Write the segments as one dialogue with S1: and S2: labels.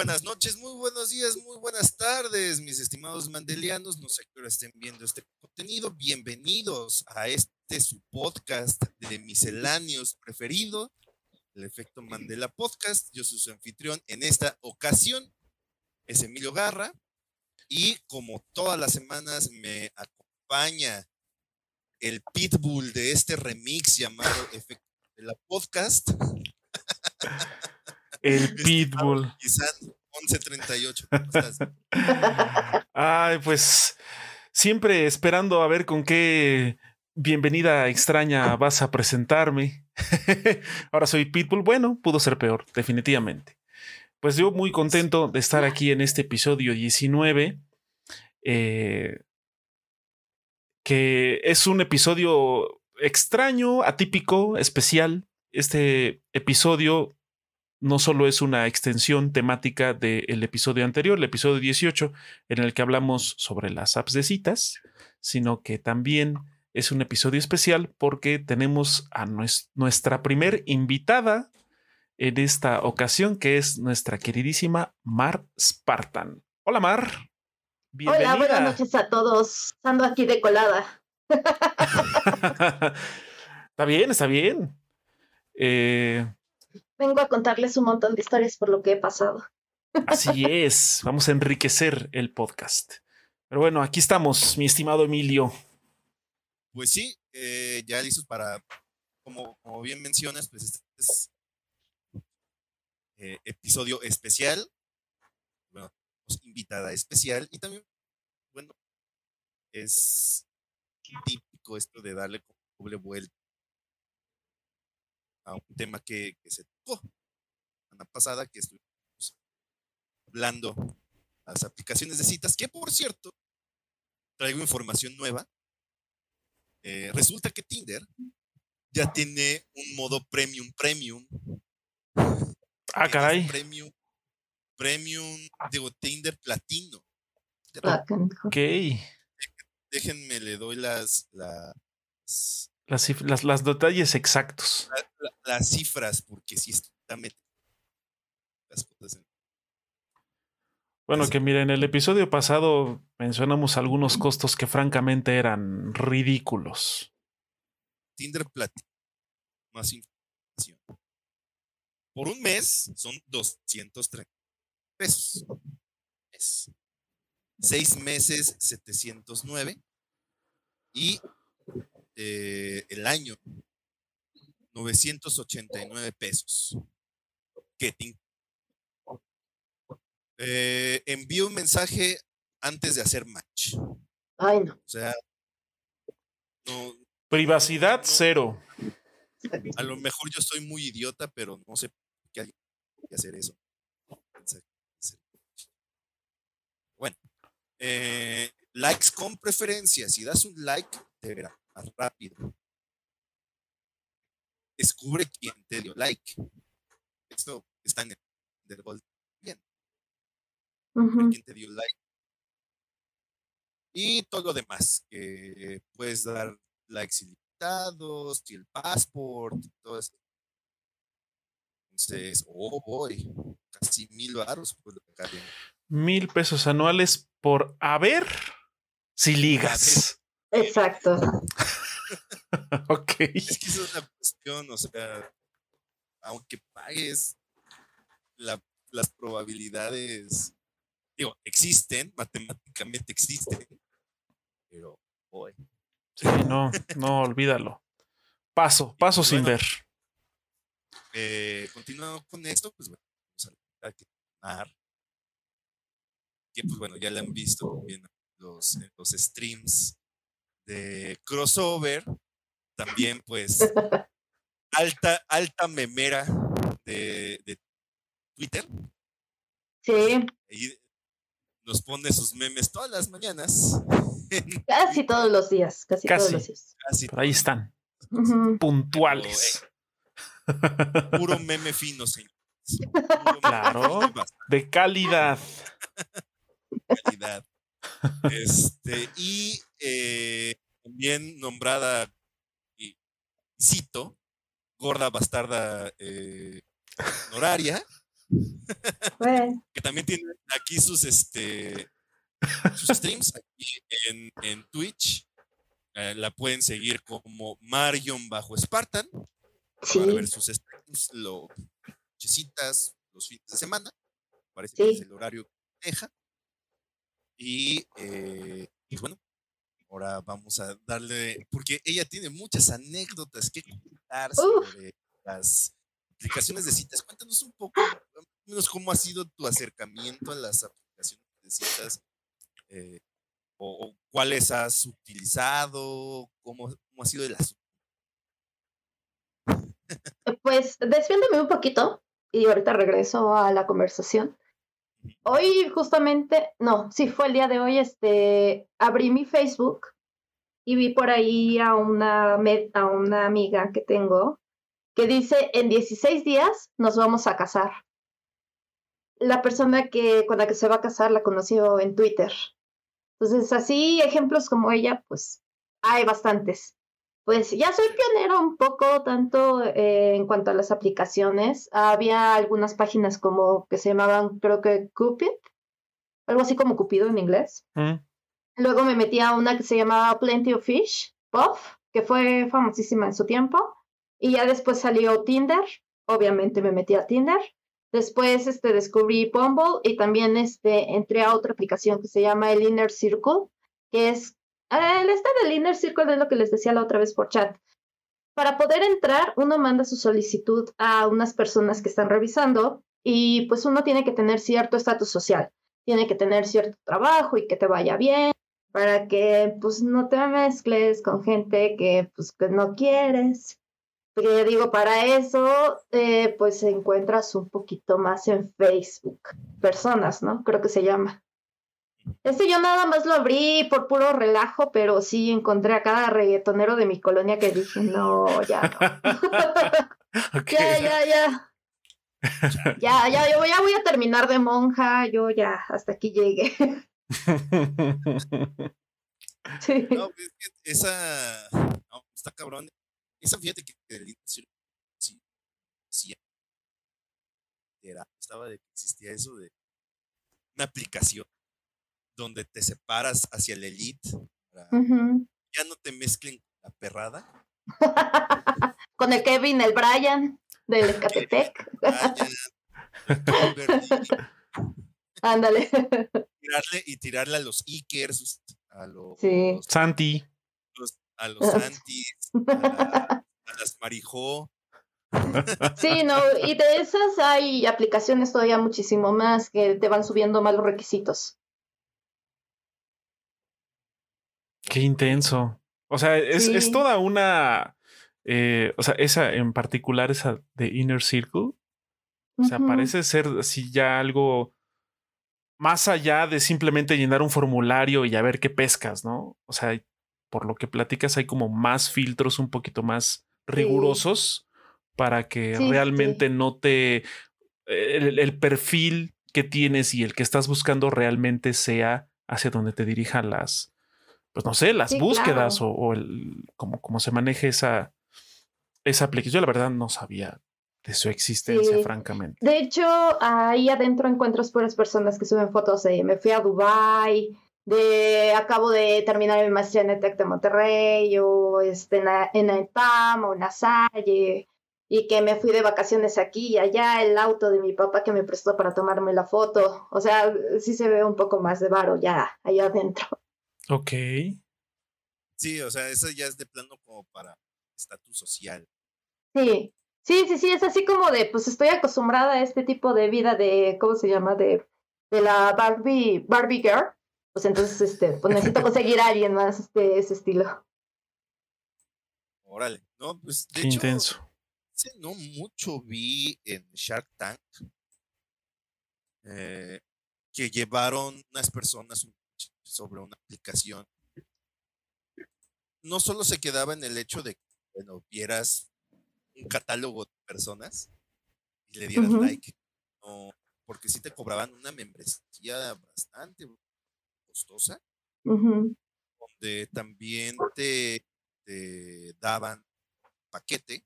S1: buenas noches, muy buenos días, muy buenas tardes, mis estimados mandelianos. No sé qué hora estén viendo este contenido. Bienvenidos a este su podcast de misceláneos preferido, el efecto Mandela Podcast. Yo soy su anfitrión. En esta ocasión es Emilio Garra. Y como todas las semanas me acompaña el pitbull de este remix llamado Efecto Mandela Podcast.
S2: El Pitbull.
S1: 1138. ¿Cómo estás?
S2: Ay, pues siempre esperando a ver con qué bienvenida extraña vas a presentarme. Ahora soy Pitbull. Bueno, pudo ser peor, definitivamente. Pues yo muy contento de estar aquí en este episodio 19. Eh, que es un episodio extraño, atípico, especial. Este episodio no solo es una extensión temática del episodio anterior, el episodio 18, en el que hablamos sobre las apps de citas, sino que también es un episodio especial porque tenemos a nuestra primer invitada en esta ocasión, que es nuestra queridísima Mar Spartan. Hola Mar.
S3: Bienvenida. Hola, buenas noches a todos. Ando aquí de colada.
S2: está bien, está bien. Eh,
S3: vengo a contarles un montón de historias por lo que he pasado.
S2: Así es, vamos a enriquecer el podcast. Pero bueno, aquí estamos, mi estimado Emilio.
S1: Pues sí, eh, ya listos para, como, como, bien mencionas, pues este es eh, episodio especial. Bueno, invitada especial y también, bueno, es típico esto de darle doble vuelta a un tema que, se tocó la pasada, que estuvimos hablando las aplicaciones de citas, que por cierto, traigo información nueva. Eh, resulta que Tinder ya tiene un modo premium premium.
S2: Ah, caray.
S1: Premium, premium, digo, Tinder platino.
S2: Ok.
S1: Déjenme, le doy las, las
S2: las, las, detalles exactos.
S1: las cifras, porque si está metido las cosas
S2: Bueno, que miren, en el episodio pasado mencionamos algunos costos que francamente eran ridículos.
S1: Tinder Platinum. Más información. Por un mes son 230 pesos. Seis meses, 709. Y eh, el año, 989 pesos. ¿Qué eh, envío un mensaje antes de hacer match.
S3: Ay, no. O
S1: sea,
S2: Privacidad cero.
S1: A lo mejor yo soy muy idiota, pero no sé por qué alguien que hacer eso. Bueno, eh, likes con preferencia. Si das un like, te verá más rápido. Descubre quién te dio like. Esto está en el Gold bien. Quién te dio like. Y todo lo demás, que puedes dar likes ilimitados, y el passport, todo eso. Entonces, oh boy, casi mil varos
S2: Mil pesos anuales por haber si ligas.
S3: Exacto.
S2: ok.
S1: Es que esa es la cuestión, o sea, aunque pagues, las probabilidades, digo, existen, matemáticamente existen, pero hoy.
S2: Sí, no, no, olvídalo. Paso, paso sin ver.
S1: Eh, continuando con esto, pues bueno, vamos a que que pues bueno, ya lo han visto bien los, los streams de crossover, también pues alta, alta memera de, Twitter.
S3: Sí.
S1: nos pone sus memes todas las mañanas.
S3: Casi todos los días, casi, todos los días.
S2: ahí están. Puntuales.
S1: Puro meme fino, señor.
S2: claro. De calidad.
S1: calidad. Este, y eh, también nombrada, y cito, gorda bastarda eh, honoraria. que también tiene aquí sus, este, sus streams aquí en, en Twitch. Eh, la pueden seguir como Marion bajo Spartan para ver sus streams, lo, los fines de semana. Parece que es el horario que deja. Y eh, pues bueno, ahora vamos a darle, porque ella tiene muchas anécdotas que contar sobre las aplicaciones de citas. Cuéntanos un poco, menos cómo ha sido tu acercamiento a las aplicaciones de citas, eh, o, cuáles has utilizado, cómo, cómo ha sido el asunto.
S3: Eh, pues desviándome un poquito y ahorita regreso a la conversación. Hoy justamente, no, sí fue el día de hoy, este, abrí mi Facebook y vi por ahí a una, a una amiga que tengo que dice, en 16 días nos vamos a casar. La persona que, con la que se va a casar la conoció en Twitter. Entonces, así ejemplos como ella, pues hay bastantes. Pues ya soy pionero un poco, tanto eh, en cuanto a las aplicaciones. Había algunas páginas como que se llamaban, creo que Cupid, algo así como Cupido en inglés. Mm. Luego me metí a una que se llamaba Plenty of Fish, Puff, que fue famosísima en su tiempo. Y ya después salió Tinder, obviamente me metí a Tinder. Después este, descubrí Bumble y también este, entré a otra aplicación que se llama el Inner Circle, que es el estar del Inner Circle es lo que les decía la otra vez por chat. Para poder entrar, uno manda su solicitud a unas personas que están revisando y pues uno tiene que tener cierto estatus social, tiene que tener cierto trabajo y que te vaya bien, para que pues no te mezcles con gente que pues que no quieres. Porque digo, para eso eh, pues encuentras un poquito más en Facebook, personas, ¿no? Creo que se llama. Este yo nada más lo abrí por puro relajo, pero sí encontré a cada reggaetonero de mi colonia que dije, no, ya Ya, ya, ya. ya, ya, yo ya voy a terminar de monja, yo ya, hasta aquí llegué.
S1: No, es que esa. No, está cabrón. Esa fíjate que sí, sí, era, estaba de que existía eso de una aplicación donde te separas hacia el elite. Ya no te mezclen con la perrada.
S3: con el Kevin, el Brian del Ecatepec. Ándale.
S1: Tirarle y tirarle a los Ikers, a los
S2: Santi.
S1: a los Santis, a, las Marijó.
S3: Sí, no, y de esas hay aplicaciones todavía muchísimo más que te van subiendo más los requisitos.
S2: Qué intenso. O sea, es, es toda una. Eh, o sea, esa en particular, esa de Inner Circle. O sea, parece ser así ya algo más allá de simplemente llenar un formulario y a ver qué pescas, ¿no? O sea, por lo que platicas, hay como más filtros un poquito más rigurosos para que realmente no te. El, el, que tienes y el que estás buscando realmente sea hacia donde te dirijan las, pues no sé, las búsquedas o, el, cómo, se maneje esa, esa aplicación. Yo la verdad no sabía de su existencia, francamente.
S3: De hecho, ahí adentro encuentras puras personas que suben fotos de me fui a Dubai, de acabo de terminar mi maestría en el TEC de Monterrey, o este, en, en el o en la Salle, y que me fui de vacaciones aquí y allá, el auto de mi papá que me prestó para tomarme la foto. O sea, sí se ve un poco más de varo ya allá adentro.
S2: Ok.
S1: Sí, o sea, eso ya es de plano como para estatus social.
S3: Sí, sí, sí, sí, es así como de, pues estoy acostumbrada a este tipo de vida de, ¿cómo se llama? De, de la Barbie, Barbie Girl. Pues entonces, este, pues necesito conseguir a alguien más de ese estilo.
S1: Órale, no, pues
S2: de hecho, intenso.
S1: no mucho vi en Shark Tank eh, que llevaron unas personas un sobre una aplicación, no solo se quedaba en el hecho de que, bueno, vieras un catálogo de personas y le dieras like, porque si te cobraban una membresía bastante costosa, donde también te, daban paquete,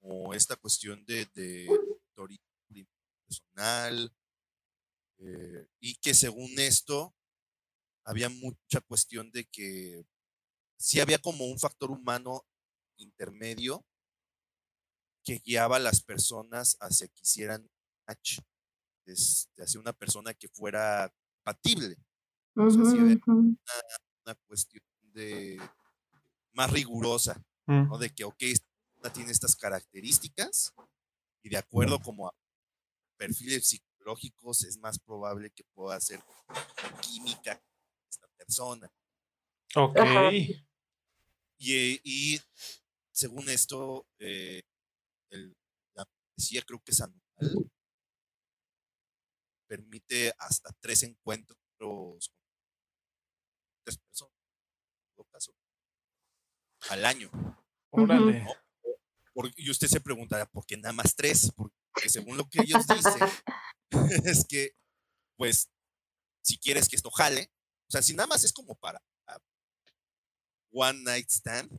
S1: o esta cuestión de, de personal, eh, y que según esto había mucha cuestión de que sí había como un factor humano intermedio que guiaba a las personas hacia que hicieran match, este, hacia una persona que fuera compatible. O sea, sí había una, una cuestión de más rigurosa,
S2: Mm.
S1: ¿no? De que, ok, esta persona tiene estas características y de acuerdo como a perfiles psicológicos es más probable que pueda hacer química persona.
S2: Ok.
S3: Ajá.
S1: Y, y según esto, eh, el- la poesía creo que es anual, permite hasta tres encuentros con tres personas, en todo caso, al año.
S2: Órale.
S1: ¿no? Por- y usted se preguntará, ¿por qué nada más tres? Porque según lo que ellos dicen, es que, pues, si quieres que esto jale, o sea, si nada más es como para one night stand,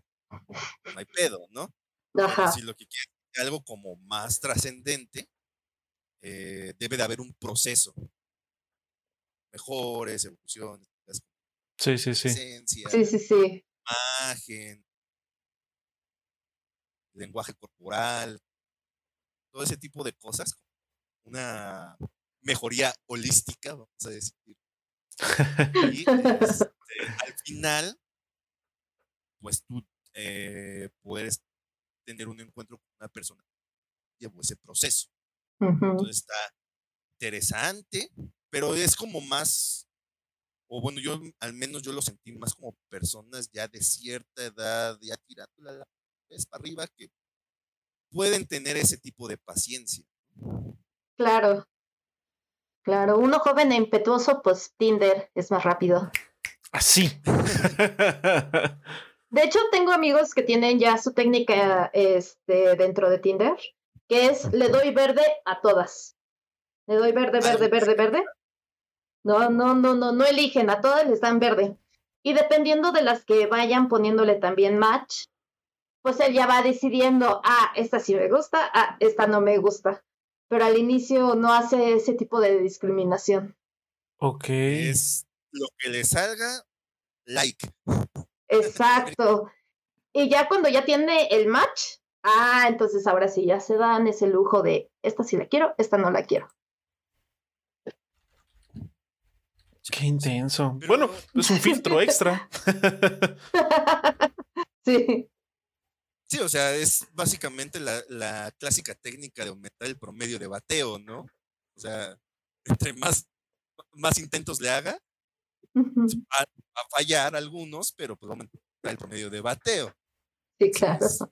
S1: no hay pedo, ¿no?
S3: Ajá.
S1: si lo que quieres es algo como más trascendente, eh, debe de haber un proceso. Mejores, evoluciones,
S2: Sí, sí, sí.
S1: esencia,
S3: Sí, sí, sí.
S1: imagen, lenguaje corporal, todo ese tipo de cosas, una mejoría holística, vamos a decir. Y este, al final, pues tú eh, puedes tener un encuentro con una persona que llevó ese proceso. Entonces está interesante, pero es como más, o bueno, yo al menos yo lo sentí más como personas ya de cierta edad, ya tirándola la vez para arriba, que pueden tener ese tipo de paciencia.
S3: Claro. Claro. Uno joven e impetuoso, pues Tinder es más rápido.
S2: Así.
S3: De hecho, tengo amigos que tienen ya su técnica este, dentro de Tinder, que es le doy verde a todas. Le doy verde, verde, verde, verde. No, no, no, no, no eligen, a todas les dan verde. Y dependiendo de las que vayan poniéndole también match, pues él ya va decidiendo, ah, esta sí me gusta, ah, esta no me gusta. Pero al inicio no hace ese tipo de discriminación.
S2: ok.
S1: Es lo que le salga, like.
S3: Exacto. Y ya cuando ya tiene el match, ah, entonces ahora sí ya se dan ese lujo de esta sí la quiero, esta no la quiero.
S2: Qué intenso.
S1: Pero-
S2: Bueno, es un filtro extra.
S3: sí,
S1: Sí, o sea, es básicamente la, la clásica técnica de aumentar el promedio de bateo, ¿no? O sea, entre más, más intentos le haga,
S3: Ujú.
S1: va va a fallar algunos, pero pues va a aumentar el promedio de bateo.
S3: sí, claro.
S1: Entonces,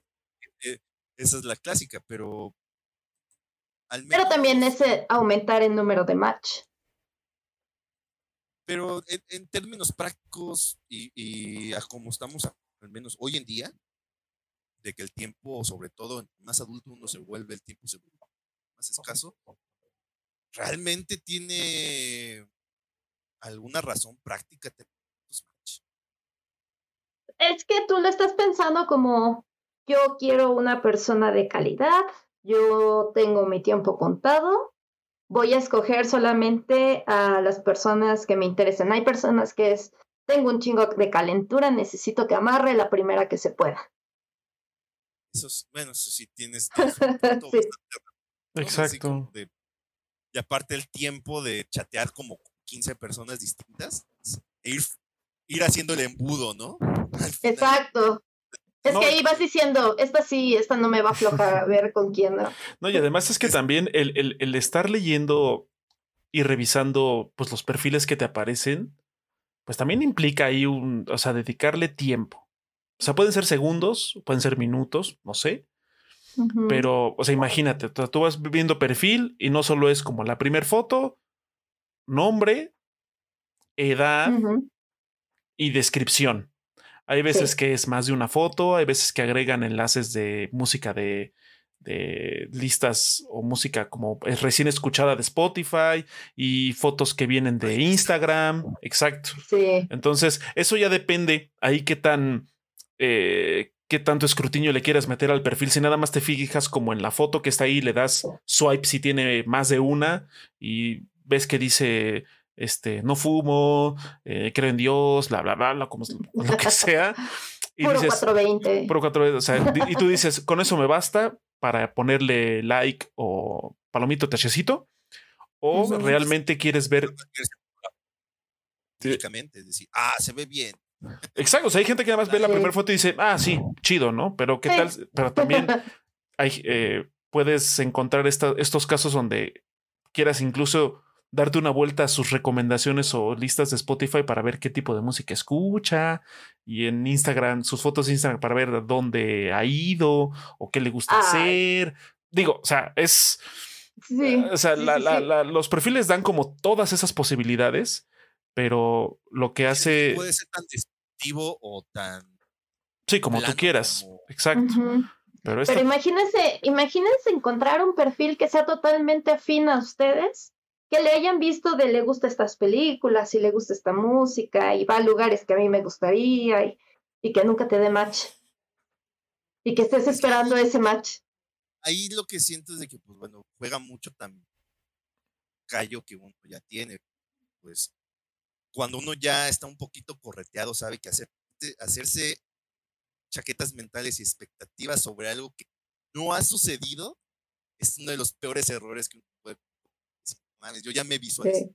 S1: eh, esa es la clásica, pero al
S3: Pero también
S1: menos-
S3: ese aumentar el número de match.
S1: Pero en, en términos prácticos y, y a como estamos al menos hoy en día, de que el tiempo, sobre todo más adulto, uno se vuelve, el tiempo se vuelve más escaso, ¿realmente tiene alguna razón práctica?
S3: Es que tú lo estás pensando como yo quiero una persona de calidad, yo tengo mi tiempo contado, voy a escoger solamente a las personas que me interesen. Hay personas que es, tengo un chingo de calentura, necesito que amarre la primera que se pueda.
S1: Eso es- bueno, eso sí tienes, tienes un punto
S3: Sí.
S1: bastante ¿no? Así
S2: Exacto.
S1: de- y aparte el tiempo de chatear como con 15 personas distintas e ir, ir haciendo el embudo, ¿no?
S3: Exacto. Es
S2: No,
S3: que ahí vas diciendo, esta sí, esta no me va a aflojar, a ver con quién. ¿no?
S2: No, y además es que también el, el- el estar leyendo y revisando pues, los perfiles que te aparecen, pues también implica ahí un, o sea, dedicarle tiempo. O sea, pueden ser segundos, pueden ser minutos, no sé, pero, o sea, imagínate, tú vas viendo perfil y no solo es como la primer foto, nombre, edad y descripción. Hay veces
S3: Sí.
S2: que es más de una foto, hay veces que agregan enlaces de música de, de listas o música como es recién escuchada de Spotify y fotos que vienen de Instagram. Exacto.
S3: Sí.
S2: Entonces, eso ya depende ahí qué tan, eh, qué tanto escrutinio le quieras meter al perfil. Si nada más te fijas como en la foto que está ahí, le das swipe si tiene más de una y ves que dice este, no fumo, eh, creo en Dios, bla, bla, bla, bla como lo que sea.
S3: Y puro dices, 420.
S2: Puro 420. O sea, y tú dices, con eso me basta para ponerle like o palomito tachecito. O realmente quieres ver.
S1: Únicamente, es decir, ah, se ve bien.
S2: Exacto. O sea, hay gente que nada más ve la primera foto y dice, ah, sí, chido, ¿no? Pero qué tal. Pero también hay, eh, puedes encontrar estos casos donde quieras incluso darte una vuelta a sus recomendaciones o listas de Spotify para ver qué tipo de música escucha y en Instagram, sus fotos de Instagram para ver dónde ha ido o qué le gusta hacer. Digo, o sea, es... o sea, los perfiles dan como todas esas posibilidades, pero lo que hace...
S1: Puede ser tan descriptivo o tan...
S2: Sí, como tú quieras. Exacto.
S3: Pero, Pero imagínense, imagínense encontrar un perfil que sea totalmente afín a ustedes que le hayan visto de le gusta estas películas y le gusta esta música y va a lugares que a mí me gustaría y, y que nunca te dé match. Y que estés esperando ese match.
S1: Ahí lo que siento es de que, pues bueno, juega mucho también callo que uno ya tiene. Pues cuando uno ya está un poquito correteado, sabe que hacer, hacerse chaquetas mentales y expectativas sobre algo que no ha sucedido es uno de los peores errores que uno puede yo ya me visualizo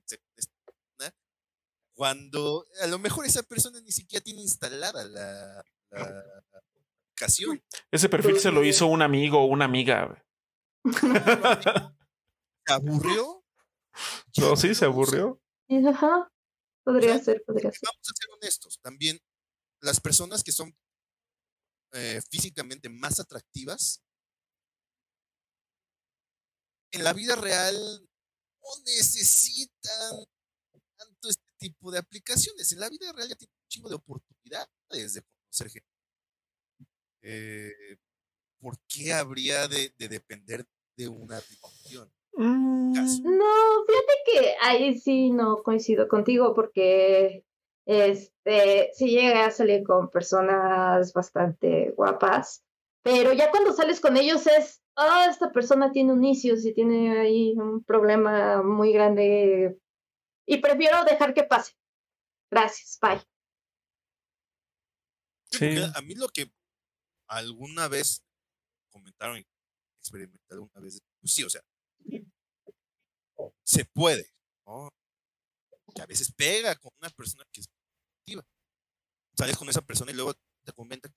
S1: cuando a lo mejor esa persona ni siquiera tiene instalada la, aplicación.
S2: Ese perfil se lo hizo un amigo o una amiga.
S1: ¿Se aburrió?
S2: No, sí, se aburrió.
S3: Ajá. Podría ser, podría ser.
S1: Vamos a ser honestos. También las personas que son eh, físicamente más atractivas, en la vida real necesitan tanto este tipo de aplicaciones. En la vida real ya tiene un chingo de oportunidades de conocer gente. Eh, ¿Por qué habría de, depender de una aplicación?
S3: Mm, no, fíjate que ahí sí no coincido contigo porque este sí llega a salir con personas bastante guapas, pero ya cuando sales con ellos es oh, esta persona tiene un inicio, si tiene ahí un problema muy grande y prefiero dejar que pase. Gracias, bye.
S1: Sí. A mí lo que alguna vez comentaron y experimenté alguna vez, pues sí, o sea, se puede, ¿no? Que a veces pega con una persona que es activa. Sales con esa persona y luego te comenta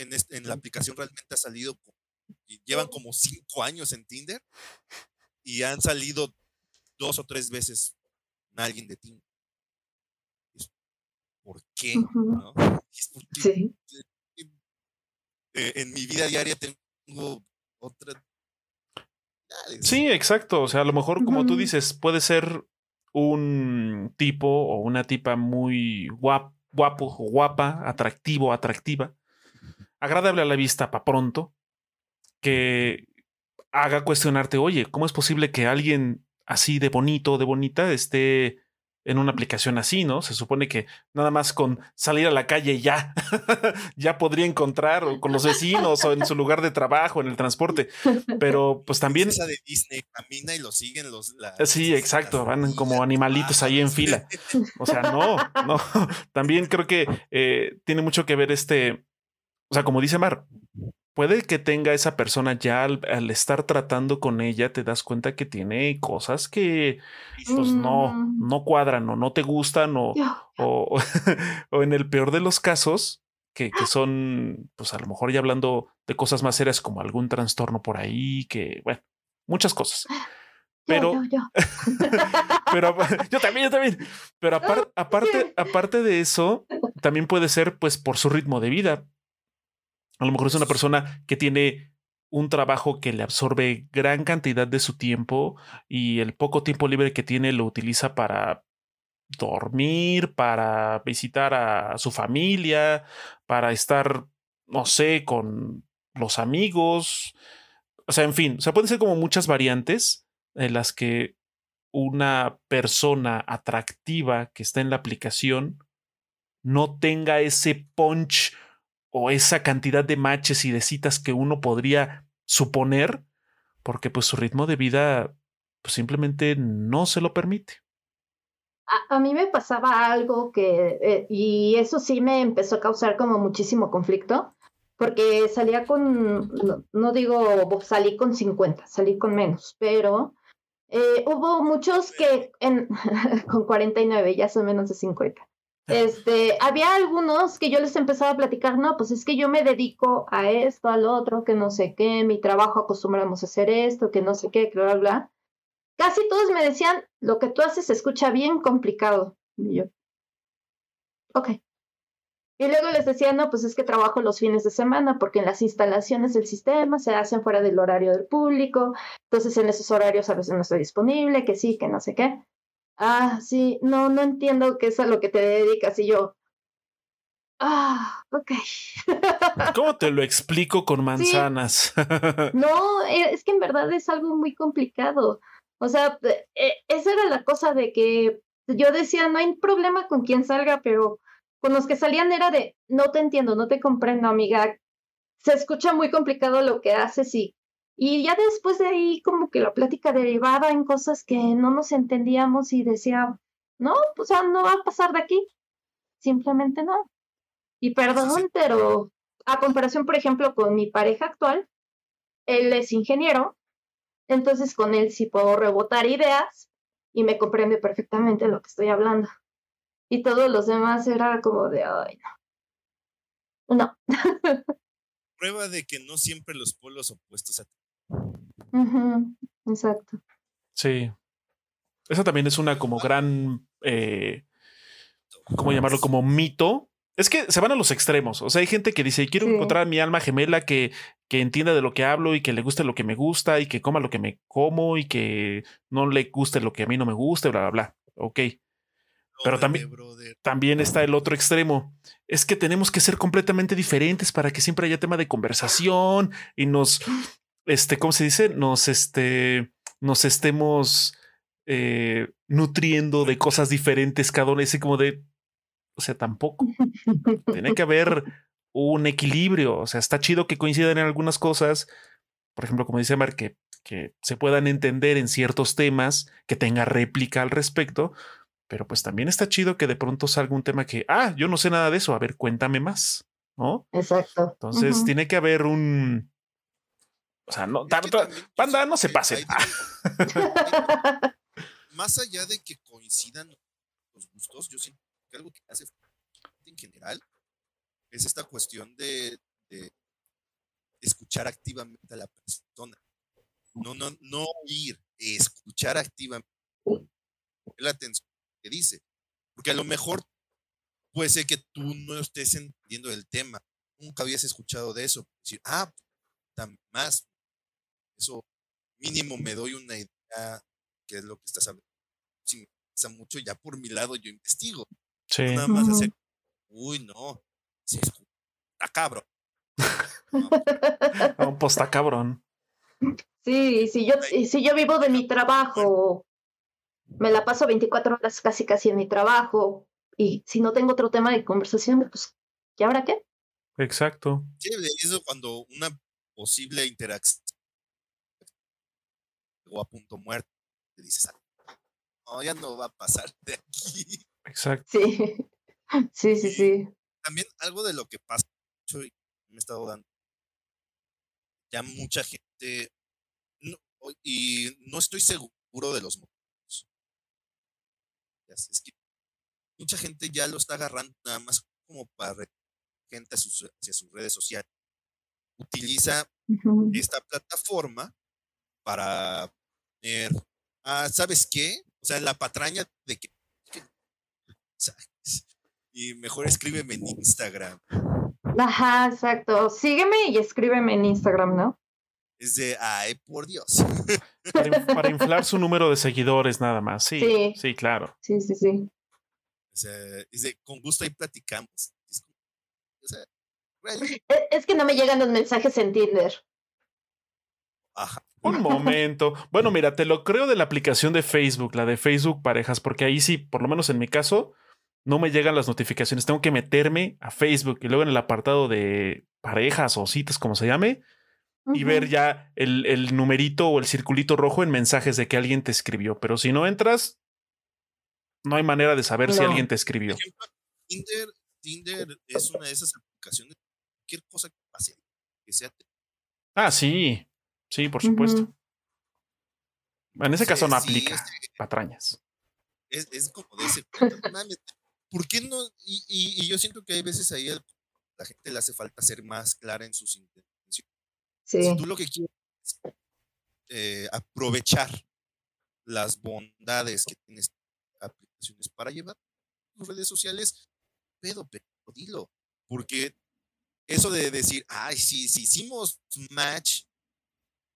S1: en, la aplicación realmente ha salido, llevan como cinco años en Tinder y han salido dos o tres veces con alguien de Tinder. ¿Por qué? En, mi vida diaria tengo otra...
S2: Sí, exacto. O sea, a lo mejor, como tú dices, puede ser un tipo o una tipa muy guapo, guapo, guapa, atractivo, atractiva, agradable a la vista para pronto, que haga cuestionarte, oye, ¿cómo es posible que alguien así de bonito, de bonita, esté en una aplicación así, ¿no? Se supone que nada más con salir a la calle ya, ya podría encontrar con los vecinos o en su lugar de trabajo, en el transporte. Pero pues también...
S1: Esa de Disney camina y lo siguen los...
S2: sí, exacto, van como animalitos ahí en fila. O sea, no, no. También creo que eh, tiene mucho que ver este, o sea, como dice Mar, puede que tenga esa persona ya al, estar tratando con ella, te das cuenta que tiene cosas que pues no, mm. no cuadran o no te gustan o, o, o, en el peor de los casos, que, que, son, pues a lo mejor ya hablando de cosas más serias como algún trastorno por ahí, que, bueno, muchas cosas. Pero, yo, yo, pero yo también, yo también. Pero aparte, aparte de eso, también puede ser pues por su ritmo de vida. A lo mejor es una persona que tiene un trabajo que le absorbe gran cantidad de su tiempo y el poco tiempo libre que tiene lo utiliza para dormir, para visitar a su familia, para estar, no sé, con los amigos. O sea, en fin, o sea, pueden ser como muchas variantes en las que una persona atractiva que está en la aplicación no tenga ese punch o esa cantidad de matches y de citas que uno podría suponer, porque pues su ritmo de vida pues, simplemente no se lo permite.
S3: A, mí me pasaba algo que, eh, y eso sí me empezó a causar como muchísimo conflicto, porque salía con, no, digo, salí con 50, salí con menos, pero eh, hubo muchos que en, con 49, ya son menos de 50. Este, había algunos que yo les empezaba a platicar, no, pues es que yo me dedico a esto, al otro, que no sé qué, mi trabajo acostumbramos a hacer esto, que no sé qué, bla, bla, bla. Casi todos me decían, lo que tú haces se escucha bien complicado. Y yo, ok. Y luego les decía, no, pues es que trabajo los fines de semana porque en las instalaciones del sistema se hacen fuera del horario del público, entonces en esos horarios a veces no estoy disponible, que sí, que no sé qué ah, sí, no, no entiendo qué es a lo que te dedicas. Y yo, ah, ok.
S2: ¿Cómo te lo explico con manzanas?
S3: No, e, es que en verdad es algo muy complicado. O sea, e, esa era la cosa de que yo decía, no hay problema con quien salga, pero con los que salían era de, no te entiendo, no te comprendo, amiga. Se escucha muy complicado lo que haces y y ya después de ahí como que la plática derivaba en cosas que no nos entendíamos y decía, no, pues no va a pasar de aquí. Simplemente no. Y perdón, pero a comparación, por ejemplo, con mi pareja actual, él es ingeniero, entonces con él sí puedo rebotar ideas y me comprende perfectamente lo que estoy hablando. Y todos los demás era como de, ay, no. No.
S1: Prueba de que no siempre los polos opuestos a
S3: Exacto.
S2: Sí. Esa también es una como gran, eh, ¿cómo llamarlo? Como mito. Es que se van a los extremos. O sea, hay gente que dice, quiero encontrar mi alma gemela que, que entienda de lo que hablo y que le guste lo que me gusta y que coma lo que me como y que no le guste lo que a mí no me guste, bla, bla, bla. Ok. Pero también, también está el otro extremo. Es que tenemos que ser completamente diferentes para que siempre haya tema de conversación y nos, este, ¿cómo se dice? Nos, este, nos estemos eh, nutriendo de cosas diferentes cada uno. Ese como de, o sea, tampoco. Tiene que haber un equilibrio. O sea, está chido que coincidan en algunas cosas. Por ejemplo, como dice Mar, que, que se puedan entender en ciertos temas, que tenga réplica al respecto. Pero pues también está chido que de pronto salga un tema que, ah, yo no sé nada de eso. A ver, cuéntame más. ¿No?
S3: Exacto.
S2: Entonces tiene que haber un, o sea, no, tanto, panda, no se pase.
S1: Más allá de que coincidan los gustos, yo siento que algo que hace en general es esta cuestión de, escuchar activamente a la persona. No, no, no oír, escuchar activamente la atención que dice. Porque a lo mejor puede ser que tú no estés entendiendo del tema. Nunca habías escuchado de eso. Decir, ah, más, eso mínimo me doy una idea qué es lo que estás hablando. Si me pasa mucho, ya por mi lado yo investigo. Sí. nada más hacer, uy, no, sí, está cabrón.
S2: un pues está cabrón.
S3: Sí, si yo, si yo vivo de mi trabajo, me la paso 24 horas casi casi en mi trabajo, y si no tengo otro tema de conversación, pues, ¿qué habrá qué?
S2: Exacto.
S1: Sí, eso cuando una posible interacción o a punto muerto. Te dices, no, ya no va a pasar de aquí.
S2: Exacto.
S3: Sí, sí, sí, sí.
S1: También algo de lo que pasa, me he estado dando, ya mucha gente, y no estoy seguro de los motivos. Es que mucha gente ya lo está agarrando nada más como para gente hacia sus, redes sociales. Utiliza esta plataforma para ah, ¿sabes qué? O sea, la patraña de que, y mejor escríbeme en Instagram.
S3: Ajá, exacto. Sígueme y escríbeme en Instagram, ¿no?
S1: Es de, ay, por Dios.
S2: Para, inflar su número de seguidores nada más. Sí, sí, claro.
S3: Sí, sí, sí.
S1: O sea, es de, con gusto ahí platicamos.
S3: E, es que no me llegan los mensajes en Tinder.
S2: Ajá. Un momento. Bueno, mira, te lo creo de la aplicación de Facebook, la de Facebook Parejas, porque ahí sí, por lo menos en mi caso, no me llegan las notificaciones. Tengo que meterme a Facebook y luego en el apartado de parejas o citas, como se llame, y ver ya el, el, numerito o el circulito rojo en mensajes de que alguien te escribió. Pero si no entras, no hay manera de saber si alguien te escribió.
S1: Tinder, Tinder es una de esas aplicaciones. Cualquier cosa que pase, que sea.
S2: Ah, sí. Sí, por supuesto. En ese caso no aplica patrañas.
S1: Es, es, como de ese ¿Por qué no? Y, y, yo siento que hay veces ahí a la gente le hace falta ser más clara en sus intenciones. Si tú lo que quieres es eh, aprovechar las bondades que tienes aplicaciones para llevar tus redes sociales, pedo, pero dilo. Porque eso de decir, ay, si, si hicimos match,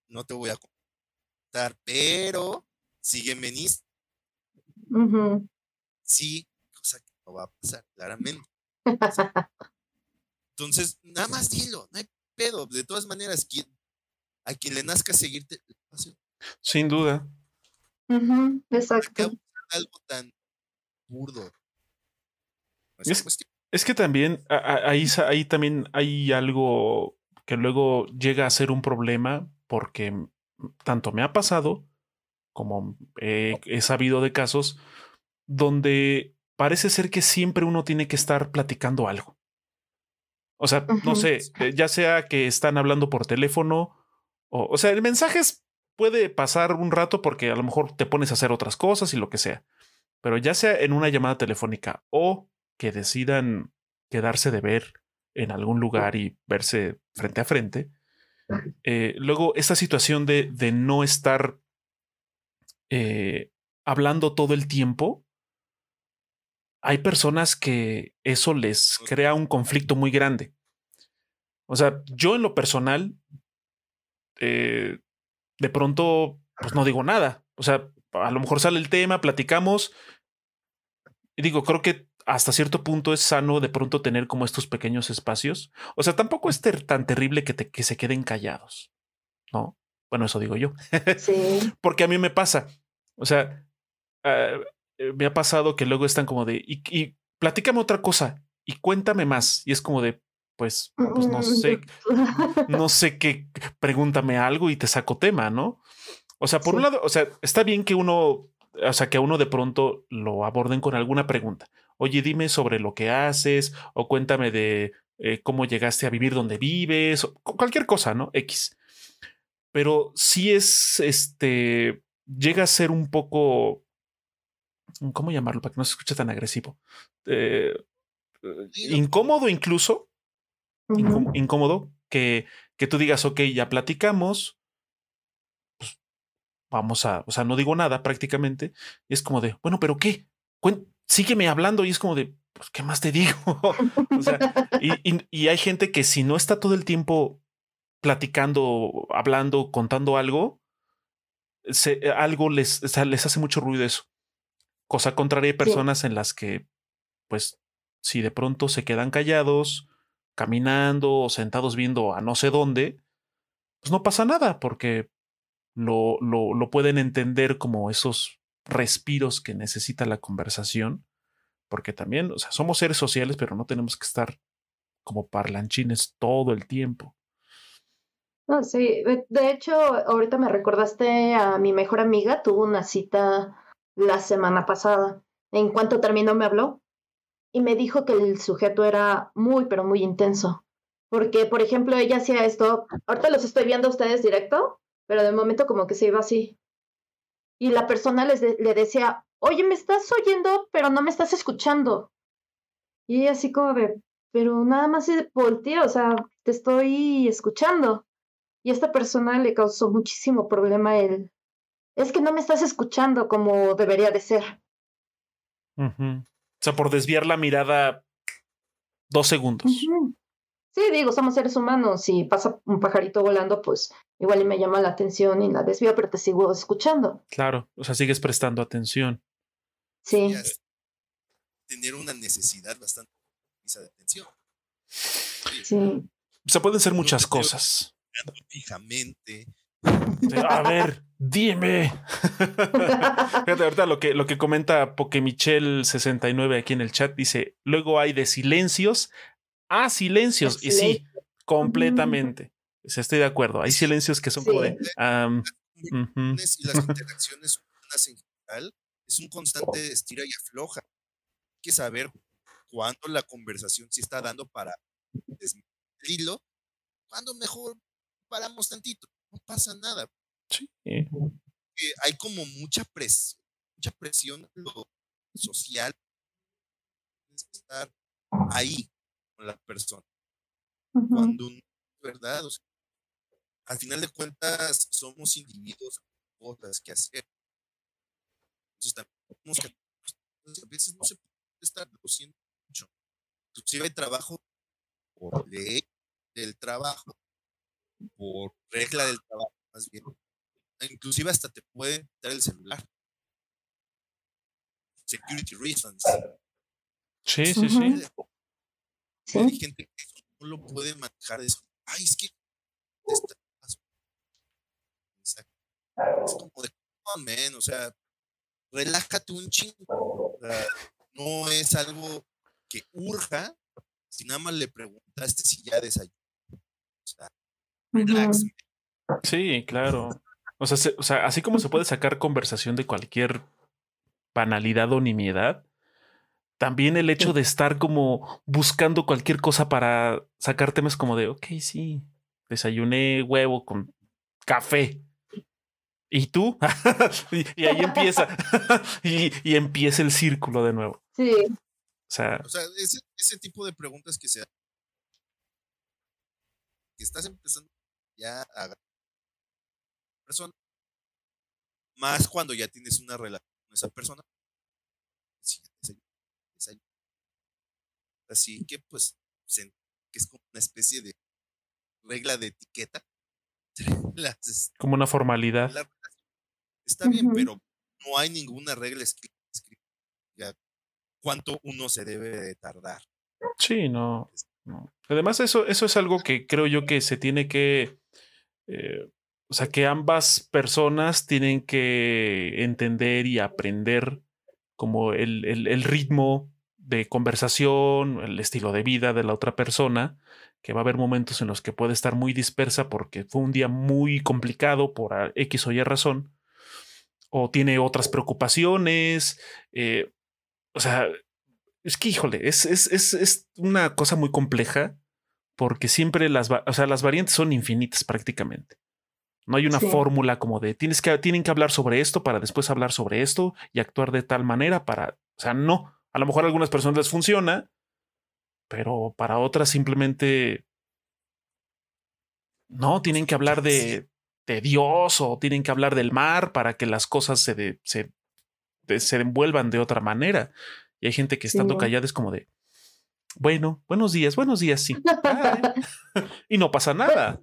S1: no te voy a contar, pero sígueme en Sí, cosa que no va a pasar, claramente. Entonces, nada más dilo, no hay pedo. De todas maneras, quien, a quien le nazca seguirte,
S2: sin duda.
S3: exacto.
S1: Algo tan burdo.
S2: es, que también ahí, ahí también hay algo que luego llega a ser un problema porque tanto me ha pasado como he sabido de casos donde parece ser que siempre uno tiene que estar platicando algo. O sea, no sé, eh, ya sea que están hablando por teléfono o, o sea, el mensaje puede pasar un rato porque a lo mejor te pones a hacer otras cosas y lo que sea. Pero ya sea en una llamada telefónica o que decidan quedarse de ver en algún lugar y verse frente a frente, eh, luego esta situación de, de no estar eh, hablando todo el tiempo, hay personas que eso les crea un conflicto muy grande. O sea, yo en lo personal, eh, de pronto, pues no digo nada. O sea, a lo mejor sale el tema, platicamos. Y digo, creo que hasta cierto punto es sano de pronto tener como estos pequeños espacios. O sea, tampoco es tan terrible que, te, que se queden callados, ¿no? Bueno, eso digo yo. Sí. Porque a mí me pasa. O sea, ah, eh, me ha pasado que luego están como de, y, y platícame otra cosa y cuéntame más. Y es como de, pues, pues no sé, no sé qué, pregúntame algo y te saco tema, ¿no? O sea, por un lado, o sea, está bien que uno, o sea, que a uno de pronto lo aborden con alguna pregunta. Oye, dime sobre lo que haces o cuéntame de eh, cómo llegaste a vivir donde vives, o cualquier cosa, ¿no? X. Pero sí es, este, llega a ser un poco, ¿cómo llamarlo? Para que no se escuche tan agresivo. Eh, incómodo incluso, incómodo, que, que tú digas, ok, ya platicamos, pues vamos a, o sea, no digo nada prácticamente, es como de, bueno, pero ¿qué? Sígueme hablando y es como de, pues, ¿qué más te digo? o sea, y, y, hay gente que si no está todo el tiempo platicando, hablando, contando algo, se, algo les, les hace mucho ruido eso. Cosa contraria, hay personas en las que, pues, si de pronto se quedan callados, caminando o sentados viendo a no sé dónde, pues no pasa nada porque lo, lo, lo pueden entender como esos respiros que necesita la conversación, porque también, o sea, somos seres sociales, pero no tenemos que estar como parlanchines todo el tiempo.
S3: Sí, de hecho, ahorita me recordaste a mi mejor amiga, tuvo una cita la semana pasada. En cuanto terminó me habló y me dijo que el sujeto era muy, pero muy intenso. Porque, por ejemplo, ella hacía esto, ahorita los estoy viendo a ustedes directo, pero de momento como que se iba así. Y la persona les le decía, oye, me estás oyendo, pero no me estás escuchando. Y ella así como de, pero nada más volteé, o sea, te estoy escuchando. Y esta persona le causó muchísimo problema el, es que no me estás escuchando como debería de ser.
S2: O sea, por desviar la mirada dos segundos.
S3: Sí, digo, somos seres humanos. Si pasa un pajarito volando, pues igual y me llama la atención y la desvío, pero te sigo escuchando.
S2: Claro, o sea, sigues prestando atención.
S3: Sí.
S1: Tener una necesidad bastante de atención.
S3: Sí. O
S2: sea, pueden ser muchas cosas.
S1: Fijamente,
S2: A ver, dime. Fíjate, ahorita lo que, lo que comenta Pokemichel69 aquí en el chat dice: luego hay de silencios a silencios. Y sí, completamente. estoy de acuerdo. Hay silencios que son como de.
S1: Y las interacciones humanas en general es un constante estira y afloja. Hay que saber cuándo la conversación se está dando para desmentirlo, cuándo mejor paramos tantito. No pasa nada.
S2: Sí.
S1: hay como mucha presión, mucha presión lo social. Tienes que estar ahí con la persona. Cuando, ¿verdad? al final de cuentas, somos individuos con cosas que hacer. Entonces, también que, pues, a veces no se puede estar mucho. Inclusive hay trabajo por ley del trabajo, por regla del trabajo, más bien. Inclusive hasta te puede dar el celular. Security reasons.
S2: Sí, sí, sí.
S1: Hay gente que no lo puede manejar. eso. Ay, es que es como de, oh, o sea, relájate un chingo. no es algo que urja, si nada más le preguntaste si ya desayunó. O sea, relax.
S2: Sí, claro. O sea, o sea, así como se puede sacar conversación de cualquier banalidad o nimiedad, también el hecho de estar como buscando cualquier cosa para sacar temas como de, ok, sí, desayuné huevo con café. ¿Y tú? y, ahí empieza. y, empieza el círculo de nuevo.
S3: Sí.
S2: O sea,
S1: o sea ese, tipo de preguntas que se que estás empezando ya a persona más cuando ya tienes una relación con esa persona así que pues que es como una especie de regla de etiqueta
S2: como una formalidad
S1: Está bien, pero no hay ninguna regla escrita cuánto uno se debe tardar.
S2: Sí, no, Además, eso, eso es algo que creo yo que se tiene que. Eh, o sea, que ambas personas tienen que entender y aprender como el, el, ritmo de conversación, el estilo de vida de la otra persona, que va a haber momentos en los que puede estar muy dispersa porque fue un día muy complicado por X o Y razón, o tiene otras preocupaciones. Eh, o sea, es que, híjole, es, es, es, una cosa muy compleja porque siempre las, o sea, las variantes son infinitas prácticamente. No hay una fórmula como de tienes que, tienen que hablar sobre esto para después hablar sobre esto y actuar de tal manera para, o sea, no. A lo mejor a algunas personas les funciona, pero para otras simplemente no, tienen que hablar de, de Dios o tienen que hablar del mar para que las cosas se, se, se envuelvan de otra manera. Y hay gente que estando callada es como de, bueno, buenos días, buenos días, sí. y no pasa nada.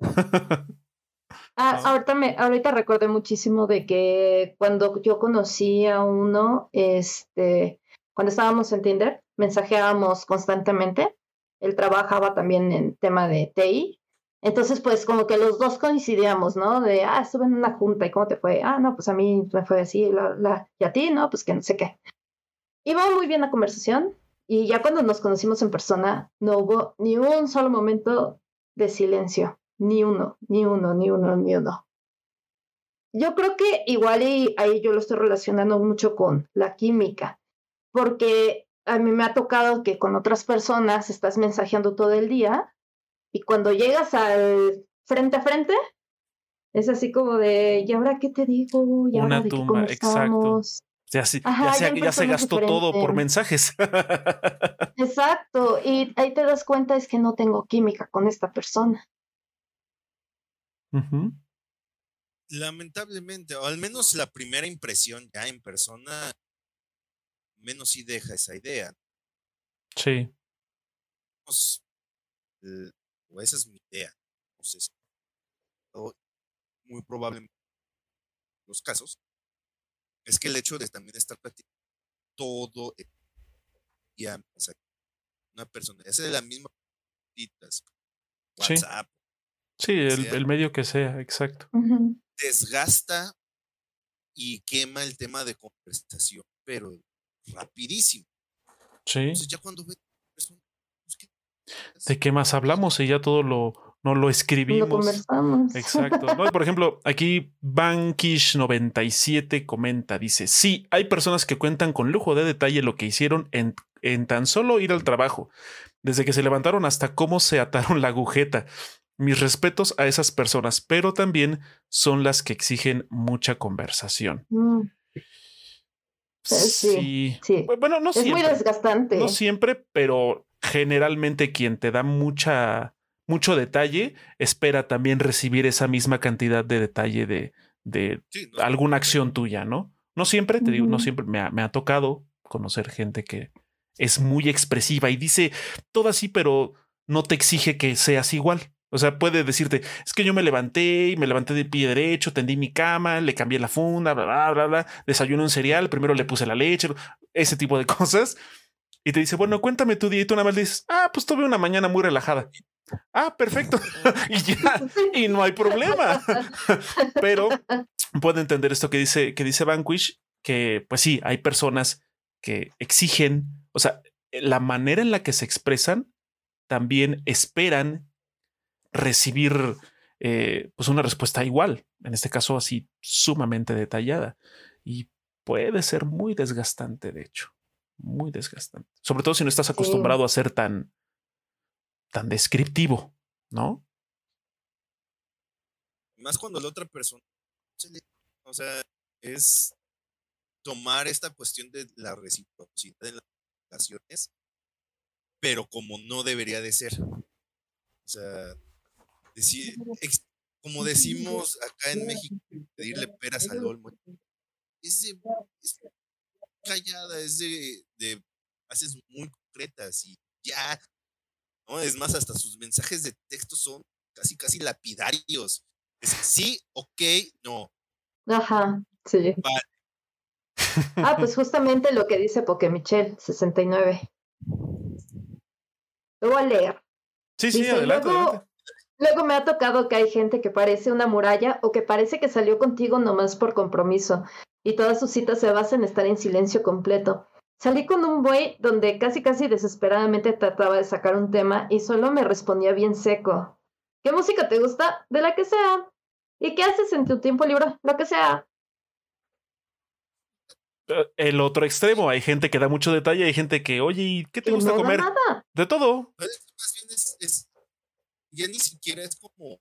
S3: Ah, ahorita, me, ahorita recordé muchísimo de que cuando yo conocí a uno, este, cuando estábamos en Tinder, mensajeábamos constantemente. Él trabajaba también en tema de TI entonces, pues como que los dos coincidíamos, ¿no? De, ah, estuve en una junta y cómo te fue. Ah, no, pues a mí me fue así, la, y a ti, ¿no? Pues que no sé qué. Iba muy bien la conversación y ya cuando nos conocimos en persona, no hubo ni un solo momento de silencio. Ni uno, ni uno, ni uno, ni uno. Yo creo que igual y ahí yo lo estoy relacionando mucho con la química, porque a mí me ha tocado que con otras personas estás mensajeando todo el día y cuando llegas al frente a frente, es así como de, ¿y ahora qué te digo? ¿Y ahora
S2: Una tumba, exacto. Ya, ya, se, gastó todo por mensajes.
S3: Exacto, y ahí te das cuenta es que no tengo química con esta persona.
S1: Lamentablemente, o al menos la primera impresión ya en persona, menos sí deja esa idea.
S2: Sí.
S1: Pues, o esa es mi idea. Entonces, muy probablemente los casos, es que el hecho de también estar platicando todo el día, una persona, ya sea de la misma WhatsApp.
S2: Sí, el, medio que sea, exacto.
S1: desgasta y quema el tema de conversación, pero rapidísimo.
S2: Sí.
S1: Entonces ya cuando ve pues, ¿qué?
S2: ¿De qué más hablamos? Y ya todo lo, no lo
S3: Lo
S2: escribimos.
S3: conversamos.
S2: Exacto. No, por ejemplo, aquí Bankish97 comenta, dice, sí, hay personas que cuentan con lujo de detalle lo que hicieron en, en tan solo ir al trabajo, desde que se levantaron hasta cómo se ataron la agujeta. Mis respetos a esas personas, pero también son las que exigen mucha conversación.
S3: Mm,
S2: Sí.
S3: sí, sí.
S2: Bueno, no
S3: es muy
S2: siempre.
S3: desgastante.
S2: No siempre, pero generalmente quien te da mucha, mucho detalle espera también recibir esa misma cantidad de detalle de, de
S1: Sí, no,
S2: alguna acción tuya, ¿no? No siempre, te digo, no siempre me ha, me ha tocado conocer gente que es muy expresiva y dice todo así, pero no te exige que seas igual. O sea, puede decirte, es que yo me levanté y me levanté de pie derecho, tendí mi cama, le cambié la funda, bla, bla, bla, bla, desayuné un cereal, primero le puse la leche, ese tipo de cosas. Y te dice, bueno, cuéntame tu día y tú nada más le dices, ah, pues tuve una mañana muy relajada. Ah, perfecto. y ya, y no hay problema. Pero puedo entender esto que dice, que dice Vanquish, que pues sí, hay personas que exigen, o sea, la manera en la que se expresan, también esperan recibir eh, pues una respuesta igual, en este caso así sumamente detallada. Y puede ser muy desgastante, de hecho, muy desgastante. Sobre todo si no estás acostumbrado a ser tan, tan descriptivo, ¿no?
S1: Más cuando la otra persona, o sea, es tomar esta cuestión de la reciprocidad en las relaciones, pero como no debería de ser. O sea, decir, ex- como decimos acá en México, pedirle peras al olmo. Es, de, es callada, es de, de frases muy concretas y ya. ¿no? Es más, hasta sus mensajes de texto son casi, casi lapidarios. Es sí, ok, no.
S3: Ajá, sí.
S1: Vale.
S3: Ah, pues justamente lo que dice Pokemichel 69. Lo voy a leer.
S2: Sí, sí,
S3: Dice,
S2: adelante,
S3: luego,
S2: adelante.
S3: Luego me ha tocado que hay gente que parece una muralla o que parece que salió contigo nomás por compromiso y todas sus citas se basan en estar en silencio completo. Salí con un buey donde casi casi desesperadamente trataba de sacar un tema y solo me respondía bien seco. ¿Qué música te gusta? De la que sea. ¿Y qué haces en tu tiempo libre? Lo que sea.
S2: Eh, El otro extremo, hay gente que da mucho detalle, hay gente que, oye, ¿y qué te
S3: Que
S2: gusta
S3: no da
S2: comer?
S3: nada.
S2: De todo.
S1: Es- ya ni siquiera es como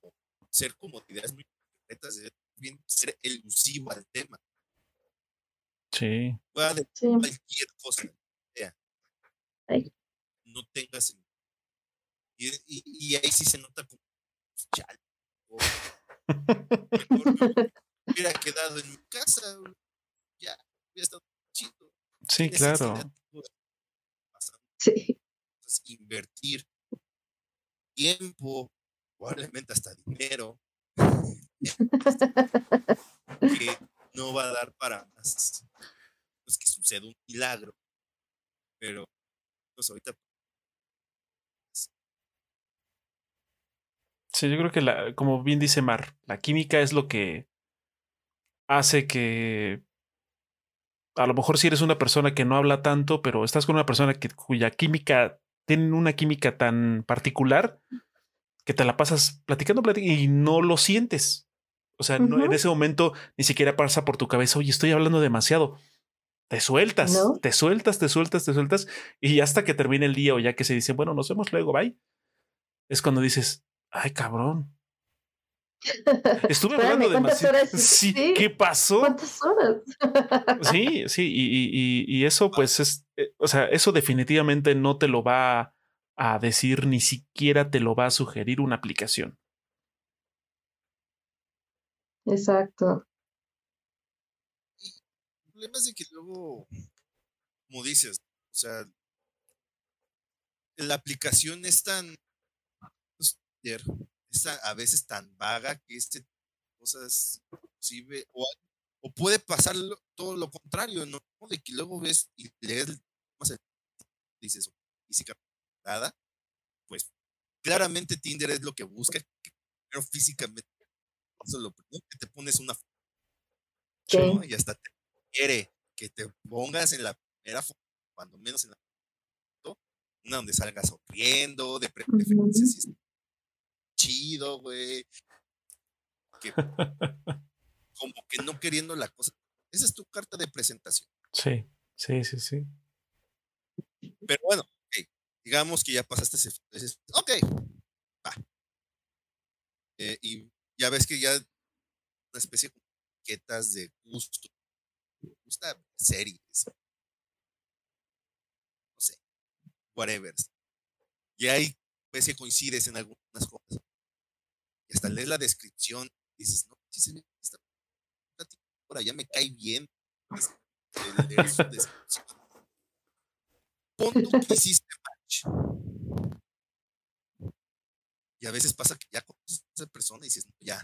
S1: ser como de ideas muy concretas, es bien ser elusivo al tema.
S2: Sí.
S1: Pueda de
S3: Sí.
S1: cualquier cosa, sea. No tengas. Y, y- y ahí sí se nota como. pues, chale, mejor me hubiera quedado en mi casa. Ya, hubiera estado chido.
S2: Sí,
S1: ¿Qué
S2: claro.
S3: Sí.
S1: cosas, invertir tiempo, probablemente hasta dinero, que no va a dar para más. Pues que suceda un milagro. Pero, pues ahorita,
S2: Sí, yo creo que la, como bien dice Mar, la química es lo que hace que a lo mejor si eres una persona que no habla tanto, pero estás con una persona que, cuya química tiene una química tan particular que te la pasas platicando, platicando y no lo sientes. O sea, no- en ese momento ni siquiera pasa por tu cabeza, oye, estoy hablando demasiado. Te sueltas,
S3: No.
S2: te sueltas, te sueltas, te sueltas. Y hasta que termine el día o ya que se dice, bueno, nos vemos luego, bye. Es cuando dices, ay, cabrón. Estuve
S3: Espérame,
S2: hablando
S3: ¿cuántas
S2: demasiado.
S3: horas?
S2: Sí,
S3: Sí.
S2: ¿qué pasó?
S3: ¿Cuántas horas?
S2: Sí, sí, y, y- y- eso pues es, eh, o sea, eso definitivamente no te lo va a decir, ni siquiera te lo va a sugerir una aplicación.
S3: Exacto.
S1: el problema es de que luego, como dices, o sea, la aplicación es tan, pues, es a, a veces tan vaga que este cosas inclusive, o, o puede pasar lo- todo lo contrario, ¿no? De que luego ves y lees el- más el- dices, física nada, pues claramente Tinder es lo que busca, pero físicamente Eso es lo primero que te pones una foto,
S3: Sí.
S1: ¿no? Y hasta te quiere que te pongas en la primera foto, cuando menos en la foto, una donde salgas sonriendo, de pre- preferencia si es chido, güey. Que como que no queriendo la cosa. Esa es tu carta de presentación.
S2: Sí, sí, sí, sí.
S1: Pero bueno, digamos que ya pasaste ese. ese- ok, va. Eh, y ya ves que ya una especie de etiquetas de gusto. Me gusta series. No sé. Whatever. Y ahí ves que coincides en algunas cosas. Hasta lees la descripción y dices, no, si se ve esta ahora ya me cae bien. De leer su descripción. Pon tú que hiciste match. Y a veces pasa que ya conoces a esa persona y dices, no, ya,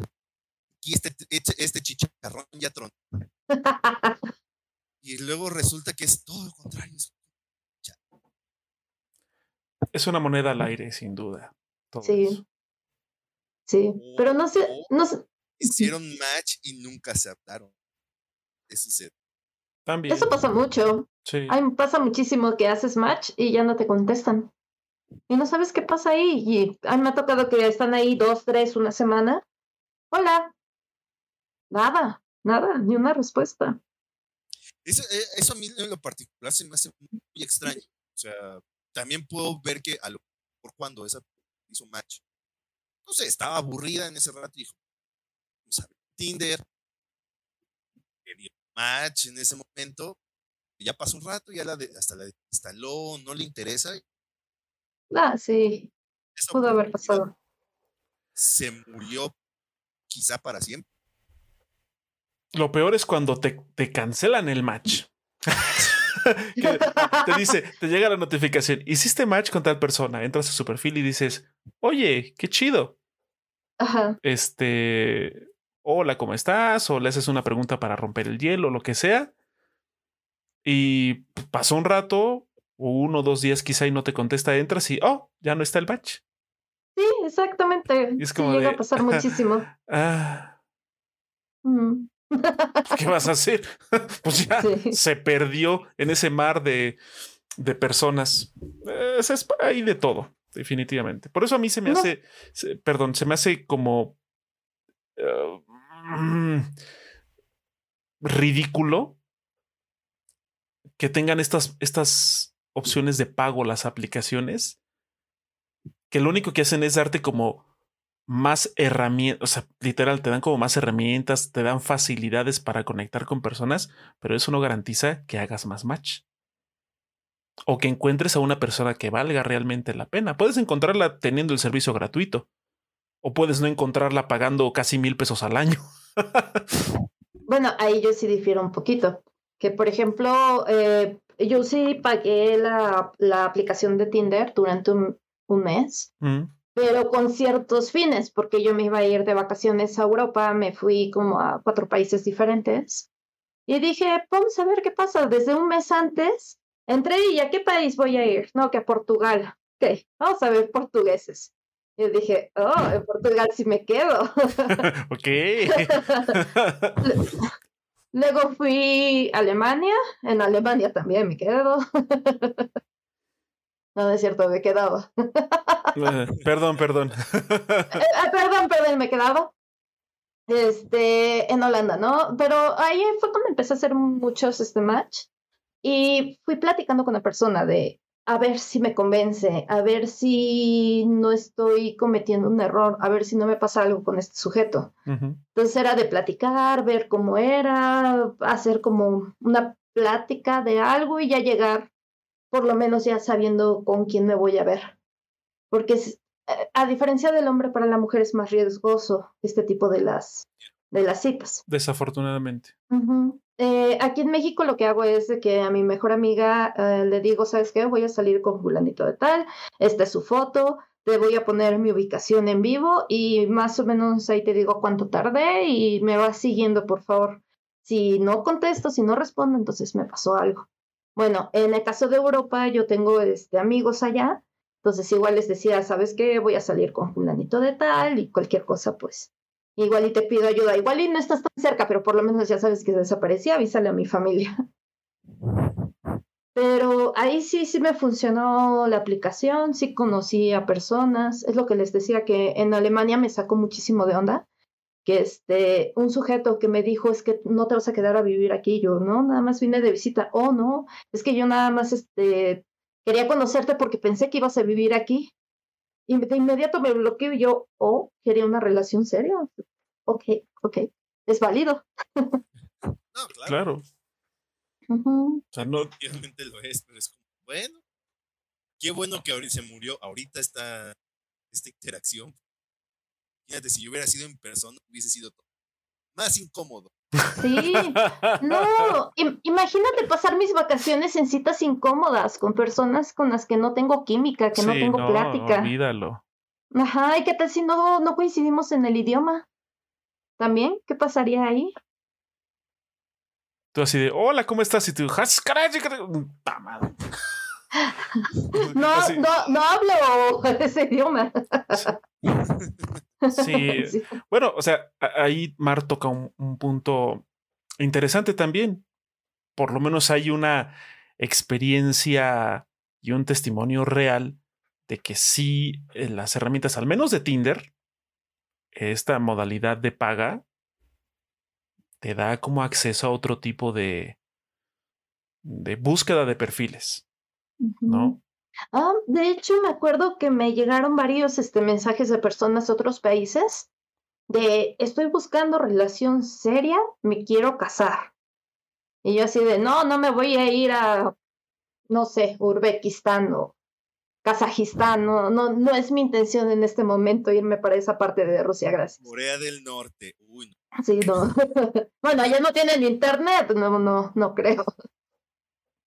S1: aquí este, este, este chicharrón ya tronó. Y luego resulta que es todo lo contrario. es-
S2: Es una moneda al aire, sin duda.
S3: Sí. Sí, pero no sé, no sé,
S1: Hicieron match y nunca se hablaron. Eso sucede.
S2: También.
S3: eso pasa mucho.
S2: Sí.
S3: Ay, pasa muchísimo que haces match y ya no te contestan. Y no sabes qué pasa ahí. Y a mí me ha tocado que están ahí dos, tres, una semana. Hola. Nada, nada, ni una respuesta.
S1: Eso, eh, eso a mí en lo particular se me hace muy extraño. O sea, también puedo ver que a lo por cuando esa hizo match, no sé, estaba aburrida en ese rato y dijo, vamos a ver Tinder, le dio match en ese momento, y ya pasó un rato, ya la de- hasta la instaló, no le interesa.
S3: Ah, sí,
S1: esa
S3: pudo haber pasado.
S1: Se murió quizá para siempre.
S2: Lo peor es cuando te, te cancelan el match. Que te dice, te llega la notificación, hiciste match con tal persona, entras a su perfil y dices, oye, qué chido.
S3: Ajá.
S2: Este, hola, ¿cómo estás? O le haces una pregunta para romper el hielo, lo que sea. Y pasó un rato, o uno o dos días quizá y no te contesta, entras y, oh, ya no está el match.
S3: Sí, exactamente.
S2: Y es
S3: Sí,
S2: como
S3: llega a pasar muchísimo.
S2: Ah,
S3: Mm,
S2: ¿qué vas a hacer? pues ya
S3: Sí.
S2: se perdió en ese mar de, de personas. Eh, es, es- hay de todo, definitivamente. Por eso a mí se me
S3: No.
S2: hace, se- perdón, se me hace como eh, mm, ridículo que tengan estas, estas opciones de pago las aplicaciones, que lo único que hacen es darte como más herramientas, o sea, literal, te dan como más herramientas, te dan facilidades para conectar con personas, pero eso no garantiza que hagas más match. O que encuentres a una persona que valga realmente la pena. Puedes encontrarla teniendo el servicio gratuito. O puedes no encontrarla pagando casi mil pesos al año.
S3: Bueno, ahí yo sí difiero un poquito. Que, por ejemplo, eh, yo sí pagué la, la aplicación de Tinder durante un, un mes,
S2: Mm,
S3: pero con ciertos fines, porque yo me iba a ir de vacaciones a Europa, me fui como a cuatro países diferentes. Y dije, vamos a ver qué pasa. Desde un mes antes entré y ¿a qué país voy a ir? No, que a Portugal. Ok, vamos a ver portugueses. Y dije, oh, en Portugal sí me quedo.
S2: ok.
S3: Luego fui a Alemania, en Alemania también me quedo. No, no es cierto, me quedaba.
S2: Perdón, perdón.
S3: Eh, perdón, perdón, me quedaba. Este, en Holanda, ¿no? Pero ahí fue cuando empecé a hacer muchos este match y fui platicando con la persona de a ver si me convence, a ver si no estoy cometiendo un error, a ver si no me pasa algo con este sujeto. Entonces era de platicar, ver cómo era, hacer como una plática de algo y ya llegar, por lo menos ya sabiendo con quién me voy a ver. Porque es- eh, a diferencia del hombre, para la mujer es más riesgoso este tipo de las, de las citas.
S2: Desafortunadamente.
S3: Eh, aquí en México lo que hago es de que a mi mejor amiga eh, le digo, ¿sabes qué? Voy a salir con fulanito de tal, esta es su foto, te voy a poner mi ubicación en vivo y más o menos ahí te digo cuánto tardé y me vas siguiendo, por favor. Si no contesto, si no respondo, entonces me pasó algo. Bueno, en el caso de Europa, yo tengo este, amigos allá, entonces igual les decía, ¿sabes qué? Voy a salir con fulanito de tal y cualquier cosa, pues igual y te pido ayuda, igual y no estás tan cerca, pero por lo menos ya sabes que desaparecí, avísale a mi familia. Pero ahí sí, sí me funcionó la aplicación, sí conocí a personas, es lo que les decía que en Alemania me sacó muchísimo de onda, que este, un sujeto que me dijo es que no te vas a quedar a vivir aquí, yo no, nada más vine de visita, oh no, es que yo nada más este, quería conocerte porque pensé que ibas a vivir aquí. Y de inmediato me bloqueé y yo, oh, quería una relación seria. Ok, ok, es válido.
S1: No, claro.
S2: Claro. O sea, no,
S1: Obviamente lo es, pero es como, bueno, qué bueno que ahorita se murió, ahorita esta, esta interacción. Imagínate, si yo hubiera sido en persona, hubiese sido todo más incómodo.
S3: Sí, no, im- imagínate pasar mis vacaciones en citas incómodas con personas con las que no tengo química, que no tengo plática.
S2: Olvídalo.
S3: Ajá, ¿y qué tal si no, no coincidimos en el idioma? ¿También? ¿Qué pasaría ahí?
S2: Tú así de, hola, ¿cómo estás? Y tú, "Has, caray, caray".
S3: No,
S2: Así.
S3: no, no hablo ese idioma.
S2: Sí.
S3: Sí.
S2: Bueno, o sea, ahí Mar toca un, un punto interesante también. Por lo menos hay una experiencia y un testimonio real de que sí, eh, las herramientas, al menos de Tinder, esta modalidad de paga, te da como acceso a otro tipo de, de búsqueda de perfiles, ¿no?
S3: Ah, de hecho, me acuerdo que me llegaron varios este, mensajes de personas de otros países de estoy buscando relación seria, me quiero casar. Y yo así de, no, no me voy a ir a, no sé, Uzbekistán o Kazajistán, no, no, no es mi intención en este momento irme para esa parte de Rusia, gracias.
S1: Corea del Norte, uy, no.
S3: Sí, no. bueno, ya no tienen internet, no, no, no creo.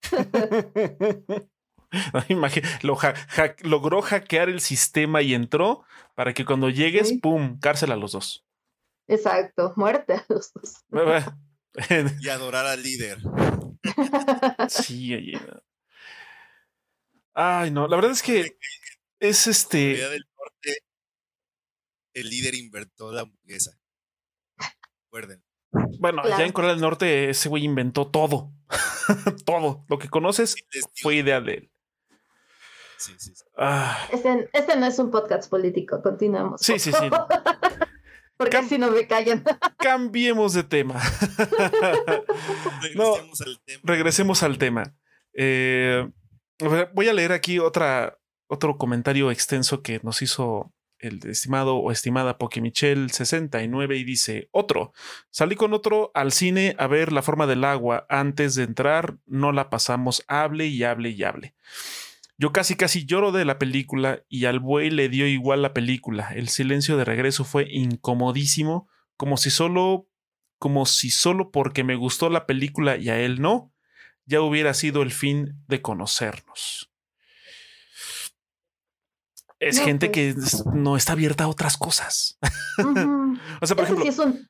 S2: Imagi- lo ha- ha- logró hackear el sistema y entró para que cuando llegues,
S3: Sí.
S2: ¡pum! cárcel a los dos.
S3: Exacto, muerte a los dos.
S1: Y adorar al líder.
S2: sí, oye. Ay, no, la verdad es que es este.
S1: Corea del Norte, el líder inventó la hamburguesa. Recuerden.
S2: Bueno, allá
S3: Claro.
S2: en Corea del Norte ese güey inventó todo. todo. Lo que conoces fue idea de él.
S1: Sí, sí, sí.
S2: Ah,
S3: Este, este no es un podcast político, continuamos.
S2: sí, sí, sí.
S3: Porque
S2: Cam-
S3: si no me callan.
S2: Cambiemos de tema. No.
S1: Regresemos al tema.
S2: regresemos al tema. Eh, voy a leer aquí otra, otro comentario extenso que nos hizo el estimado o estimada Pokemichel 69 y dice, otro, salí con otro al cine a ver la forma del agua. Antes de entrar no la pasamos, hable y hable y hable. Yo casi casi lloro de la película y al buey le dio igual la película. El silencio de regreso fue incomodísimo, como si solo como si solo porque me gustó la película y a él no, ya hubiera sido el fin de conocernos. Es
S3: No,
S2: gente
S3: pues.
S2: que no está abierta a otras cosas. O sea, por ejemplo,
S3: sí es un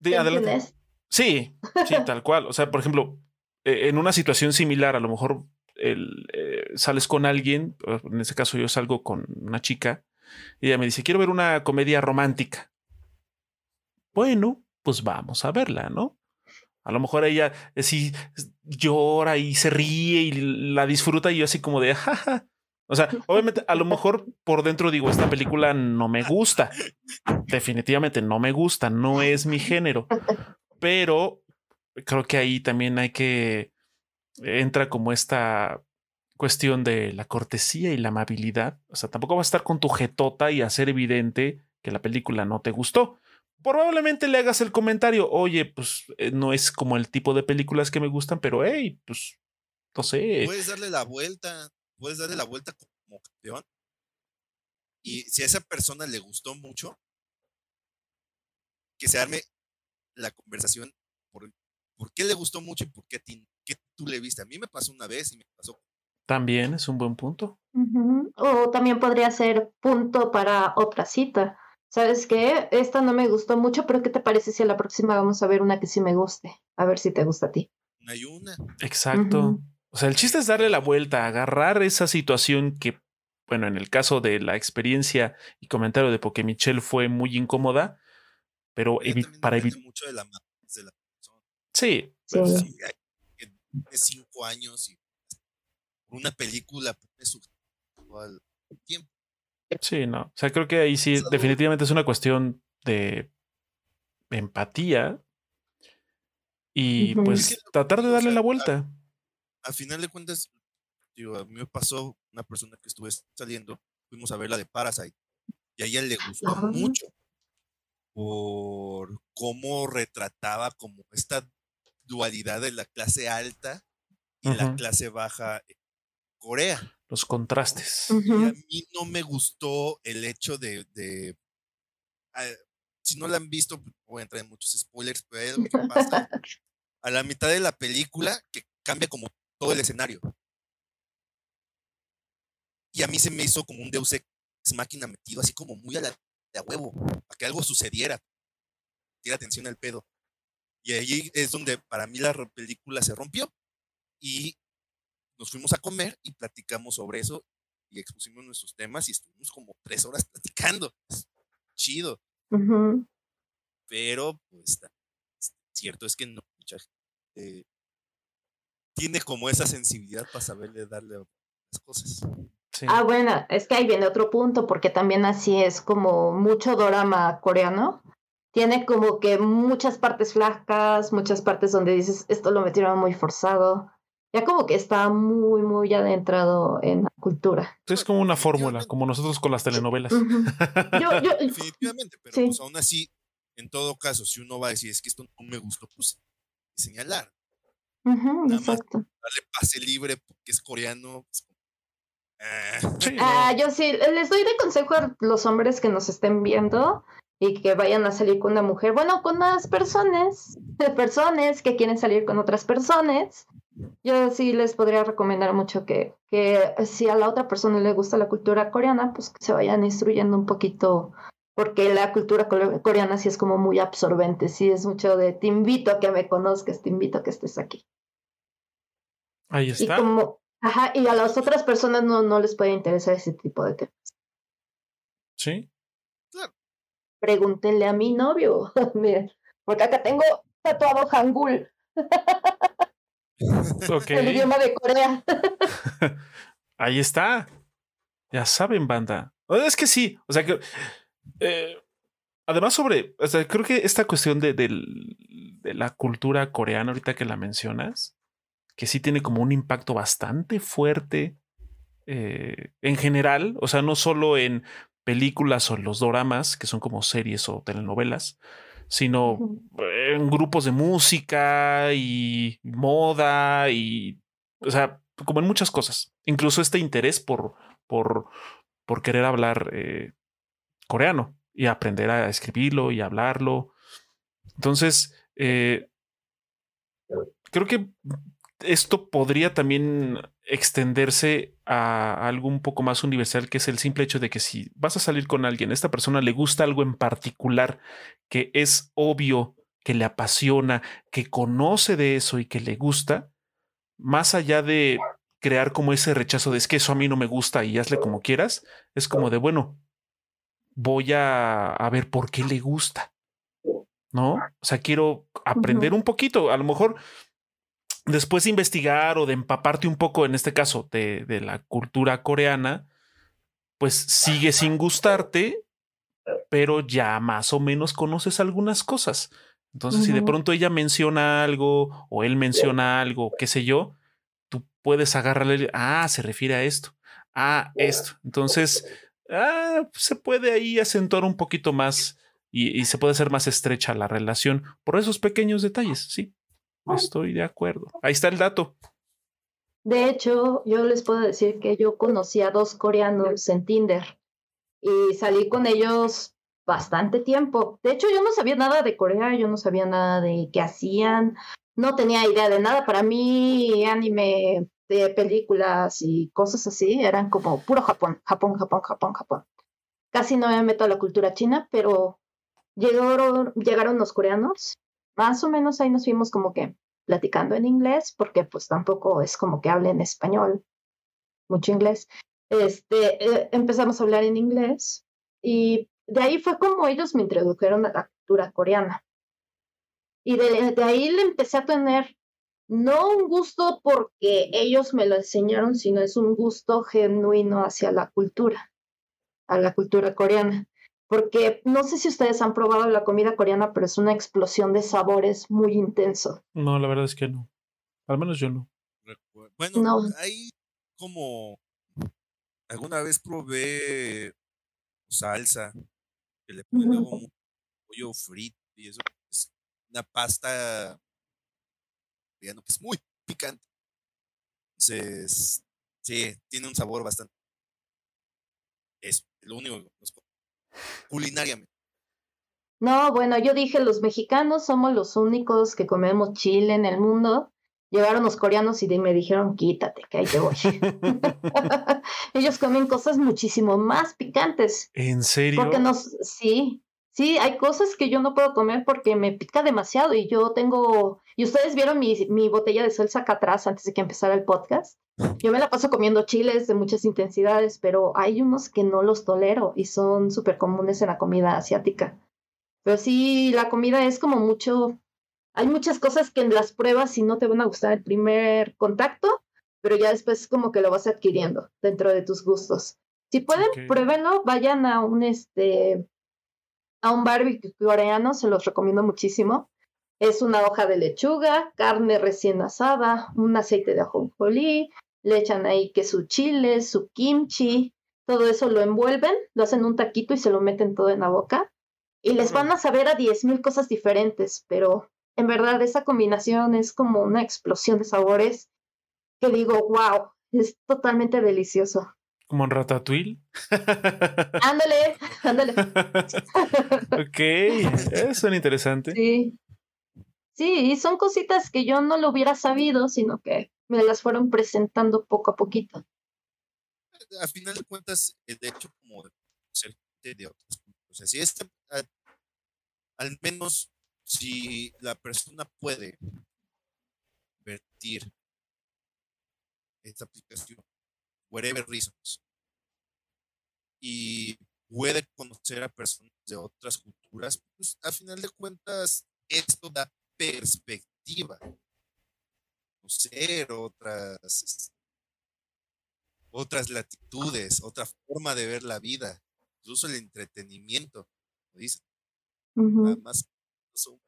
S2: de- adelante.
S3: emptiness.
S2: Sí, sí, tal cual. O sea, por ejemplo, eh, en una situación similar, a lo mejor eh, sales con alguien, o en este caso yo salgo con una chica, y ella me dice, quiero ver una comedia romántica. Bueno, pues vamos a verla, ¿no? A lo mejor ella eh, sí llora y se ríe y la disfruta y yo así como de, jaja. O sea, obviamente a lo mejor por dentro digo, esta película no me gusta. Definitivamente no me gusta, no es mi género. Pero creo que ahí también hay que entra como esta cuestión de la cortesía y la amabilidad. O sea, tampoco vas a estar con tu jetota y hacer evidente que la película no te gustó. Probablemente le hagas el comentario, oye, pues eh, no es como el tipo de películas que me gustan, pero hey, pues no sé.
S1: Puedes darle la vuelta, puedes darle la vuelta como campeón. Y si a esa persona le gustó mucho, que se arme la conversación por, por qué le gustó mucho y por qué, a ti- qué tú le viste. A mí me pasó una vez y me pasó.
S2: También es un buen punto.
S3: O también podría ser punto para otra cita. ¿Sabes qué? Esta no me gustó mucho, pero ¿qué te parece si a la próxima vamos a ver una que sí me guste? A ver si te gusta a ti.
S1: Una y una.
S2: Exacto. O sea, el chiste es darle la vuelta, agarrar esa situación que, bueno, en el caso de la experiencia y comentario de Pokemichel fue muy incómoda, pero para evitar...
S1: mucho de la, de la persona.
S2: Sí.
S3: Sí.
S1: Pero sí, tiene cinco años y una película pone su al tiempo.
S2: Sí, no. O sea, creo que ahí sí,
S1: Salud.
S2: definitivamente es una cuestión de empatía y pues
S1: Es que lo-
S2: tratar de
S1: o
S2: darle
S1: sea,
S2: la
S1: a-
S2: vuelta.
S1: A final de cuentas, digo, a mí me pasó una persona que estuve saliendo, fuimos a ver la de Parasite y a ella le gustó mucho por cómo retrataba como esta dualidad de la clase alta y la clase baja en Corea.
S2: Los contrastes.
S1: Y a mí no me gustó el hecho de, de- ah, si no la han visto, pues, voy a entrar en muchos spoilers, pero hay algo que pasa a la mitad de la película que cambia como todo el escenario. Y a mí se me hizo como un Deus Ex máquina metido así como muy a la de a huevo, a que algo sucediera, diera atención al pedo. Y ahí es donde para mí la película se rompió y nos fuimos a comer y platicamos sobre eso y expusimos nuestros temas y estuvimos como tres horas platicando. Chido,
S3: Ujú.
S1: pero pues cierto es que no mucha gente tiene como esa sensibilidad para saberle darle a las cosas.
S2: Sí.
S3: Ah, bueno, es que ahí viene otro punto, porque también así es como mucho dorama coreano. Tiene como que muchas partes flacas, muchas partes donde dices, esto lo metieron muy forzado. Ya como que está muy, muy adentrado en la cultura.
S2: es como una fórmula,
S1: definitivamente.
S2: como nosotros con las telenovelas.
S3: Yo, yo,
S1: Definitivamente, pero
S3: Sí.
S1: pues aún así, en todo caso, si uno va a decir es que esto no me gustó, pues señalar, Nada más.
S3: exacto.
S1: darle pase libre porque es coreano. pues, ah,
S2: Sí,
S3: Ah,
S2: no.
S3: yo sí, les doy de consejo a los hombres que nos estén viendo y que vayan a salir con una mujer, bueno, con unas personas, personas que quieren salir con otras personas. Yo sí les podría recomendar mucho que, que si a la otra persona le gusta la cultura coreana, pues que se vayan instruyendo un poquito, porque la cultura core- coreana sí es como muy absorbente, sí es mucho de te invito a que me conozcas, te invito a que estés aquí.
S2: Ahí
S3: Y
S2: está.
S3: como, ajá, y a las otras personas no, no les puede interesar ese tipo de temas.
S2: Sí.
S3: Pregúntenle a mi novio. Porque acá tengo tatuado Hangul, el idioma de Corea.
S2: Ahí está. Ya saben, banda. Es que sí. O sea que. eh, además, sobre. O sea, creo que esta cuestión de, de la cultura coreana, ahorita que la mencionas, que sí tiene como un impacto bastante fuerte eh, en general. O sea, no solo en películas o en los doramas, que son como series o telenovelas, sino en grupos de música y moda y, o sea, como en muchas cosas. Incluso este interés por, por, por querer hablar eh, coreano y aprender a escribirlo y hablarlo. Entonces, eh, creo que esto podría también extenderse a algo un poco más universal, que es el simple hecho de que si vas a salir con alguien, a esta persona le gusta algo en particular que es obvio, que le apasiona, que conoce de eso y que le gusta, más allá de crear como ese rechazo de es que eso a mí no me gusta y hazle como quieras, es como de, bueno, voy a, a ver por qué le gusta. ¿No? O sea, quiero aprender un poquito. A lo mejor después de investigar o de empaparte un poco, en este caso, de, de la cultura coreana, pues sigue sin gustarte, pero ya más o menos conoces algunas cosas. Entonces, si de pronto ella menciona algo o él menciona algo, qué sé yo, tú puedes agarrarle, ah, se refiere a esto, ah, esto. Entonces, ah, se puede ahí acentuar un poquito más y, y se puede hacer más estrecha la relación por esos pequeños detalles. Sí, estoy de acuerdo. Ahí está el dato.
S3: De hecho, yo les puedo decir que yo conocí a dos coreanos en Tinder y salí con ellos bastante tiempo. De hecho, yo no sabía nada de Corea, yo no sabía nada de qué hacían, no tenía idea de nada. Para mí, anime de películas y cosas así eran como puro Japón, Japón, Japón, Japón, Japón. Casi no me meto a la cultura china, pero llegaron, llegaron los coreanos. Más o menos ahí nos fuimos como que platicando en inglés, porque pues tampoco es como que hablen español, mucho inglés. Este, eh, empezamos a hablar en inglés y de ahí fue como ellos me introdujeron a la, cultura coreana. Y de, de ahí le empecé a tener no un gusto porque ellos me lo enseñaron, sino es un gusto genuino hacia la cultura, a la cultura coreana. Porque no sé si ustedes han probado la comida coreana, pero es una explosión de sabores muy intenso.
S2: No, la verdad es que no. Al menos yo no.
S1: Bueno, no. hay como alguna vez probé salsa que le ponen un pollo frito y eso es una pasta que es muy picante. Entonces, sí, tiene un sabor bastante. Es lo único que culinariamente.
S3: No, bueno, yo dije, los mexicanos somos los únicos que comemos chile en el mundo. Llegaron los coreanos y me dijeron, quítate, que ahí te voy. Ellos comen cosas muchísimo más picantes.
S2: ¿En serio?
S3: Porque nos, sí, sí, hay cosas que yo no puedo comer porque me pica demasiado y yo tengo, y ustedes vieron mi, mi botella de salsa acá atrás antes de que empezara el podcast. Yo me la paso comiendo chiles de muchas intensidades, pero hay unos que no los tolero y son súper comunes en la comida asiática. Pero sí, la comida es como mucho, hay muchas cosas que en las pruebas y no te van a gustar el primer contacto, pero ya después como que lo vas adquiriendo dentro de tus gustos. Si pueden, pruébenlo, vayan a un este a un barbecue coreano, se los recomiendo muchísimo. Es una hoja de lechuga, carne recién asada, un aceite de ajonjolí, le echan ahí que su chile, su kimchi, todo eso lo envuelven, lo hacen un taquito y se lo meten todo en la boca. Y les van a saber a 10.000 cosas diferentes, pero en verdad esa combinación es como una explosión de sabores que digo, wow, es totalmente delicioso.
S2: ¿Como en Ratatouille?
S3: ándale, ándale.
S2: ok, eso es interesante.
S3: Sí. Sí, y son cositas que yo no lo hubiera sabido, sino que me las fueron presentando poco a poquito.
S1: A final de cuentas, de hecho, como ser de otras culturas. Si este, al menos si la persona puede vertir esta aplicación, whatever reasons, y puede conocer a personas de otras culturas, pues a final de cuentas esto da perspectiva, conocer otras otras latitudes, otra forma de ver la vida, incluso el entretenimiento, lo dicen. Además, son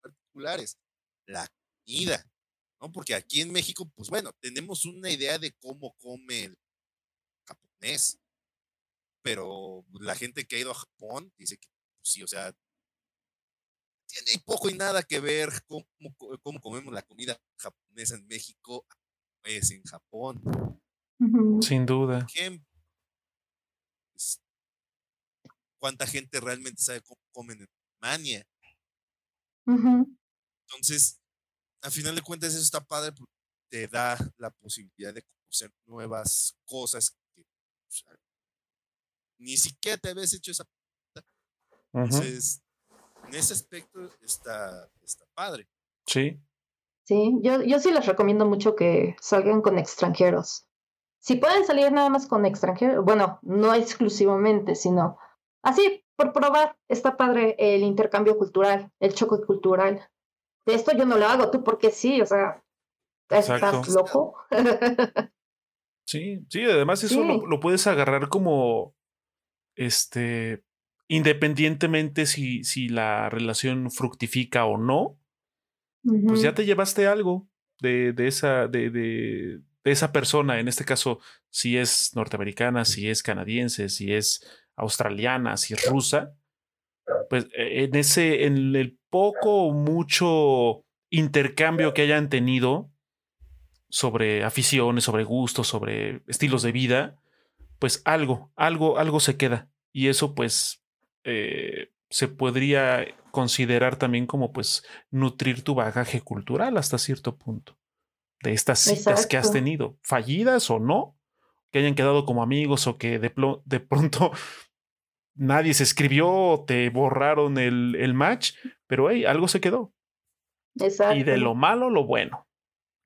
S1: particulares. La comida, ¿no? Porque aquí en México, pues bueno, tenemos una idea de cómo come el japonés, pero la gente que ha ido a Japón dice que pues sí, o sea, tiene poco y nada que ver cómo, cómo comemos la comida japonesa en México, pues en Japón.
S2: Sin duda.
S1: Pues, ¿Cuánta gente realmente sabe cómo comen en Alemania? Entonces, al final de cuentas, eso está padre porque te da la posibilidad de conocer nuevas cosas que ni siquiera te habías hecho esa Entonces, en ese aspecto está, está padre.
S2: Sí.
S3: Sí, yo, yo sí les recomiendo mucho que salgan con extranjeros. Si pueden salir nada más con extranjeros, bueno, no exclusivamente, sino así, por probar, está padre el intercambio cultural, el choque cultural. De esto yo no lo hago, tú porque sí, o sea, estás loco.
S2: sí, sí, además eso lo, puedes agarrar como, este, independientemente si, si la relación fructifica o no, pues ya te llevaste algo de, de esa, de, de, de esa persona, en este caso, si es norteamericana, si es canadiense, si es australiana, si es rusa, pues e, en ese, en el poco o mucho intercambio que hayan tenido sobre aficiones, sobre gustos, sobre estilos de vida, pues algo, algo, algo se queda. Y eso pues eh, se podría considerar también como pues nutrir tu bagaje cultural hasta cierto punto. De estas citas que has tenido, fallidas o no, que hayan quedado como amigos o que de, de pronto nadie se escribió, te borraron el, el match, pero hey, algo se quedó.
S3: Exacto.
S2: Y de lo malo, lo bueno,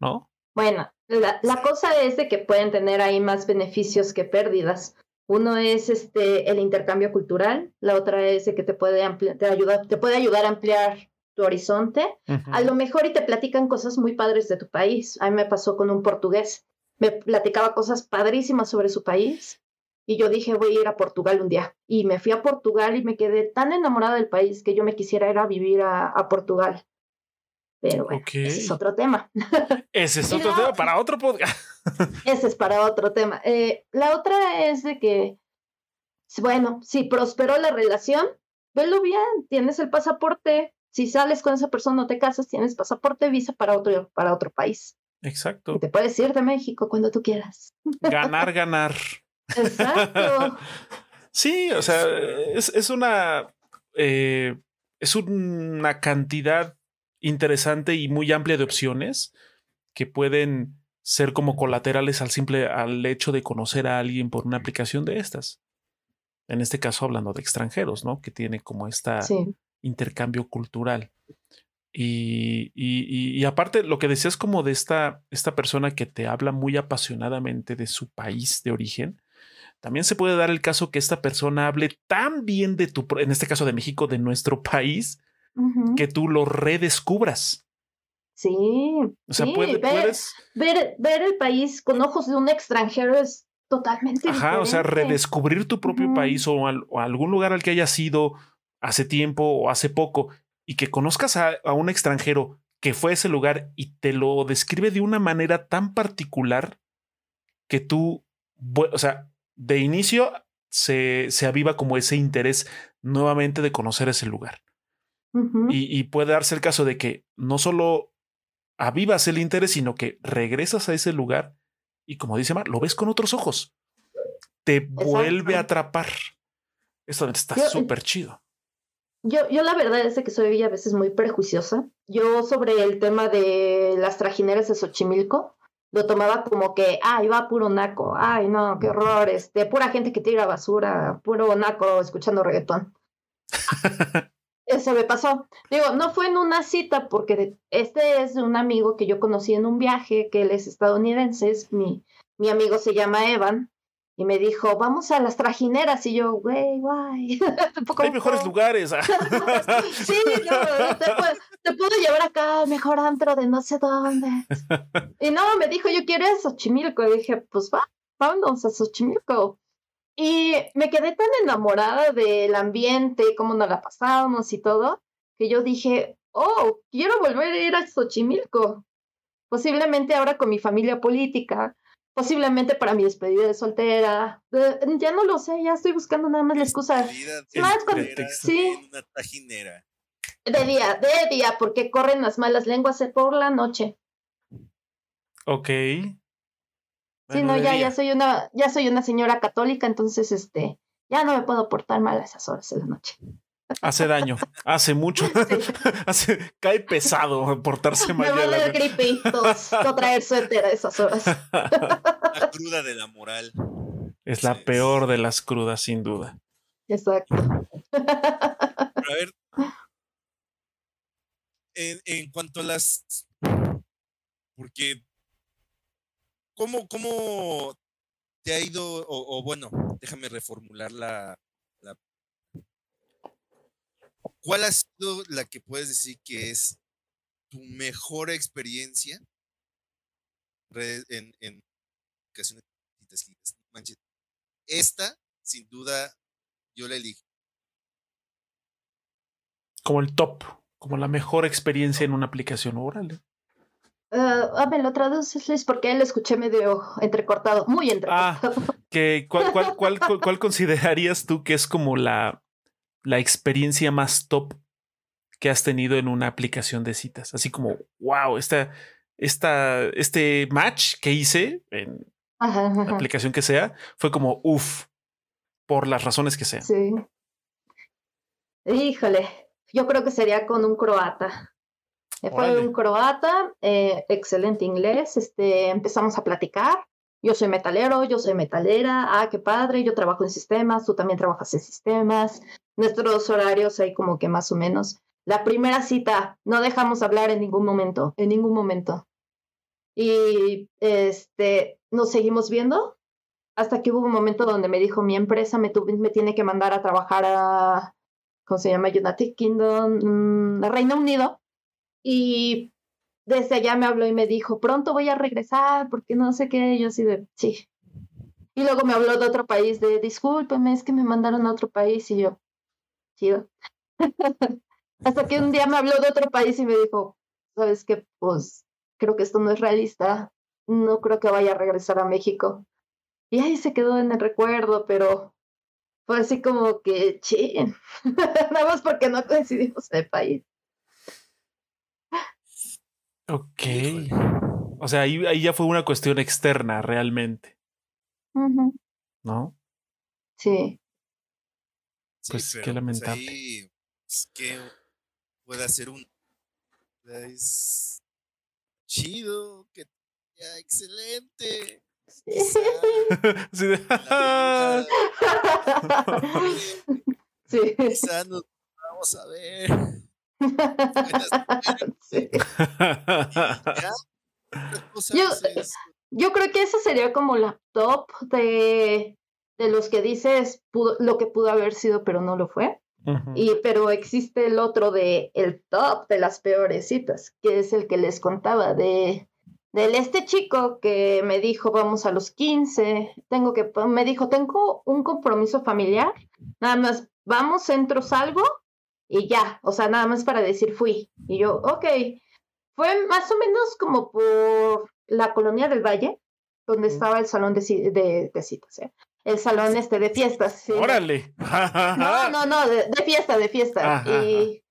S2: ¿no?
S3: Bueno, la, la, cosa es de que pueden tener ahí más beneficios que pérdidas. Uno es este el intercambio cultural, la otra es que te puede te ayuda, te puede ayudar a ampliar tu horizonte. A lo mejor y te platican cosas muy padres de tu país. A mí me pasó con un portugués. Me platicaba cosas padrísimas sobre su país y yo dije, voy a ir a Portugal un día. Y me fui a Portugal y me quedé tan enamorada del país que yo me quisiera ir a vivir a, Portugal. Pero bueno, ese es otro tema.
S2: Ese es otro tema para otro podcast.
S3: ese es para otro tema. Eh, la otra es de que, bueno, si prosperó la relación, velo bien, tienes el pasaporte. Si sales con esa persona, no te casas, tienes pasaporte, visa para otro, para otro país.
S2: Exacto.
S3: te puedes ir de México cuando tú quieras.
S2: Ganar, ganar.
S3: Exacto.
S2: sí, o sea, es, una. Eh, es una cantidad interesante y muy amplia de opciones que pueden ser como colaterales al simple al hecho de conocer a alguien por una aplicación de estas. En este caso, hablando de extranjeros, ¿no? Que tiene como esta intercambio cultural. Y, y, aparte, lo que decías como de esta, esta persona que te habla muy apasionadamente de su país de origen, también se puede dar el caso que esta persona hable tan bien de tu, en este caso de México, de nuestro país, que tú lo redescubras.
S3: Sí. O sea, puedes. Ver, ver, el país con ojos de un extranjero es totalmente Ajá,
S2: o sea, redescubrir tu propio país o, algún lugar al que hayas ido hace tiempo o hace poco y que conozcas a, a un extranjero que fue a ese lugar y te lo describe de una manera tan particular que tú, o sea, de inicio se, se aviva como ese interés nuevamente de conocer ese lugar. Y, puede darse el caso de que no solo avivas el interés, sino que regresas a ese lugar y como dice Mar, lo ves con otros ojos. Te vuelve a atrapar. Esto está eh, súper chido.
S3: Yo, yo la verdad es que soy a veces muy prejuiciosa. Yo sobre el tema de las trajineras de Xochimilco, lo tomaba como que, ay, va puro naco, ay, no, qué horror, este, pura gente que tira basura, puro naco escuchando reggaetón. Eso me pasó. Digo, no fue en una cita, porque este es un amigo que yo conocí en un viaje, que él es estadounidense, mi, mi amigo se llama Evan, y me dijo, vamos a las trajineras. Y yo, güey, guay.
S2: Hay mejores lugares. Ah.
S3: sí, te, puedo, llevar acá, mejor antro de no sé dónde. Y no, me dijo, yo quiero a Xochimilco. Y dije, pues va, vámonos a Xochimilco. Y me quedé tan enamorada del ambiente, cómo nos la pasábamos y todo, que yo dije, oh, quiero volver a ir a Xochimilco. Posiblemente ahora con mi familia política, posiblemente para mi despedida de soltera. ya no lo sé, ya estoy buscando nada más la excusa.
S1: sí. Una tajinera.
S3: De día, de día, porque corren las malas lenguas por la noche.
S2: Ok.
S3: Sí, no, ya, ya soy una, ya soy una señora católica, entonces este, ya no me puedo portar mal a esas horas de la noche.
S2: Hace daño, hace mucho, hace, cae pesado portarse mal.
S3: Me va a gripe, no traer suéter a esas horas.
S1: La cruda de la moral.
S2: Es la peor de las crudas, sin duda.
S3: Exacto.
S1: a ver, en, cuanto a las... Porque, ¿cómo, cómo te ha ido, o, o bueno, déjame reformular la, ¿Cuál ha sido la que puedes decir que es tu mejor experiencia en, en Esta, sin duda, yo la elijo.
S2: Como el top, como la mejor experiencia en una aplicación. Órale.
S3: Uh, me lo traduces porque lo escuché medio entrecortado, muy ah, entrecortado.
S2: Ah, que, ¿cuál, cuál, cuál, cuál considerarías tú que es como la, la experiencia más top que has tenido en una aplicación de citas. Así como, wow, esta, esta, este match que hice en la aplicación que sea fue como, uff, por las razones que sean.
S3: Sí. Híjole, yo creo que sería con un croata. Fue un croata, eh, excelente inglés. Este, empezamos a platicar yo soy metalero, yo soy metalera, ah, qué padre, yo trabajo en sistemas, tú también trabajas en sistemas, nuestros horarios hay como que más o menos. La primera cita, no dejamos hablar en ningún momento, en ningún momento. Y este, nos seguimos viendo hasta que hubo un momento donde me dijo, mi empresa me, me tiene que mandar a trabajar a, ¿cómo se llama? United Kingdom, mm, Reino Unido. Y desde allá me habló y me dijo, pronto voy a regresar porque no sé qué. yo así de, sí. Y luego me habló de otro país, de, discúlpeme, es que me mandaron a otro país. Y yo, chido. hasta que un día me habló de otro país y me dijo, ¿sabes qué? Pues creo que esto no es realista. No creo que vaya a regresar a México. Y ahí se quedó en el recuerdo, pero fue así como que, che, nada más porque no coincidimos en el país.
S2: Ok. O sea, ahí, ahí, ya fue una cuestión externa realmente. ¿No?
S3: Sí.
S2: Pues qué lamentable.
S1: Pues, que puede ser un. Es chido, que ya excelente.
S2: Sí.
S3: sí.
S1: Quizá nos vamos a ver.
S3: Yo, yo, creo que esa sería como la top de, de los que dices lo que pudo haber sido, pero no lo fue. Y, pero existe el otro de el top de las peores citas, que es el que les contaba de del este chico que me dijo, vamos a los 15, tengo que, me dijo, tengo un compromiso familiar, nada más, vamos, entro, salgo y ya, o sea, nada más para decir fui. Y yo, ok, fue más o menos como por la colonia del Valle, donde estaba el salón de, de, citas, ¿eh? El salón este de fiestas.
S2: Órale.
S3: no, no, no, de, fiesta, de fiesta. Y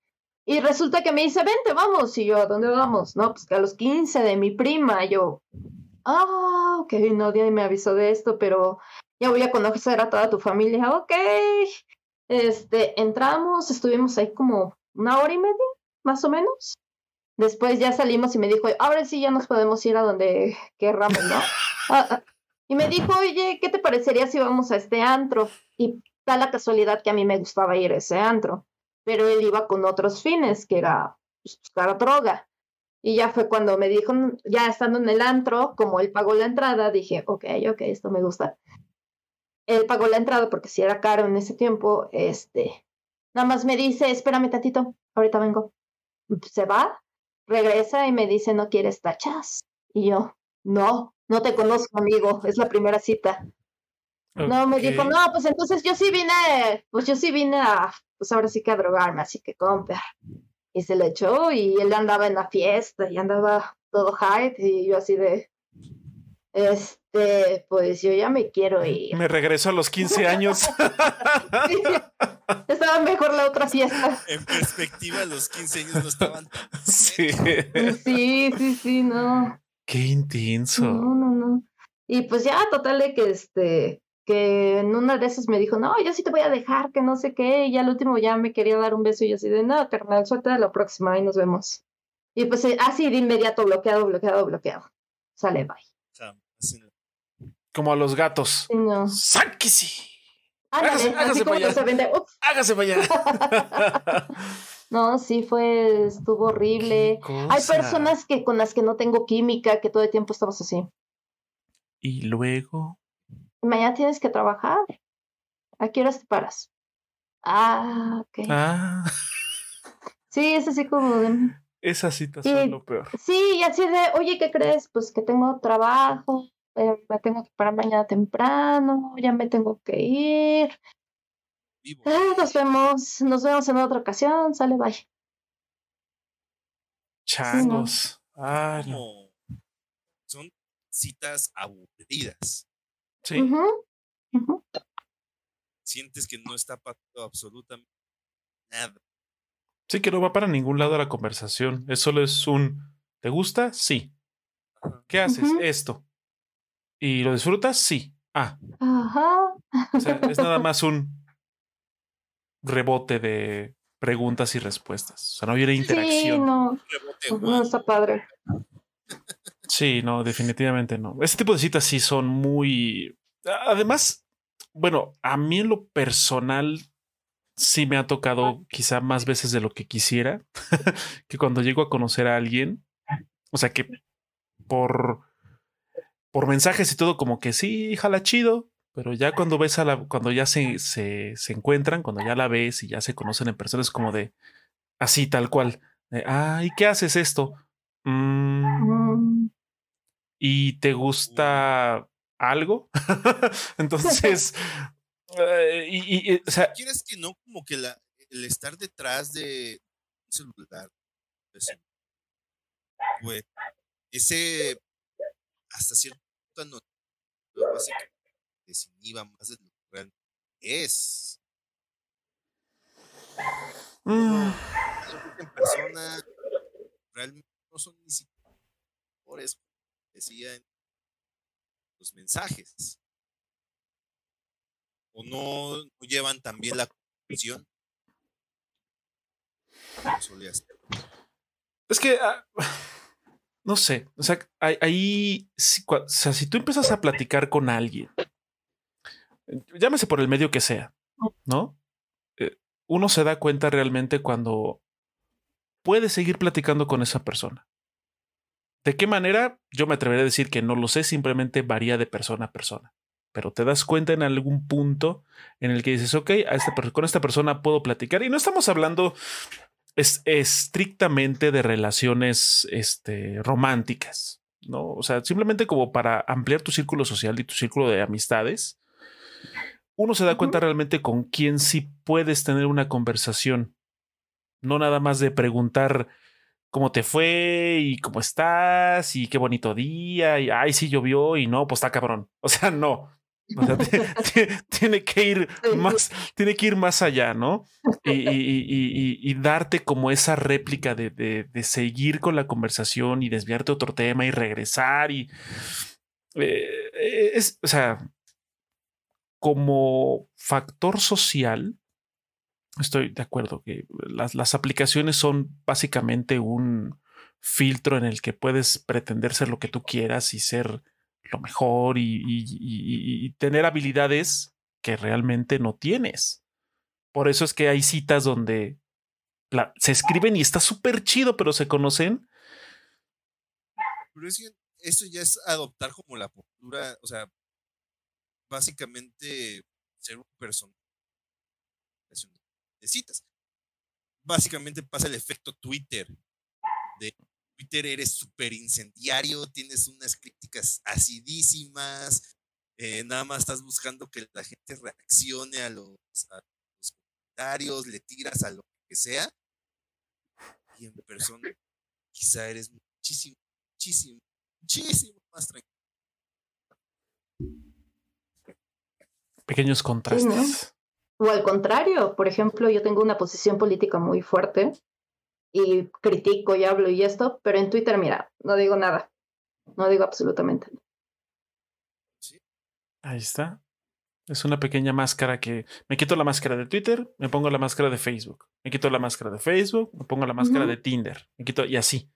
S3: y resulta que me dice, vente, vamos. Y yo, ¿a dónde vamos? No, pues que a los 15 de mi prima. yo, ah, ok, no, nadie me avisó de esto, pero ya voy a conocer a toda tu familia. Ok. Este, entramos, estuvimos ahí como una hora y media, más o menos. Después ya salimos y me dijo, ahora sí ya nos podemos ir a donde querramos, ¿no? Ah, ah. y me dijo, oye, ¿qué te parecería si vamos a este antro? Y da la casualidad que a mí me gustaba ir a ese antro pero él iba con otros fines, que era pues, buscar droga. Y ya fue cuando me dijo, ya estando en el antro, como él pagó la entrada, dije, ok, ok, esto me gusta. Él pagó la entrada porque si era caro en ese tiempo, este, nada más me dice, espérame tatito, ahorita vengo. Se va, regresa y me dice, ¿no quieres tachas? Y yo, no, no te conozco, amigo, es la primera cita. No, me dijo, no, pues entonces yo sí vine, pues yo sí vine a pues ahora sí que a drogarme, así que compra. Y se le echó y él andaba en la fiesta y andaba todo hype y yo así de, este, pues yo ya me quiero ir.
S2: Me regreso a los 15 años.
S3: Estaba mejor la otra fiesta.
S1: En perspectiva, los 15 años no estaban tan.
S2: Sí.
S3: Sí, sí, sí, no.
S2: Qué intenso.
S3: No, no, no. Y pues ya, total de que este, que en una de esas me dijo, no, yo sí te voy a dejar, que no sé qué, y al último ya me quería dar un beso y yo así de, no, carnal, suelta la próxima y nos vemos. Y pues eh, así de inmediato, bloqueado, bloqueado, bloqueado. Sale, bye.
S2: Como a los gatos.
S3: No.
S2: ¡Sáquese!
S3: hágase, hágase para allá.
S2: Hágase para allá.
S3: no, sí fue, estuvo horrible. Hay personas que con las que no tengo química, que todo el tiempo estamos así.
S2: Y luego
S3: mañana tienes que trabajar. ¿A qué horas te paras? Ah, ok.
S2: Ah.
S3: Sí, es así como de...
S2: Esa situación es lo peor.
S3: Sí, y así de, oye, ¿qué crees? Pues que tengo trabajo, eh, me tengo que parar mañana temprano, ya me tengo que ir. Ah, nos vemos, nos vemos en otra ocasión, sale, bye.
S2: Changos. Ah,
S1: Son citas aburridas.
S2: Sí.
S1: Sientes que no está pasando absolutamente nada.
S2: Sí, que no va para ningún lado la conversación. Es solo es un ¿te gusta? Sí. ¿Qué haces? Esto. ¿Y lo disfrutas? Sí. Ah.
S3: Ajá.
S2: O sea, es nada más un rebote de preguntas y respuestas. O sea, no hubiera interacción.
S3: Sí, no. no está padre.
S2: Sí, no, definitivamente no. Este tipo de citas sí son muy. Además, bueno, a mí en lo personal sí me ha tocado quizá más veces de lo que quisiera, que cuando llego a conocer a alguien, o sea que por por mensajes y todo como que sí, jala chido, Pero ya cuando ves a la, cuando ya se, se, encuentran, cuando ya la ves y ya se conocen en persona, es como de así, tal cual. Ay, ¿qué haces esto? Mm. ¿Y te gusta algo? Entonces, eh, y, o sea,
S1: ¿quieres que no como que la, el estar detrás de un celular, pues, ese hasta cierto punto no, desinhiba más de lo que realmente es. Mm. En persona realmente no son ni siquiera eso decían los mensajes o no, llevan también la confusión
S2: es que ah, no sé, o sea, ahí, o sea, si tú empiezas a platicar con alguien, llámese por el medio que sea, ¿no? Eh, uno se da cuenta realmente cuando puede seguir platicando con esa persona. ¿De qué manera? Yo me atreveré a decir que no lo sé, simplemente varía de persona a persona. Pero te das cuenta en algún punto en el que dices, ok, a este, con esta persona puedo platicar. Y no estamos hablando es estrictamente de relaciones este, románticas, ¿no? O sea, simplemente como para ampliar tu círculo social y tu círculo de amistades, uno se da cuenta realmente con quién sí puedes tener una conversación, no nada más de preguntar cómo te fue y cómo estás y qué bonito día y ay, sí llovió y no, pues está cabrón. O sea, no. O sea, tiene que ir más, tiene que ir más allá, ¿no? Y, darte como esa réplica de, seguir con la conversación y desviarte a otro tema y regresar. Y eh, es, o sea, como factor social, estoy de acuerdo que las, las aplicaciones son básicamente un filtro en el que puedes pretender ser lo que tú quieras y ser lo mejor y, tener habilidades que realmente no tienes. Por eso es que hay citas donde se escriben y está súper chido, pero se conocen.
S1: Pero es que eso ya es adoptar como la postura, o sea, básicamente ser un personaje de citas. Básicamente pasa el efecto Twitter de Twitter eres súper incendiario, tienes unas críticas acidísimas, eh, nada más estás buscando que la gente reaccione a los, comentarios, le tiras a lo que sea. Y en persona quizá eres muchísimo, muchísimo, muchísimo más tranquilo.
S2: Pequeños contrastes.
S3: O al contrario, por ejemplo, yo tengo una posición política muy fuerte y critico y hablo y esto, pero en Twitter, mira, no digo nada. No digo absolutamente nada.
S2: Ahí está. Es una pequeña máscara que me quito la máscara de Twitter, me pongo la máscara de Facebook, me quito la máscara de Facebook, me pongo la máscara de Tinder, me quito y así.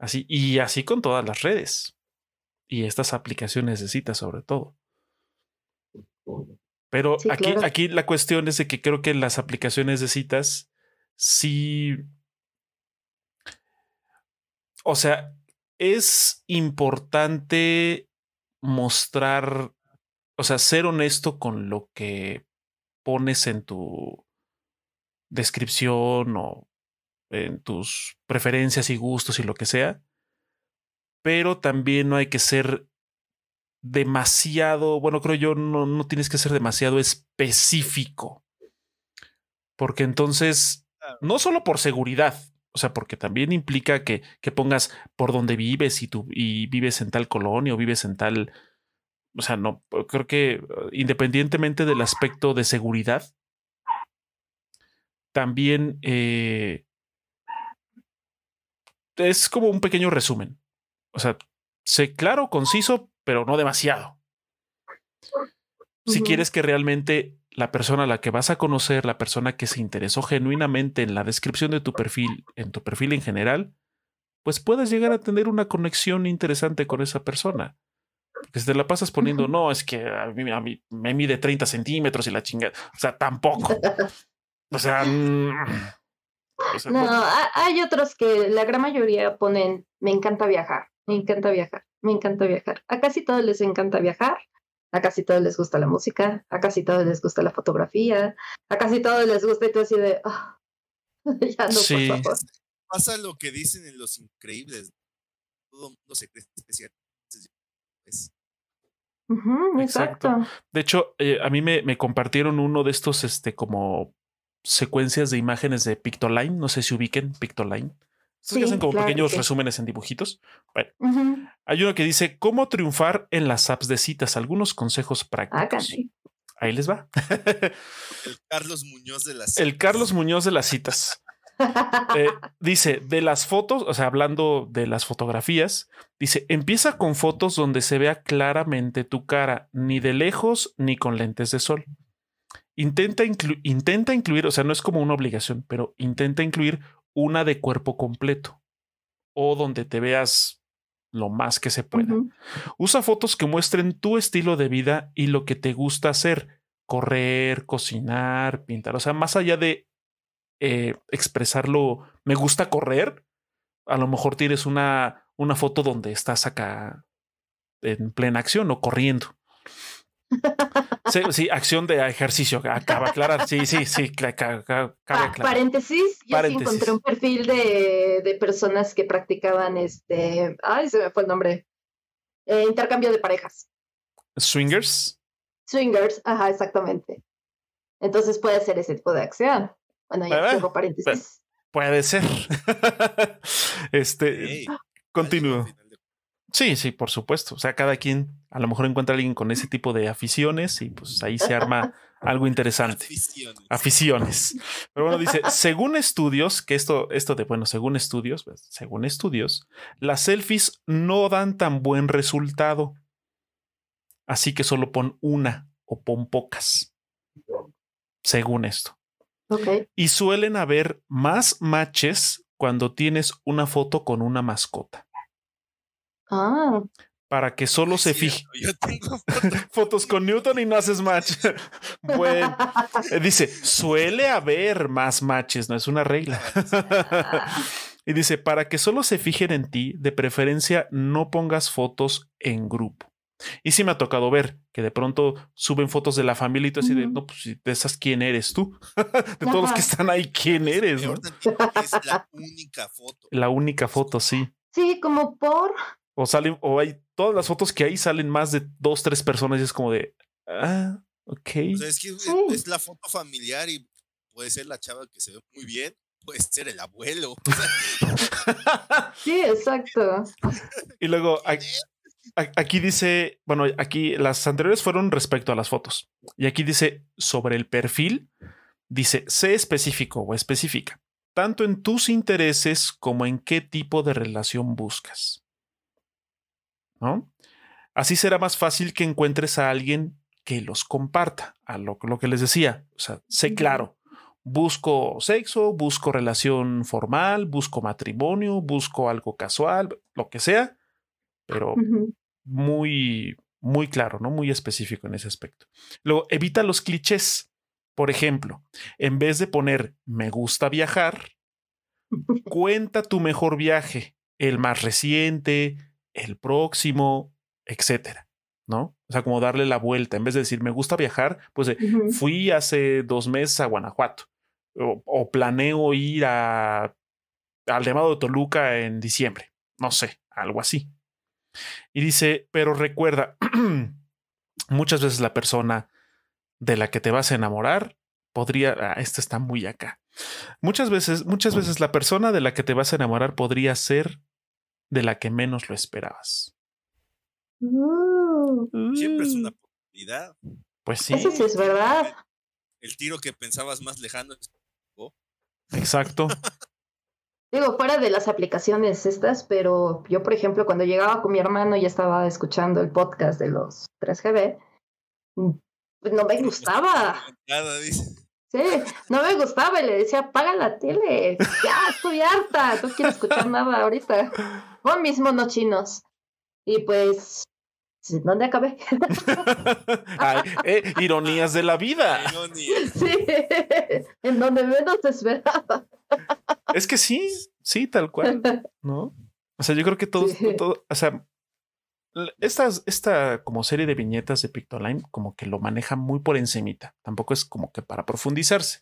S2: Así y así con todas las redes. Y estas aplicaciones de citas sobre todo. Pero aquí, aquí la cuestión es de que creo que las aplicaciones de citas sí o sea, es importante mostrar, o sea, ser honesto con lo que pones en tu descripción o en tus preferencias y gustos y lo que sea, pero también no hay que ser demasiado, bueno, creo yo, no, no tienes que ser demasiado específico, porque entonces, no solo por seguridad, o sea, porque también implica que, que pongas por dónde vives y tú y vives en tal colonia o vives en tal. O sea, no, creo que uh, independientemente del aspecto de seguridad, también eh, es como un pequeño resumen. O sea, sé claro, conciso, pero no demasiado. Si quieres que realmente la persona a la que vas a conocer, la persona que se interesó genuinamente en la descripción de tu perfil, en tu perfil en general, pues puedes llegar a tener una conexión interesante con esa persona. Porque si te la pasas poniendo, no, es que a mí, a mí me mide 30 centímetros y la chingada. O sea, tampoco. O sea, mm,
S3: no, hay otros que la gran mayoría ponen, me encanta viajar, me encanta viajar, me encanta viajar. A casi todos les encanta viajar a casi todos les gusta la música, a casi todos les gusta la fotografía, a casi todos les gusta y tú así de, ah, ya no,
S2: Sí.
S3: por favor.
S1: Pasa lo que dicen en Los Increíbles. Todo mundo se cree especial. Pues,
S3: Ujú,
S2: Exacto.
S3: exacto.
S2: De hecho, eh, a mí me, me compartieron uno de estos, este, como secuencias de imágenes de Pictoline. No sé si ubiquen Pictoline. Estos que hacen como
S3: claro
S2: pequeños resúmenes en dibujitos. Bueno, hay uno que dice cómo triunfar en las apps de citas. Algunos consejos
S3: Ah,
S2: prácticos.
S3: casi.
S2: Ahí les va.
S1: el Carlos Muñoz de las.
S2: El Carlos Muñoz de las citas. Eh, dice, de las fotos, o sea, hablando de las fotografías, dice, empieza con fotos donde se vea claramente tu cara, ni de lejos ni con lentes de sol. Intenta, inclu- intenta incluir, o sea, no es como una obligación, pero intenta incluir una de cuerpo completo o donde te veas lo más que se pueda. Usa fotos que muestren tu estilo de vida y lo que te gusta hacer. Correr, cocinar, pintar. O sea, más allá de eh, expresarlo, me gusta correr, a lo mejor tienes una, una foto donde estás acá en plena acción o corriendo. Sí, sí, acción de ejercicio. Acaba de aclarar. Sí, sí, sí. cabe
S3: Ah,
S2: aclarar.
S3: paréntesis, yo
S2: Paréntesis.
S3: sí encontré un perfil de, de personas que practicaban este, ay, se me fue el nombre, Eh, intercambio de parejas,
S2: Swingers.
S3: swingers, ajá, exactamente. Entonces puede ser ese tipo de acción. Bueno, ya
S2: Ah,
S3: cierro paréntesis.
S2: Puede ser. este,
S1: Ey,
S2: continúo. Sí, sí, por supuesto. O sea, cada quien a lo mejor encuentra a alguien con ese tipo de aficiones y pues ahí se arma algo interesante.
S1: Aficiones.
S2: Aficiones. Pero bueno, dice, según estudios, que esto, esto de, bueno, según estudios, pues, según estudios, las selfies no dan tan buen resultado. Así que solo pon una o pon pocas. Según esto.
S3: Ok.
S2: Y suelen haber más matches cuando tienes una foto con una mascota.
S3: Ah,
S2: Para que solo se fije.
S1: Yo tengo
S2: fotos con Newton y no haces match. bueno, eh, dice, suele haber más matches, no es una regla. y dice, para que solo se fijen en ti, de preferencia no pongas fotos en grupo. Y sí me ha tocado ver que de pronto suben fotos de la familia y tú así de, no, pues si de esas, ¿quién eres tú? de todos los que están ahí, ¿quién eres? no?
S1: es la única foto.
S2: La única foto, sí.
S3: sí, como por,
S2: O salen, o hay todas las fotos que hay salen más de dos, tres personas y es como de, ah, ok.
S1: O sea, es que es-
S3: Sí.
S1: es la foto familiar y puede ser la chava que se ve muy bien, puede ser el abuelo.
S3: Sí, exacto.
S2: y luego a- a- aquí dice, bueno, aquí las anteriores fueron respecto a las fotos. Y aquí dice sobre el perfil, dice, sé específico o específica, tanto en tus intereses como en qué tipo de relación buscas. ¿No? Así será más fácil que encuentres a alguien que los comparta, a lo, lo que les decía. O sea, sé claro. Busco sexo, busco relación formal, busco matrimonio, busco algo casual, lo que sea, pero muy, muy claro, ¿no? Muy específico en ese aspecto. Luego, evita los clichés. Por ejemplo, en vez de poner me gusta viajar, cuenta tu mejor viaje, el más reciente, el próximo, etcétera, ¿no? O sea, como darle la vuelta. En vez de decir me gusta viajar, pues
S3: Ujú.
S2: fui hace dos meses a Guanajuato o, o planeo ir a, al Llamado de Toluca en diciembre. No sé, algo así. Y dice, pero recuerda, muchas veces la persona de la que te vas a enamorar podría, ah, esta está muy acá. Muchas veces, muchas veces la persona de la que te vas a enamorar podría ser de la que menos lo esperabas.
S3: Uh,
S1: siempre es
S2: Mm,
S1: una oportunidad.
S2: Pues sí,
S3: Eso sí es verdad.
S1: El tiro que pensabas más lejano es
S2: exacto.
S3: Digo, fuera de las aplicaciones estas, pero yo, por ejemplo, cuando llegaba con mi hermano y estaba escuchando el podcast de los 3GB, mm, pues no me gustaba.
S1: Nada, dice.
S3: Sí, no me gustaba y le decía, apaga la tele. Ya, estoy harta, no quiero escuchar nada ahorita. Pon mis monos chinos. Y pues, ¿dónde acabé?
S2: Ay, eh, ironías de la vida.
S3: Sí, en donde menos te esperaba.
S2: Es que sí, sí, tal cual, ¿no? O sea, yo creo que todos,
S3: Sí.
S2: todo- o sea, esta, esta como serie de viñetas de Pictoline como que lo maneja muy por encimita. Tampoco es como que para profundizarse.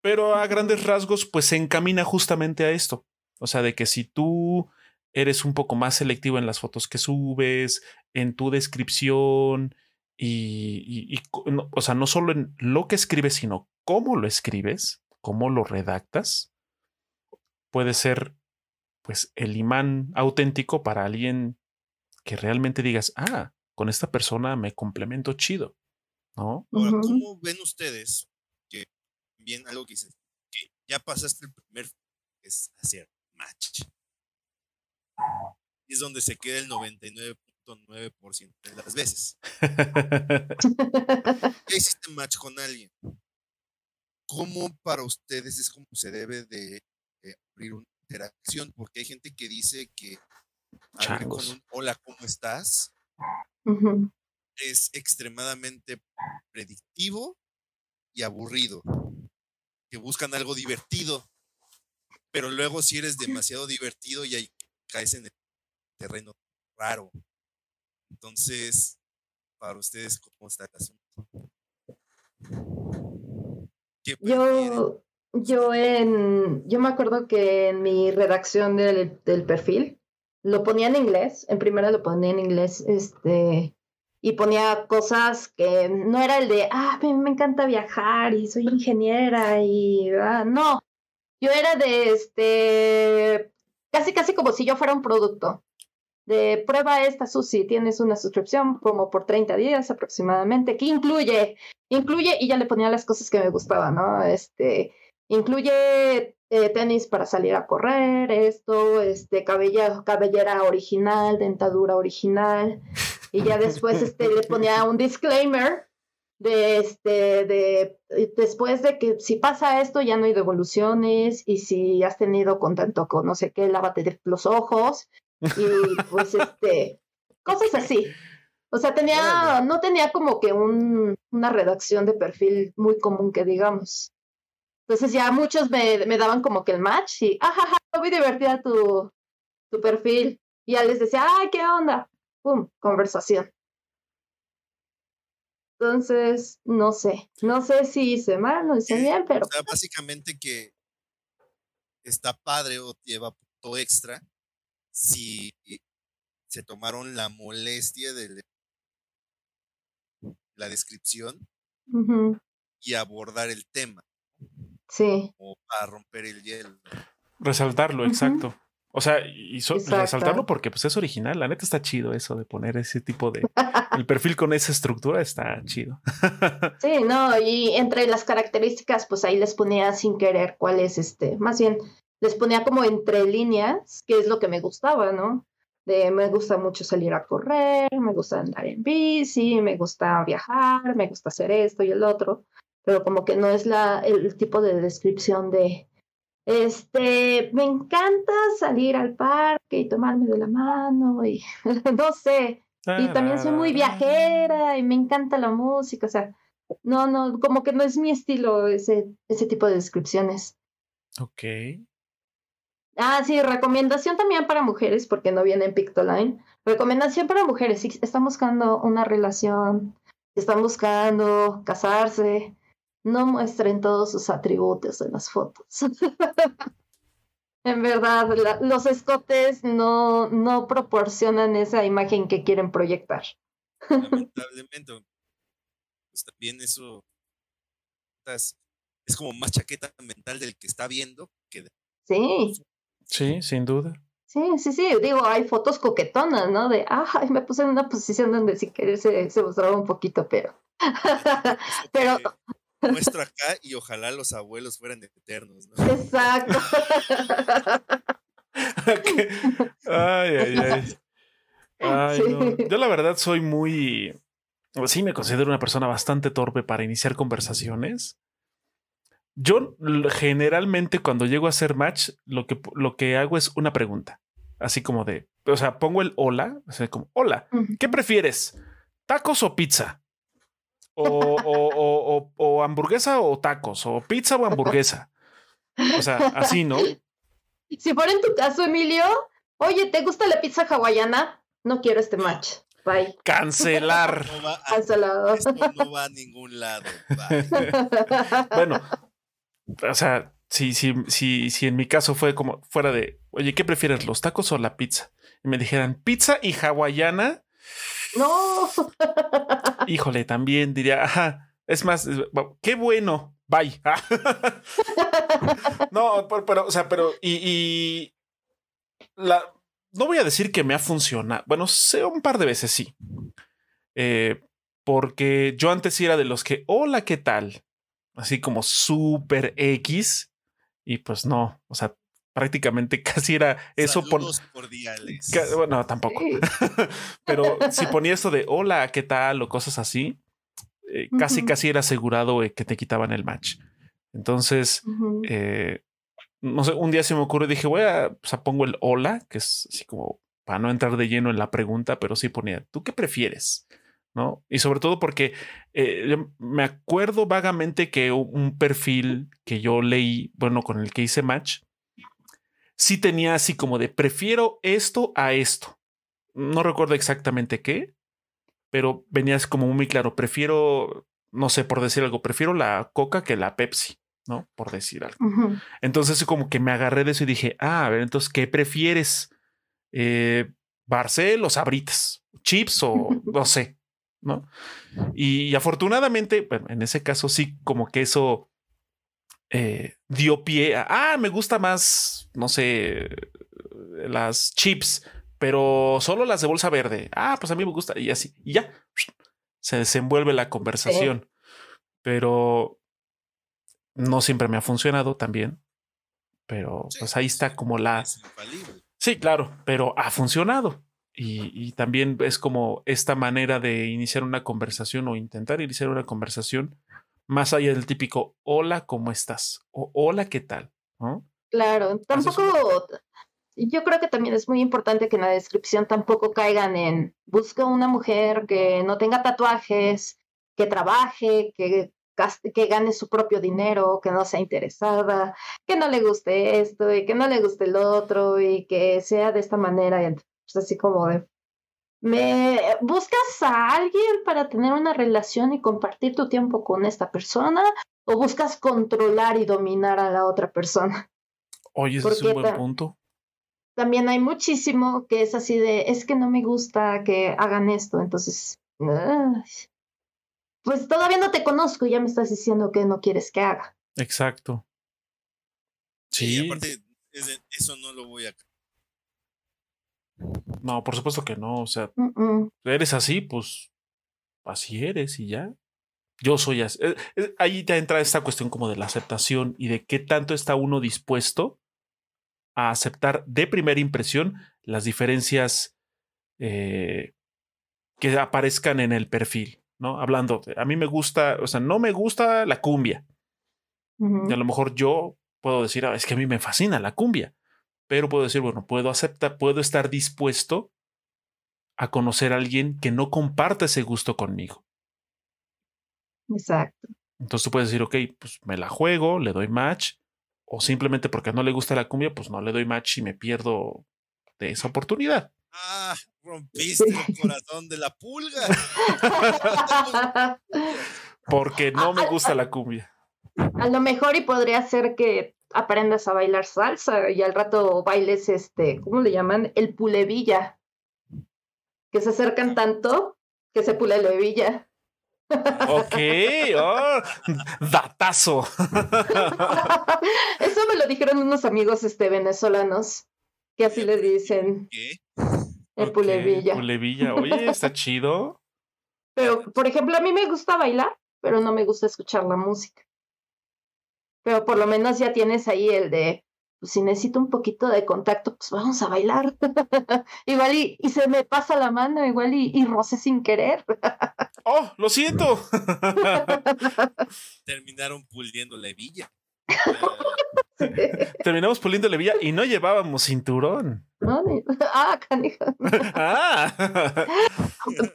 S2: Pero a grandes rasgos, pues se encamina justamente a esto. O sea, de que si tú eres un poco más selectivo en las fotos que subes, en tu descripción y, o sea, no solo en lo que escribes, sino cómo lo escribes, cómo lo redactas, puede ser pues el imán auténtico para alguien que realmente digas, ah, con esta persona me complemento chido, ¿no?
S1: Ahora, ¿cómo ven ustedes que bien algo que dices, que ya pasaste el primer es hacer match? Y es donde se queda el 99.9% de las veces. ya hiciste match con alguien. ¿Cómo para ustedes es como se debe de abrir una interacción? Porque hay gente que dice que con un hola, ¿cómo estás? Es extremadamente predictivo y aburrido. Que buscan algo divertido. Pero luego si eres demasiado divertido y ahí caes en el terreno raro. Entonces, para ustedes, ¿cómo está el asunto?
S3: yo, yo en, yo me acuerdo que en mi redacción del, del perfil, lo ponía en inglés, en primera lo ponía en inglés, este, y ponía cosas que no era el de, ah, me, me encanta viajar y soy ingeniera y, ah, no, yo era de, este, casi, casi como si yo fuera un producto. De prueba esta, Susi, tienes una suscripción como por 30 días aproximadamente, que incluye, incluye, y ya le ponía las cosas que me gustaban, ¿no? Este, incluye eh, tenis para salir a correr, esto, este, cabella, cabellera original, dentadura original, y ya después este, le ponía un disclaimer de este, de después de que si pasa esto ya no hay devoluciones, y si has tenido contacto con no sé qué, lávate los ojos, y pues este, cosas así. O sea, tenía, no tenía como que un, una redacción de perfil muy común que digamos. Entonces ya muchos me, me daban como que el match y, ajaja, muy divertida tu, tu perfil. Y ya les decía, ay, ¿qué onda? Pum, conversación. Entonces, no sé, no sé si hice mal, no hice bien, pero...
S1: O sea, básicamente que está padre o lleva punto extra si se tomaron la molestia de la descripción y abordar el tema.
S3: Sí.
S1: Como para romper el hielo.
S2: Resaltarlo, exacto. O sea, y resaltarlo porque pues es original. La neta está chido eso de poner ese tipo de... el perfil con esa estructura está chido.
S3: sí, no, y entre las características, pues ahí les ponía sin querer cuál es este, más bien, les ponía como entre líneas, qué es lo que me gustaba, ¿no? De me gusta mucho salir a correr, me gusta andar en bici, me gusta viajar, me gusta hacer esto y el otro pero como que no es la, el tipo de descripción de, este, me encanta salir al parque y tomarme de la mano y no sé, y también soy muy viajera y me encanta la música, o sea, no, no, como que no es mi estilo ese, ese tipo de descripciones.
S2: Ok.
S3: Ah, sí, recomendación también para mujeres, porque no viene en Pictoline. Recomendación para mujeres, si están buscando una relación, están buscando casarse, no muestren todos sus atributos en las fotos. en verdad, los escotes no, no proporcionan esa imagen que quieren proyectar.
S1: Lamentablemente, pues también eso es, como más chaqueta mental del que está viendo que
S3: Sí.
S2: Sí, sin duda.
S3: Sí, sí, sí, digo, hay fotos coquetonas, ¿no? De, ah, me puse en una posición donde si querer se, se mostraba un poquito, pero... pero
S1: muestro acá y ojalá los abuelos fueran eternos, ¿no?
S3: Exacto.
S2: ay, ay, ay. ay Yo la verdad soy muy... Sí, me considero una persona bastante torpe para iniciar conversaciones. Yo generalmente cuando llego a hacer match, lo que, lo que hago es una pregunta. Así como de, o sea, pongo el hola, o como, hola, ¿qué prefieres? ¿Tacos o pizza? O, o, hamburguesa o tacos, o pizza o hamburguesa. O sea, así, ¿no?
S3: Si fuera en tu caso, Emilio, oye, ¿te gusta la pizza hawaiana? no quiero este match. Bye.
S2: Cancelar.
S1: No va a-
S3: Cancelado.
S1: esto no va a ningún lado. Bye.
S2: bueno, o sea, si, si, si, si en mi caso fue como fuera de, oye, ¿qué prefieres, los tacos o la pizza? Y me dijeran pizza y hawaiana,
S3: No.
S2: híjole, también diría, ajá, es más, qué bueno, bye. no, pero, pero, o sea, pero, y, la, no voy a decir que me ha funcionado, bueno, sé un par de veces sí, Eh, porque yo antes era de los que, hola, ¿qué tal? Así como súper X, y pues no, o sea, prácticamente casi era eso por...
S1: Cordiales.
S2: Ca- Bueno, tampoco.
S3: Sí.
S2: Pero si ponía esto de hola, ¿qué tal? o cosas así, eh, casi, casi era asegurado eh, que te quitaban el match. Entonces, eh, no sé, un día se me ocurrió y dije, voy a, o sea, pongo el hola, que es así como para no entrar de lleno en la pregunta, pero sí ponía, ¿tú qué prefieres? ¿No? Y sobre todo porque eh, me acuerdo vagamente que un un perfil que yo leí, bueno, con el que hice match, sí tenía así como de prefiero esto a esto. No recuerdo exactamente qué, pero venías como muy claro, prefiero, no sé, por decir algo, prefiero la coca que la Pepsi, ¿no? Por decir algo. Entonces como que me agarré de eso y dije, ah, a ver, entonces, ¿qué prefieres? Eh, ¿Barcel o Sabritas? ¿Chips o no sé? ¿No? Y, afortunadamente, bueno, en ese caso sí, como que eso eh, dio pie a, ah, me gusta más, no sé, las chips, pero solo las de bolsa verde. Ah, pues a mí me gusta y así, y ya, se desenvuelve la conversación. Pero no siempre me ha funcionado también. Pero
S1: Sí,
S2: pues ahí está como la... Sí, claro, pero ha funcionado. Y, y también es como esta manera de iniciar una conversación o intentar iniciar una conversación más allá del típico hola, ¿cómo estás? O hola, ¿qué tal? ¿No?
S3: Claro, tampoco. Yo creo que también es muy importante que en la descripción tampoco caigan en busca una mujer que no tenga tatuajes, que trabaje, que que gane su propio dinero, que no sea interesada, que no le guste esto y que no le guste el otro y que sea de esta manera, y pues así como de me buscas a alguien para tener una relación y compartir tu tiempo con esta persona o buscas controlar y dominar a la otra persona.
S2: Oye, ese es un buen punto.
S3: También hay muchísimo que es así de, es que no me gusta que hagan esto, entonces, pues todavía no te conozco y ya me estás diciendo que no quieres que haga.
S2: Exacto.
S1: Y
S2: Sí,
S1: aparte, es de- eso no lo voy a.
S2: no, por supuesto que no. O sea, eres así, pues así eres y ya. Yo soy así. Eh, eh, Ahí te entra esta cuestión como de la aceptación y de qué tanto está uno dispuesto a aceptar de primera impresión las diferencias eh, que aparezcan en el perfil, ¿no? Hablando, a mí me gusta, o sea, no me gusta la cumbia. Y a lo mejor yo puedo decir, "Ah, es que a mí me fascina la cumbia, pero puedo decir, bueno, puedo aceptar, puedo estar dispuesto a conocer a alguien que no comparte ese gusto conmigo.
S3: Exacto.
S2: Entonces tú puedes decir, ok, pues me la juego, le doy match, o simplemente porque no le gusta la cumbia, pues no le doy match y me pierdo de esa oportunidad.
S1: Ah, rompiste el corazón de la pulga.
S2: Porque no me gusta la cumbia.
S3: A lo mejor y podría ser que aprendas a bailar salsa y al rato bailes este, ¿cómo le llaman? El pulevilla. Que se acercan tanto que se pulevilla.
S2: Ok, oh, datazo.
S3: Eso me lo dijeron unos amigos este, venezolanos, que así le dicen
S1: ¿Qué?
S3: el
S2: Ok,
S3: pulevilla.
S2: Pulevilla, oye, está chido.
S3: Pero, por ejemplo, a mí me gusta bailar, pero no me gusta escuchar la música. Pero por lo menos ya tienes ahí el de, pues si necesito un poquito de contacto, pues vamos a bailar. igual y, y se me pasa la mano, igual y, y roce sin querer.
S2: Oh, lo siento.
S1: Terminaron puliendo la hebilla.
S2: Terminamos puliendo la villa y no llevábamos cinturón.
S3: Ah, canija.
S2: Ah.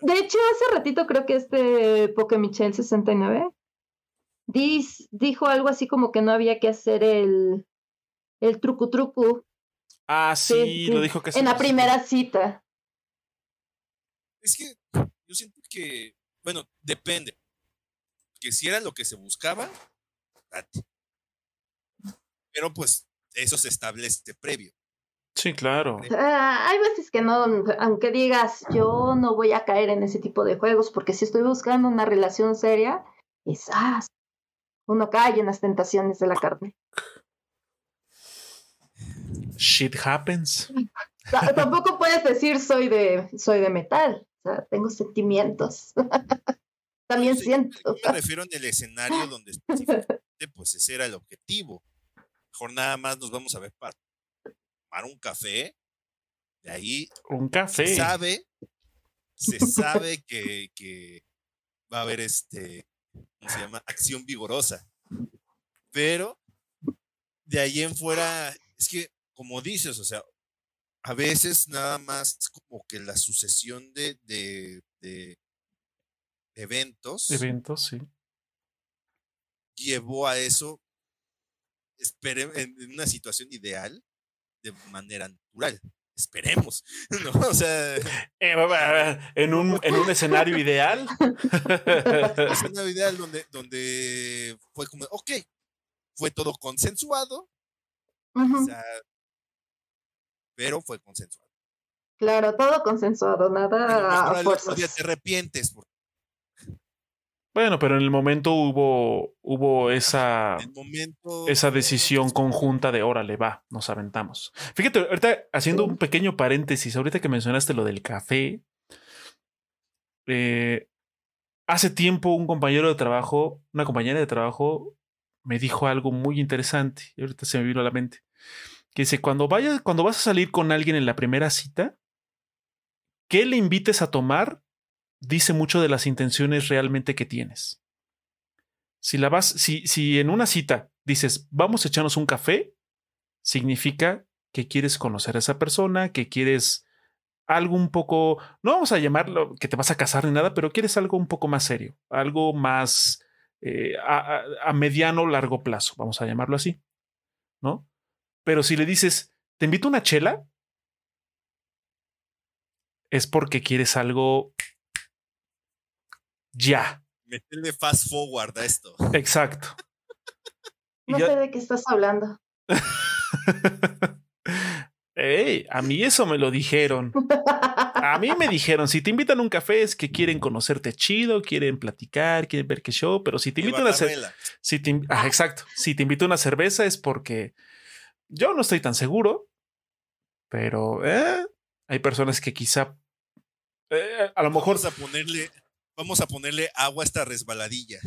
S3: De hecho, hace ratito creo que este Pokemichel 69 dis- dijo algo así como que no había que hacer el, el truco truco
S2: Ah, sí,
S3: Sí,
S2: lo
S3: sí.
S2: dijo que
S3: en la primera cita.
S1: Es que yo siento que, bueno, depende. Que si era lo que se buscaba, date. Pero pues eso se establece previo.
S2: Sí, claro.
S3: Ah, hay veces que no, aunque digas, yo no voy a caer en ese tipo de juegos, porque si estoy buscando una relación seria, quizás uno cae en las tentaciones de la carne.
S2: Shit happens.
S3: Ta- Tampoco puedes decir soy de, soy de metal. Tengo sentimientos. También
S1: Sí,
S3: siento.
S1: Yo me refiero en el escenario donde específicamente, pues ese era el objetivo. Mejor nada más nos vamos a ver para tomar un café. De ahí
S2: Un
S1: se
S2: café.
S1: sabe, se sabe que, que va a haber este, ¿cómo se llama? Acción vigorosa. Pero de ahí en fuera, es que, como dices, o sea, a veces nada más es como que la sucesión de, de, de eventos
S2: Eventos, sí.
S1: llevó a eso, espere- en, en una situación ideal, de manera natural. Esperemos, ¿no? O sea,
S2: Eh, en, un, en un escenario ideal.
S1: es una ideal donde, donde fue como, ok, fue todo consensuado, o
S3: Ujú,
S1: sea, pero fue consensuado.
S3: Claro, todo consensuado,
S1: mejor
S3: nada a
S1: al otro día te arrepientes, porque
S2: Bueno, pero en el momento hubo, hubo esa,
S1: en el momento...
S2: esa decisión conjunta de órale, va, nos aventamos. Fíjate, ahorita haciendo
S3: Sí.
S2: un pequeño paréntesis, ahorita que mencionaste lo del café, eh, hace tiempo un compañero de trabajo, una compañera de trabajo, me dijo algo muy interesante y ahorita se me vino a la mente. Que dice, cuando, vayas, cuando vas a salir con alguien en la primera cita, que le invites a tomar dice mucho de las intenciones realmente que tienes. Si la vas, si, si en una cita dices, vamos a echarnos un café, significa que quieres conocer a esa persona, que quieres algo un poco, no vamos a llamarlo que te vas a casar ni nada, pero quieres algo un poco más serio, algo más eh, a, a- mediano largo plazo, vamos a llamarlo así, ¿no? Pero si le dices, te invito a una chela, es porque quieres algo ya,
S1: Meterle fast forward a esto.
S2: exacto.
S3: No
S2: ya-
S3: sé de qué estás hablando.
S2: Ey, a mí eso me lo dijeron. A mí me dijeron, si te invitan a un café es que quieren conocerte chido, quieren platicar, quieren ver qué show, pero si te invitan a
S1: Barbarela.
S2: si te, ah, exacto, si te invito a una cerveza es porque yo no estoy tan seguro, pero eh, hay personas que quizá eh, a lo mejor
S1: Vamos a ponerle... Vamos a ponerle agua a esta resbaladilla.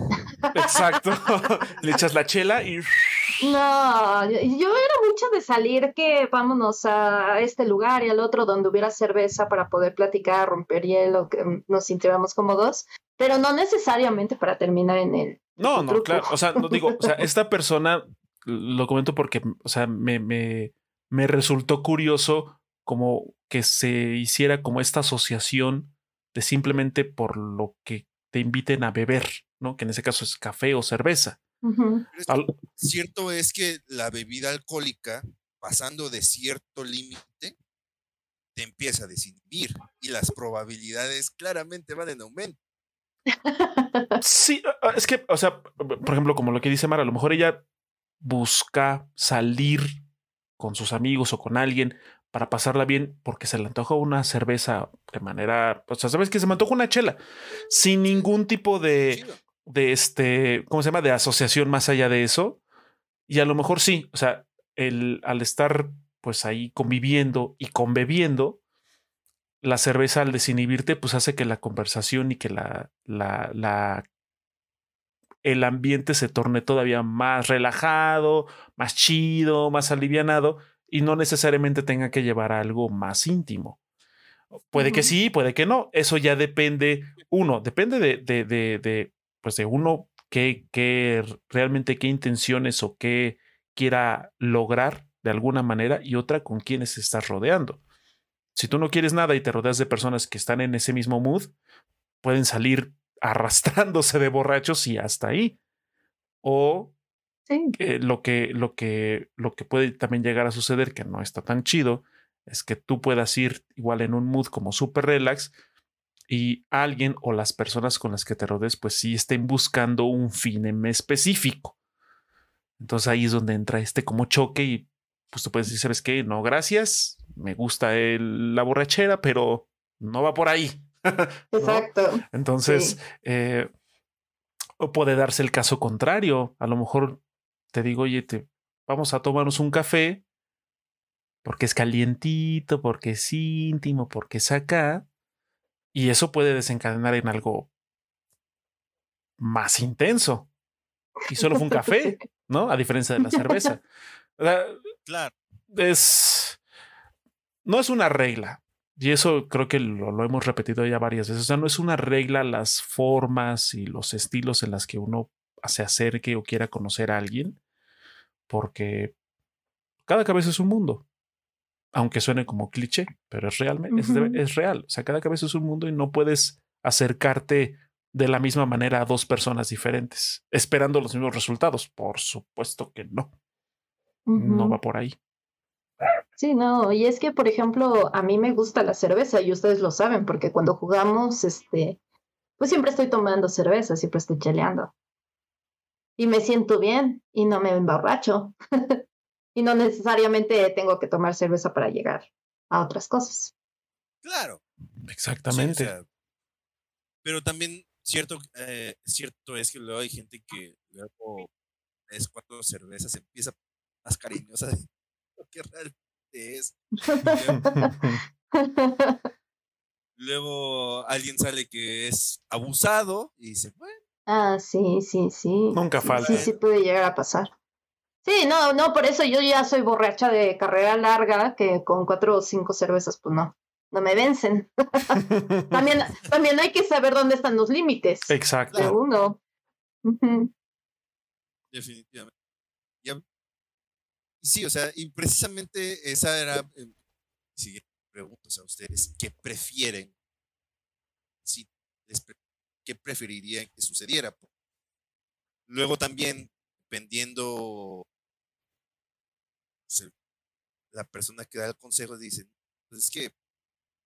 S2: exacto, le echas la chela y
S3: No, yo era mucho de salir que vámonos a este lugar y al otro donde hubiera cerveza para poder platicar, romper hielo, que nos sintiéramos cómodos, pero no necesariamente para terminar en el
S2: No, no,
S3: truco.
S2: claro. O sea, no digo, o sea, esta persona lo comento porque, o sea, me, me, me resultó curioso como que se hiciera como esta asociación de simplemente por lo que te inviten a beber, ¿no? Que en ese caso es café o cerveza. Al-
S1: cierto es que la bebida alcohólica, pasando de cierto límite, te empieza a desinhibir y las probabilidades claramente van en aumento.
S2: Sí, es que, o sea, por ejemplo, como lo que dice Mara, a lo mejor ella busca salir con sus amigos o con alguien para pasarla bien porque se le antoja una cerveza de manera, o sea, sabes que se me antoja una chela sin ningún tipo de, de este, ¿cómo se llama? De asociación más allá de eso. Y a lo mejor sí, o sea, el, al estar pues ahí conviviendo y conbebiendo, la cerveza al desinhibirte, pues hace que la conversación y que la, la, la, el ambiente se torne todavía más relajado, más chido, más alivianado y no necesariamente tenga que llevar a algo más íntimo. Puede que sí, puede que no. Eso ya depende, uno, depende de, de, de, de, pues de uno qué, qué realmente qué intenciones o qué quiera lograr de alguna manera y otra con quienes estás rodeando. Si tú no quieres nada y te rodeas de personas que están en ese mismo mood, pueden salir arrastrándose de borrachos y hasta ahí. O
S3: Sí.
S2: eh, lo, que, lo, que, lo que puede también llegar a suceder, que no está tan chido, es que tú puedas ir igual en un mood como súper relax y alguien o las personas con las que te rodees, pues sí estén buscando un fin en específico. Entonces ahí es donde entra este como choque y pues tú puedes decir, ¿sabes qué? No, gracias, me gusta el, la borrachera, pero no va por ahí.
S3: Exacto.
S2: Entonces, eh, o puede darse el caso contrario. A lo mejor te digo, oye, te, vamos a tomarnos un café porque es calientito, porque es íntimo, porque es acá. Y eso puede desencadenar en algo más intenso. Y solo fue un café, ¿no? A diferencia de la cerveza.
S1: Claro.
S2: Es. No es una regla. Y eso creo que lo, lo, hemos repetido ya varias veces. O sea, no es una regla las formas y los estilos en las que uno se acerque o quiera conocer a alguien, porque cada cabeza es un mundo. Aunque suene como cliché, pero es realmente, uh -huh. es, es real. O sea, cada cabeza es un mundo y no puedes acercarte de la misma manera a dos personas diferentes, esperando los mismos resultados. Por supuesto que no. Uh -huh. No va por ahí.
S3: Sí, no, y es que, por ejemplo, a mí me gusta la cerveza y ustedes lo saben, porque cuando jugamos, este, pues siempre estoy tomando cerveza, siempre estoy cheleando. Y me siento bien y no me emborracho. y no necesariamente tengo que tomar cerveza para llegar a otras cosas.
S1: Claro.
S2: Exactamente.
S1: Sí, o sea, pero también cierto, eh, cierto es que luego hay gente que luego tres, cuatro cervezas empieza más cariñosa de lo que realmente es. luego alguien sale que es abusado y dice, bueno.
S3: Ah, sí, sí, sí.
S2: Nunca
S3: sí,
S2: falta.
S3: Sí, sí puede llegar a pasar. Sí, no, no, por eso yo ya soy borracha de carrera larga, que con cuatro o cinco cervezas, pues no, no me vencen. también, también hay que saber dónde están los límites.
S2: Exacto.
S3: De uno. Uh -huh.
S1: Definitivamente. Sí, o sea, y precisamente esa era eh, siguiente preguntas a ustedes, ¿qué prefieren? Sí, ¿qué preferirían que sucediera? Luego también, dependiendo la persona que da el consejo dice, pues es que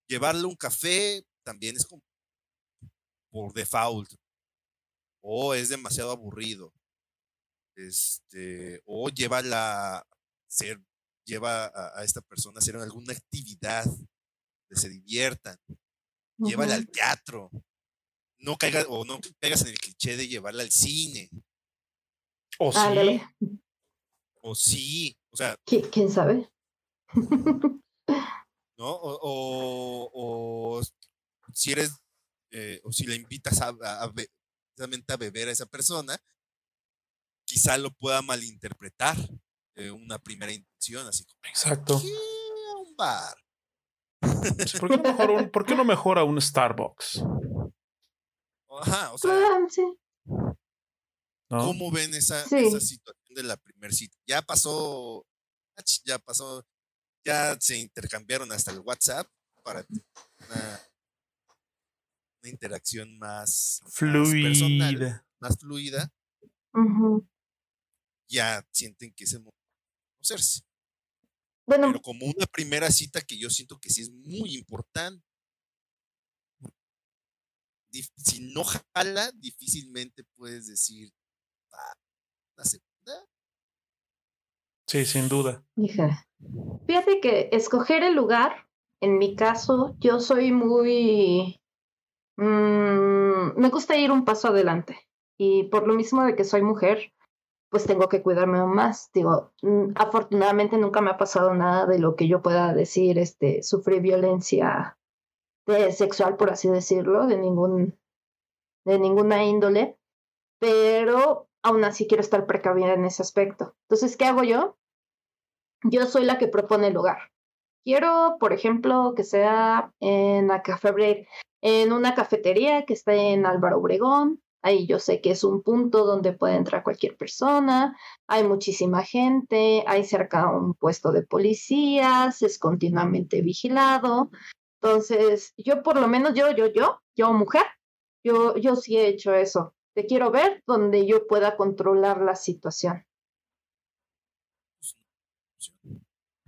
S1: llevarle un café también es como por default o es demasiado aburrido este o lleva la ser lleva a, a esta persona a hacer alguna actividad que se diviertan uh -huh. llévala al teatro no caigas o no caigas en el cliché de llevarla al cine.
S2: O sí.
S1: O sí o sea
S3: quién sabe
S1: ¿no? O, o, o, si eres, eh, o si le invitas a, a, a, a, beber a esa persona, quizá lo pueda malinterpretar eh, una primera intención, así como,
S2: Exacto.
S1: a un bar.
S2: ¿Por qué, no mejor un, ¿Por qué no mejora un Starbucks?
S1: Ajá, o sea,
S3: sí.
S1: ¿no? ¿cómo ven esa, sí. esa situación de la primera cita? Ya pasó, ya pasó ya se intercambiaron hasta el WhatsApp para una, una interacción más
S2: fluida.
S1: Más, personal, más fluida.
S3: Uh -huh.
S1: Ya sienten que es el momento conocerse.
S3: Bueno,
S1: Pero como una primera cita que yo siento que sí es muy importante. Si no jala, difícilmente puedes decir ah, una segunda.
S2: Sí, sin duda.
S3: Hija. Fíjate que escoger el lugar, en mi caso, yo soy muy... Mmm, me gusta ir un paso adelante. Y por lo mismo de que soy mujer, pues tengo que cuidarme más. Digo, mm, afortunadamente nunca me ha pasado nada de lo que yo pueda decir, este, sufrir violencia de, sexual, por así decirlo, de ningún, de ninguna índole. Pero aún así quiero estar precavida en ese aspecto. Entonces, ¿qué hago yo? Yo soy la que propone el lugar. Quiero, por ejemplo, que sea en la en una cafetería que esté en Álvaro Obregón. Ahí yo sé que es un punto donde puede entrar cualquier persona. Hay muchísima gente. Hay cerca un puesto de policías. Es continuamente vigilado. Entonces, yo por lo menos, yo, yo, yo, yo mujer, yo, yo sí he hecho eso. Te quiero ver donde yo pueda controlar la situación.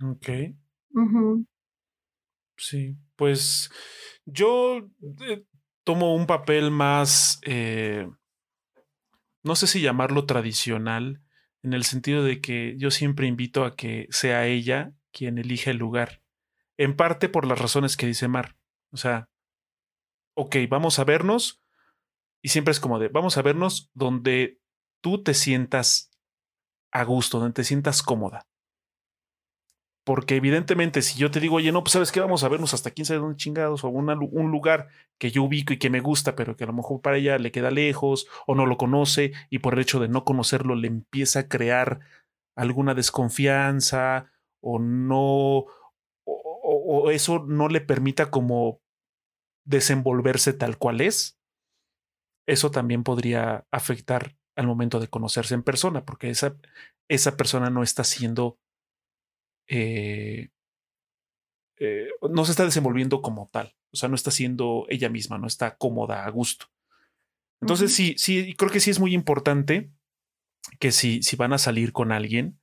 S2: Ok.
S3: Uh -huh.
S2: Sí, pues yo eh, tomo un papel más, eh, no sé si llamarlo tradicional, en el sentido de que yo siempre invito a que sea ella quien elija el lugar, en parte por las razones que dice Mar. O sea, ok, vamos a vernos, y siempre es como de, vamos a vernos donde tú te sientas a gusto, donde te sientas cómoda. Porque evidentemente si yo te digo, oye, no, pues sabes que vamos a vernos hasta 15 de dónde chingados, o un lugar que yo ubico y que me gusta, pero que a lo mejor para ella le queda lejos o no lo conoce y por el hecho de no conocerlo le empieza a crear alguna desconfianza o no, o eso no le permita como desenvolverse tal cual es, eso también podría afectar al momento de conocerse en persona, porque esa, esa persona no está siendo eh, eh, no se está desenvolviendo como tal, o sea, no está siendo ella misma, no está cómoda, a gusto. Entonces, sí, sí, creo que sí es muy importante que si, si van a salir con alguien,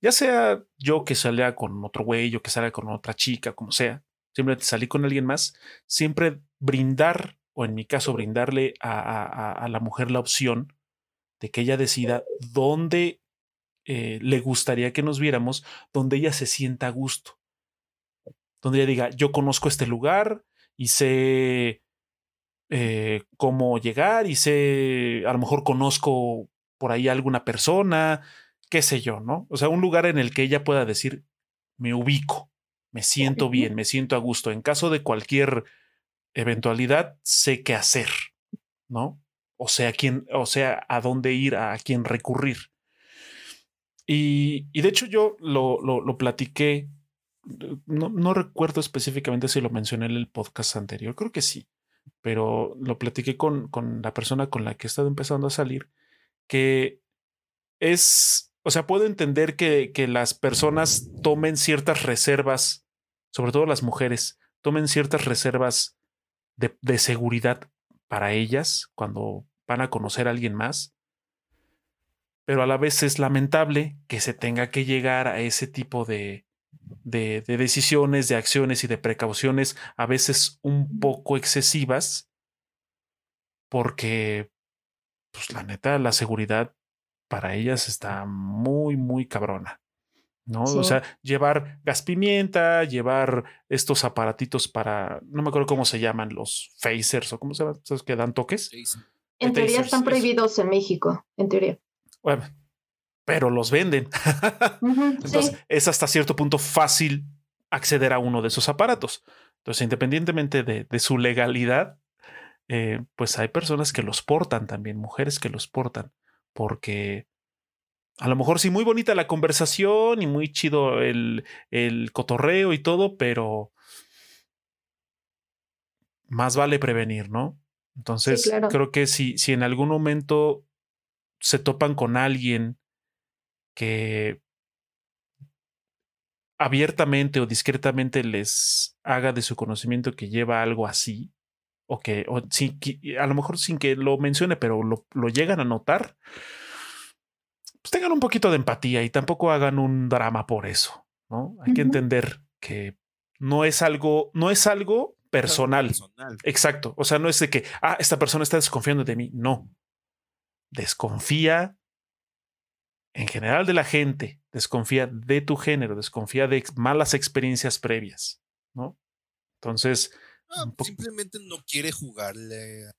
S2: ya sea yo que salga con otro güey, o que salga con otra chica, como sea, simplemente salir con alguien más, siempre brindar, o en mi caso, brindarle a, a la mujer la opción de que ella decida dónde eh, le gustaría que nos viéramos donde ella se sienta a gusto. Donde ella diga, yo conozco este lugar y sé eh, cómo llegar y sé, a lo mejor conozco por ahí alguna persona, qué sé yo, ¿no? O sea, un lugar en el que ella pueda decir, me ubico, me siento bien, me siento a gusto. En caso de cualquier eventualidad, sé qué hacer, ¿no? O sea, quién, o sea, a dónde ir, a quién recurrir. Y, de hecho yo lo, lo, platiqué, no, no, recuerdo específicamente si lo mencioné en el podcast anterior, creo que sí, pero lo platiqué con, con la persona con la que he estado empezando a salir, que es, o sea, puedo entender que, que las personas tomen ciertas reservas, sobre todo las mujeres, tomen ciertas reservas de, de seguridad para ellas cuando van a conocer a alguien más pero a la vez es lamentable que se tenga que llegar a ese tipo de, de, decisiones, de acciones y de precauciones a veces un poco excesivas, porque, pues la neta, la seguridad para ellas está muy, muy cabrona. ¿no? O sea, llevar gas pimienta, llevar estos aparatitos para, no me acuerdo cómo se llaman, los phasers o cómo se llaman, esos que dan toques.
S3: En teoría están prohibidos en México, en teoría
S2: pero los venden. Entonces es hasta cierto punto fácil acceder a uno de esos aparatos. Entonces, independientemente de, su legalidad, eh, pues hay personas que los portan también, mujeres que los portan, porque a lo mejor sí, muy bonita la conversación y muy chido el, el cotorreo y todo, pero más vale prevenir, ¿no? Entonces, creo que si, si en algún momento se topan con alguien que abiertamente o discretamente les haga de su conocimiento que lleva algo así, o que o a lo mejor sin que lo mencione, pero lo, llegan a notar, pues tengan un poquito de empatía y tampoco hagan un drama por eso, ¿no? Hay que entender que no es algo, no es algo personal. Exacto. O sea, no es de que, ah, esta persona está desconfiando de mí. No desconfía en general de la gente, desconfía de tu género, desconfía de malas experiencias previas, ¿no? Entonces...
S1: simplemente no quiere jugarle.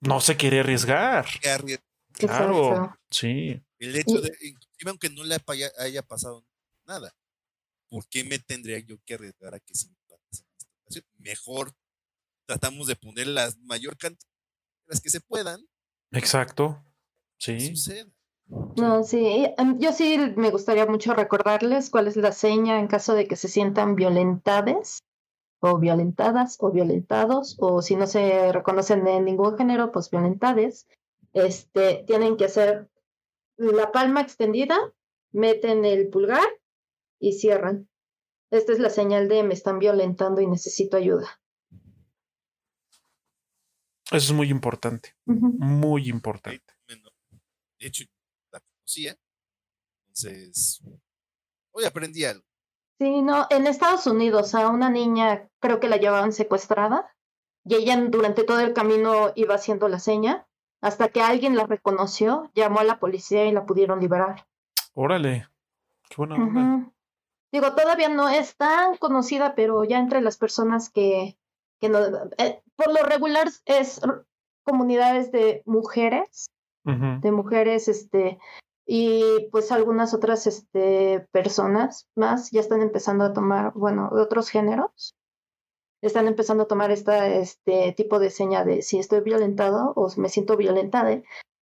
S2: No se quiere arriesgar. Claro, sí.
S1: El hecho de, inclusive aunque no le haya, pasado nada, ¿por qué me tendría yo que arriesgar a que se me Mejor tratamos de poner la mayor cantidad que se puedan
S2: Exacto. Sí.
S3: No, sí, em, yo sí me gustaría mucho recordarles cuál es la seña en caso de que se sientan violentades o violentadas o violentados o si no se reconocen de ningún género, pues violentades. Este, tienen que hacer la palma extendida, meten el pulgar y cierran. Esta es la señal de me están violentando y necesito ayuda.
S2: Eso es muy importante. Muy importante.
S1: De hecho, la conocía. Entonces, hoy aprendí algo.
S3: Sí, no, en Estados Unidos a una niña creo que la llevaban secuestrada y ella durante todo el camino iba haciendo la seña hasta que alguien la reconoció, llamó a la policía y la pudieron liberar.
S2: Órale, qué buena onda.
S3: Digo, todavía no es tan conocida, pero ya entre las personas que, que no, eh, por lo regular es comunidades de mujeres, de mujeres, este, y pues algunas otras este, personas más ya están empezando a tomar, bueno, de otros géneros, están empezando a tomar esta, este tipo de seña de si estoy violentado o me siento violentada,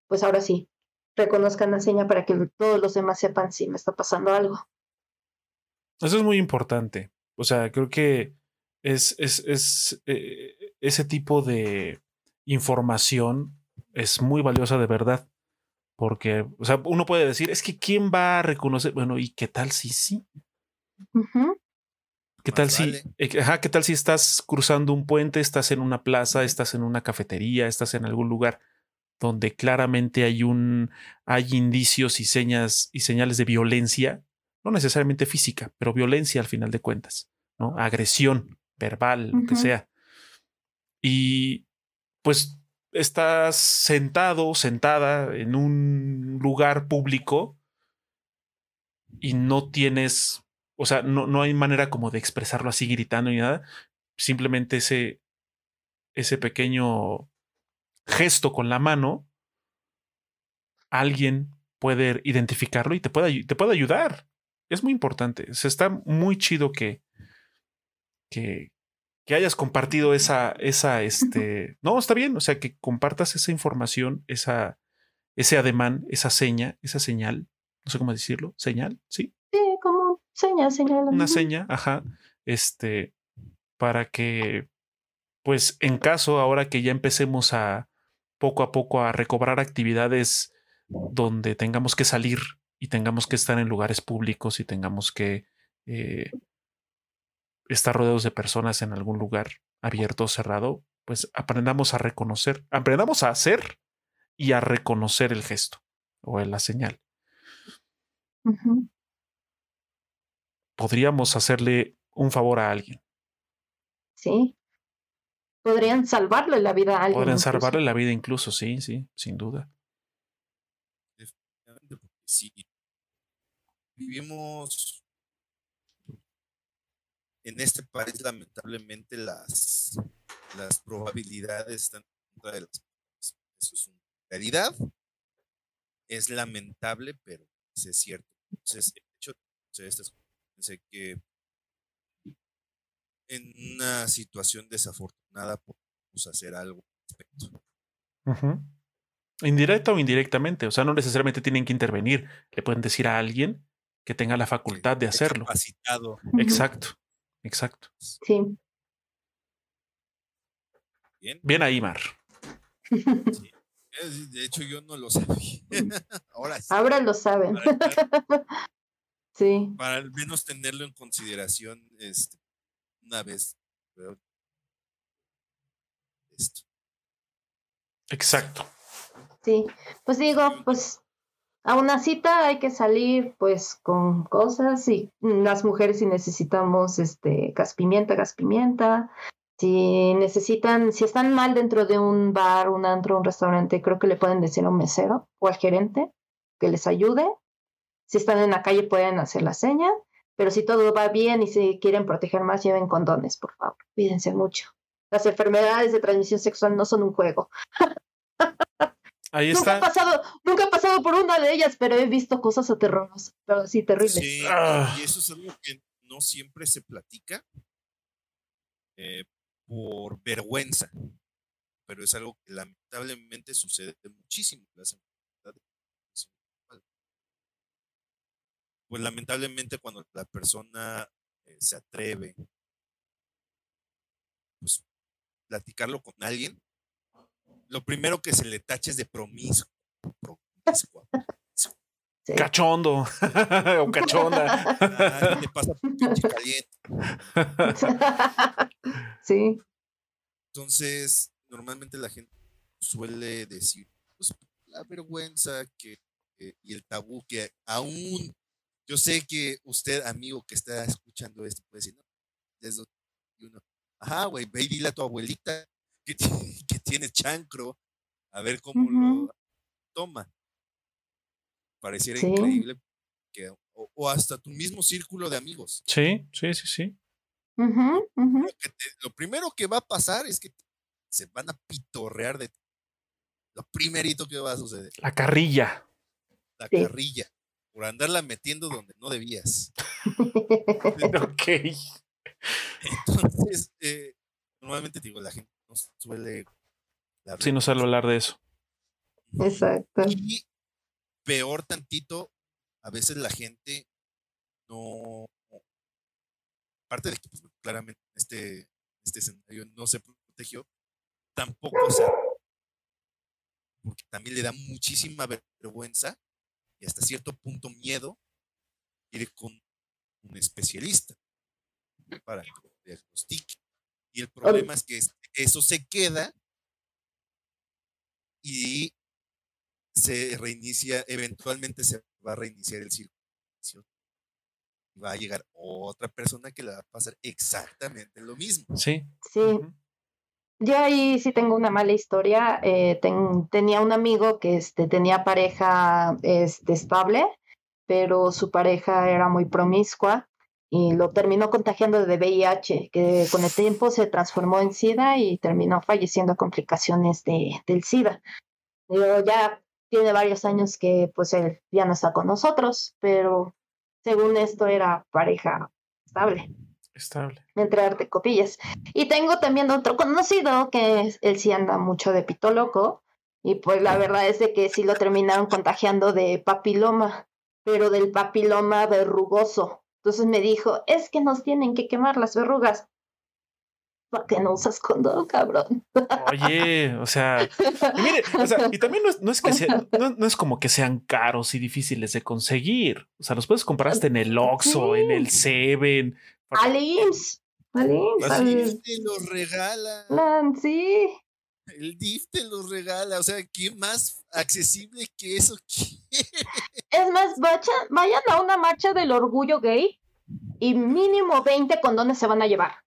S3: pues ahora sí, reconozcan la seña para que todos los demás sepan si me está pasando algo.
S2: Eso es muy importante. O sea, creo que es, es, es eh, ese tipo de información es muy valiosa de verdad. Porque, o sea, uno puede decir, es que ¿quién va a reconocer? Bueno, ¿y qué tal si sí? ¿Qué tal si, eh, ajá, qué tal si estás cruzando un puente, estás en una plaza, estás en una cafetería, estás en algún lugar donde claramente hay un, hay indicios y señas y señales de violencia, no necesariamente física, pero violencia al final de cuentas, ¿no? Agresión verbal, lo que sea. Y pues estás sentado, sentada en un lugar público y no tienes, o sea, no, no hay manera como de expresarlo así gritando ni nada, simplemente ese, ese pequeño gesto con la mano, alguien puede identificarlo y te puede, te puede ayudar. Es muy importante. Se está muy chido que, que, que hayas compartido esa, esa, este, no, está bien, o sea, que compartas esa información, esa, ese ademán, esa seña, esa señal, no sé cómo decirlo, señal, ¿sí?
S3: Sí, como seña, señal.
S2: Una seña, ajá, este, para que, pues, en caso, ahora que ya empecemos a poco a poco a recobrar actividades donde tengamos que salir y tengamos que estar en lugares públicos y tengamos que eh, estar rodeados de personas en algún lugar abierto o cerrado, pues aprendamos a reconocer, aprendamos a hacer y a reconocer el gesto o la señal. Podríamos hacerle un favor a alguien.
S3: Sí. Podrían salvarle la vida a alguien.
S2: Podrían salvarle la vida incluso, sí, sí, sin duda.
S1: Sí. Vivimos en este país lamentablemente las, las probabilidades están en contra de las personas. Eso es una realidad. Es lamentable, pero es cierto. Entonces, de hecho, pensé que en una situación desafortunada podemos hacer algo al respecto.
S2: Indirecta o indirectamente, o sea, no necesariamente tienen que intervenir, le pueden decir a alguien que tenga la facultad de hacerlo.
S1: Capacitado.
S2: Exacto. Exacto.
S3: Sí.
S1: Bien.
S2: Bien ahí, Mar.
S1: Sí. De hecho, yo no lo sabía. Ahora sí.
S3: Ahora lo saben. sí.
S1: Para al menos tenerlo en consideración este, una vez. Esto.
S2: Exacto.
S3: Sí. Pues digo, pues a una cita hay que salir pues con cosas y las mujeres si necesitamos este gas pimienta, gas pimienta. Si necesitan, si están mal dentro de un bar, un antro, un restaurante, creo que le pueden decir a un mesero o al gerente que les ayude. Si están en la calle pueden hacer la seña, pero si todo va bien y se quieren proteger más, lleven condones, por favor. Cuídense mucho. Las enfermedades de transmisión sexual no son un juego.
S2: Ahí
S3: nunca
S2: está.
S3: He pasado, nunca he pasado por una de ellas, pero he visto cosas aterrorosas, pero sí, terribles.
S1: Sí,
S2: Ah.
S1: y eso es algo que no siempre se platica eh, por vergüenza, pero es algo que lamentablemente sucede muchísimo. Las enfermedades. Pues lamentablemente cuando la persona eh, se atreve, pues platicarlo con alguien, lo primero que se le tacha es de promiscuo. promiscua.
S3: Sí.
S2: Cachondo o cachonda.
S1: Ah, le pasa por pinche caliente.
S3: sí,
S1: Entonces, normalmente la gente suele decir, pues, la vergüenza que, y el tabú que aún, yo sé que usted, amigo que está escuchando esto, puede decir, no, es 2021. Ajá, güey, ve y dile a tu abuelita, que, que tiene chancro, a ver cómo lo toma. Pareciera increíble que, o, hasta tu mismo círculo de amigos.
S2: Sí, sí, sí, sí.
S1: lo primero que va a pasar es que se van a pitorrear de ti. Lo primerito que va a suceder.
S2: La carrilla.
S1: La carrilla. Por andarla metiendo donde no debías.
S2: ok.
S1: Entonces, eh, normalmente digo, la gente no suele.
S2: Sí, no suele hablar de eso.
S3: Exacto.
S1: Y peor tantito, a veces la gente no. Aparte de que pues, claramente este, este escenario no se protegió, tampoco se. Porque también le da muchísima vergüenza y hasta cierto punto miedo ir con un especialista para que lo diagnostique. Y el problema es que eso se queda y se reinicia, eventualmente se va a reiniciar el círculo. Y va a llegar otra persona que le va a pasar exactamente lo mismo.
S2: Sí.
S3: Sí. Yo ahí sí tengo una mala historia. Eh, tenía un amigo que este, tenía pareja este, estable, pero su pareja era muy promiscua y lo terminó contagiando de VIH, que con el tiempo se transformó en SIDA y terminó falleciendo a complicaciones de, del SIDA. Yo ya tiene varios años que pues él ya no está con nosotros, pero según esto era pareja estable.
S2: Estable.
S3: Entre arte copillas. Y tengo también otro conocido que él sí anda mucho de pito loco. Y pues la verdad es de que sí lo terminaron contagiando de papiloma, pero del papiloma verrugoso. Entonces me dijo, es que nos tienen que quemar las verrugas. ¿Por qué no usas condón, cabrón?
S2: Oye, o sea, y mire, o sea, y también no es, que sea, no, es como que sean caros y difíciles de conseguir. O sea, los puedes comprar hasta en el Oxxo, en el Seven.
S3: Al IMSS. Al
S1: IMSS. te los regala.
S3: sí.
S1: El DIF te los regala. O sea, ¿qué más accesible que eso
S3: Es más, vayan a una marcha del orgullo gay y mínimo 20 condones se van a llevar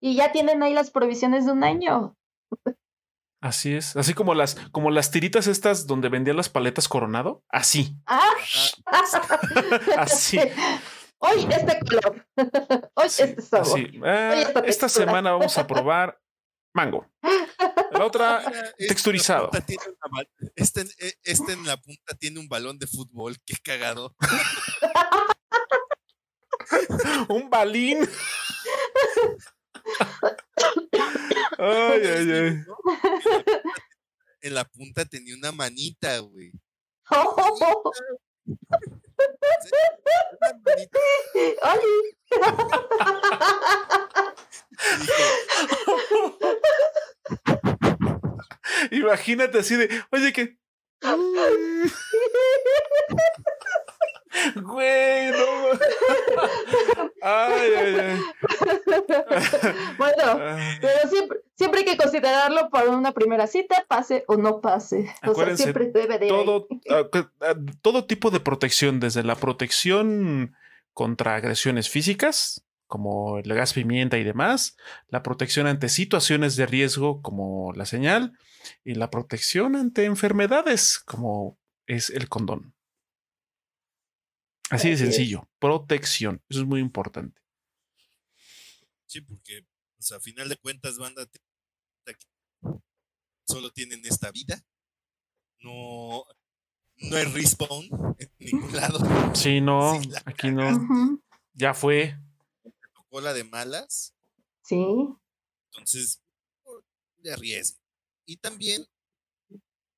S3: y ya tienen ahí las provisiones de un año.
S2: Así es, así como las, como las tiritas estas donde vendían las paletas coronado, así.
S3: Ah.
S2: así.
S3: Hoy este color. Hoy este sabor.
S2: Esta, semana vamos a probar mango. La otra texturizado.
S1: Este, este, en la punta tiene un balón de fútbol, qué cagado.
S2: un balín. Ay, ay, ay.
S1: En la punta tenía una manita, güey.
S2: Imagínate así de, oye, que. Güey, no. Ay, ay, ay.
S3: Bueno, pero siempre, siempre hay que considerarlo para una primera cita, pase o no pase. O sea, siempre debe de.
S2: Todo, ah, ah, todo tipo de protección, desde la protección contra agresiones físicas, como el gas pimienta y demás, la protección ante situaciones de riesgo, como la señal, y la protección ante enfermedades, como es el condón. Así de sencillo, protección, eso es muy importante.
S1: Sí, porque, pues, a final de cuentas, banda, solo tienen esta vida. No, no hay respawn en ningún lado.
S2: Sí, no, aquí no. Ya fue.
S1: Tocó la de malas.
S3: Sí.
S1: Entonces, de riesgo. Y también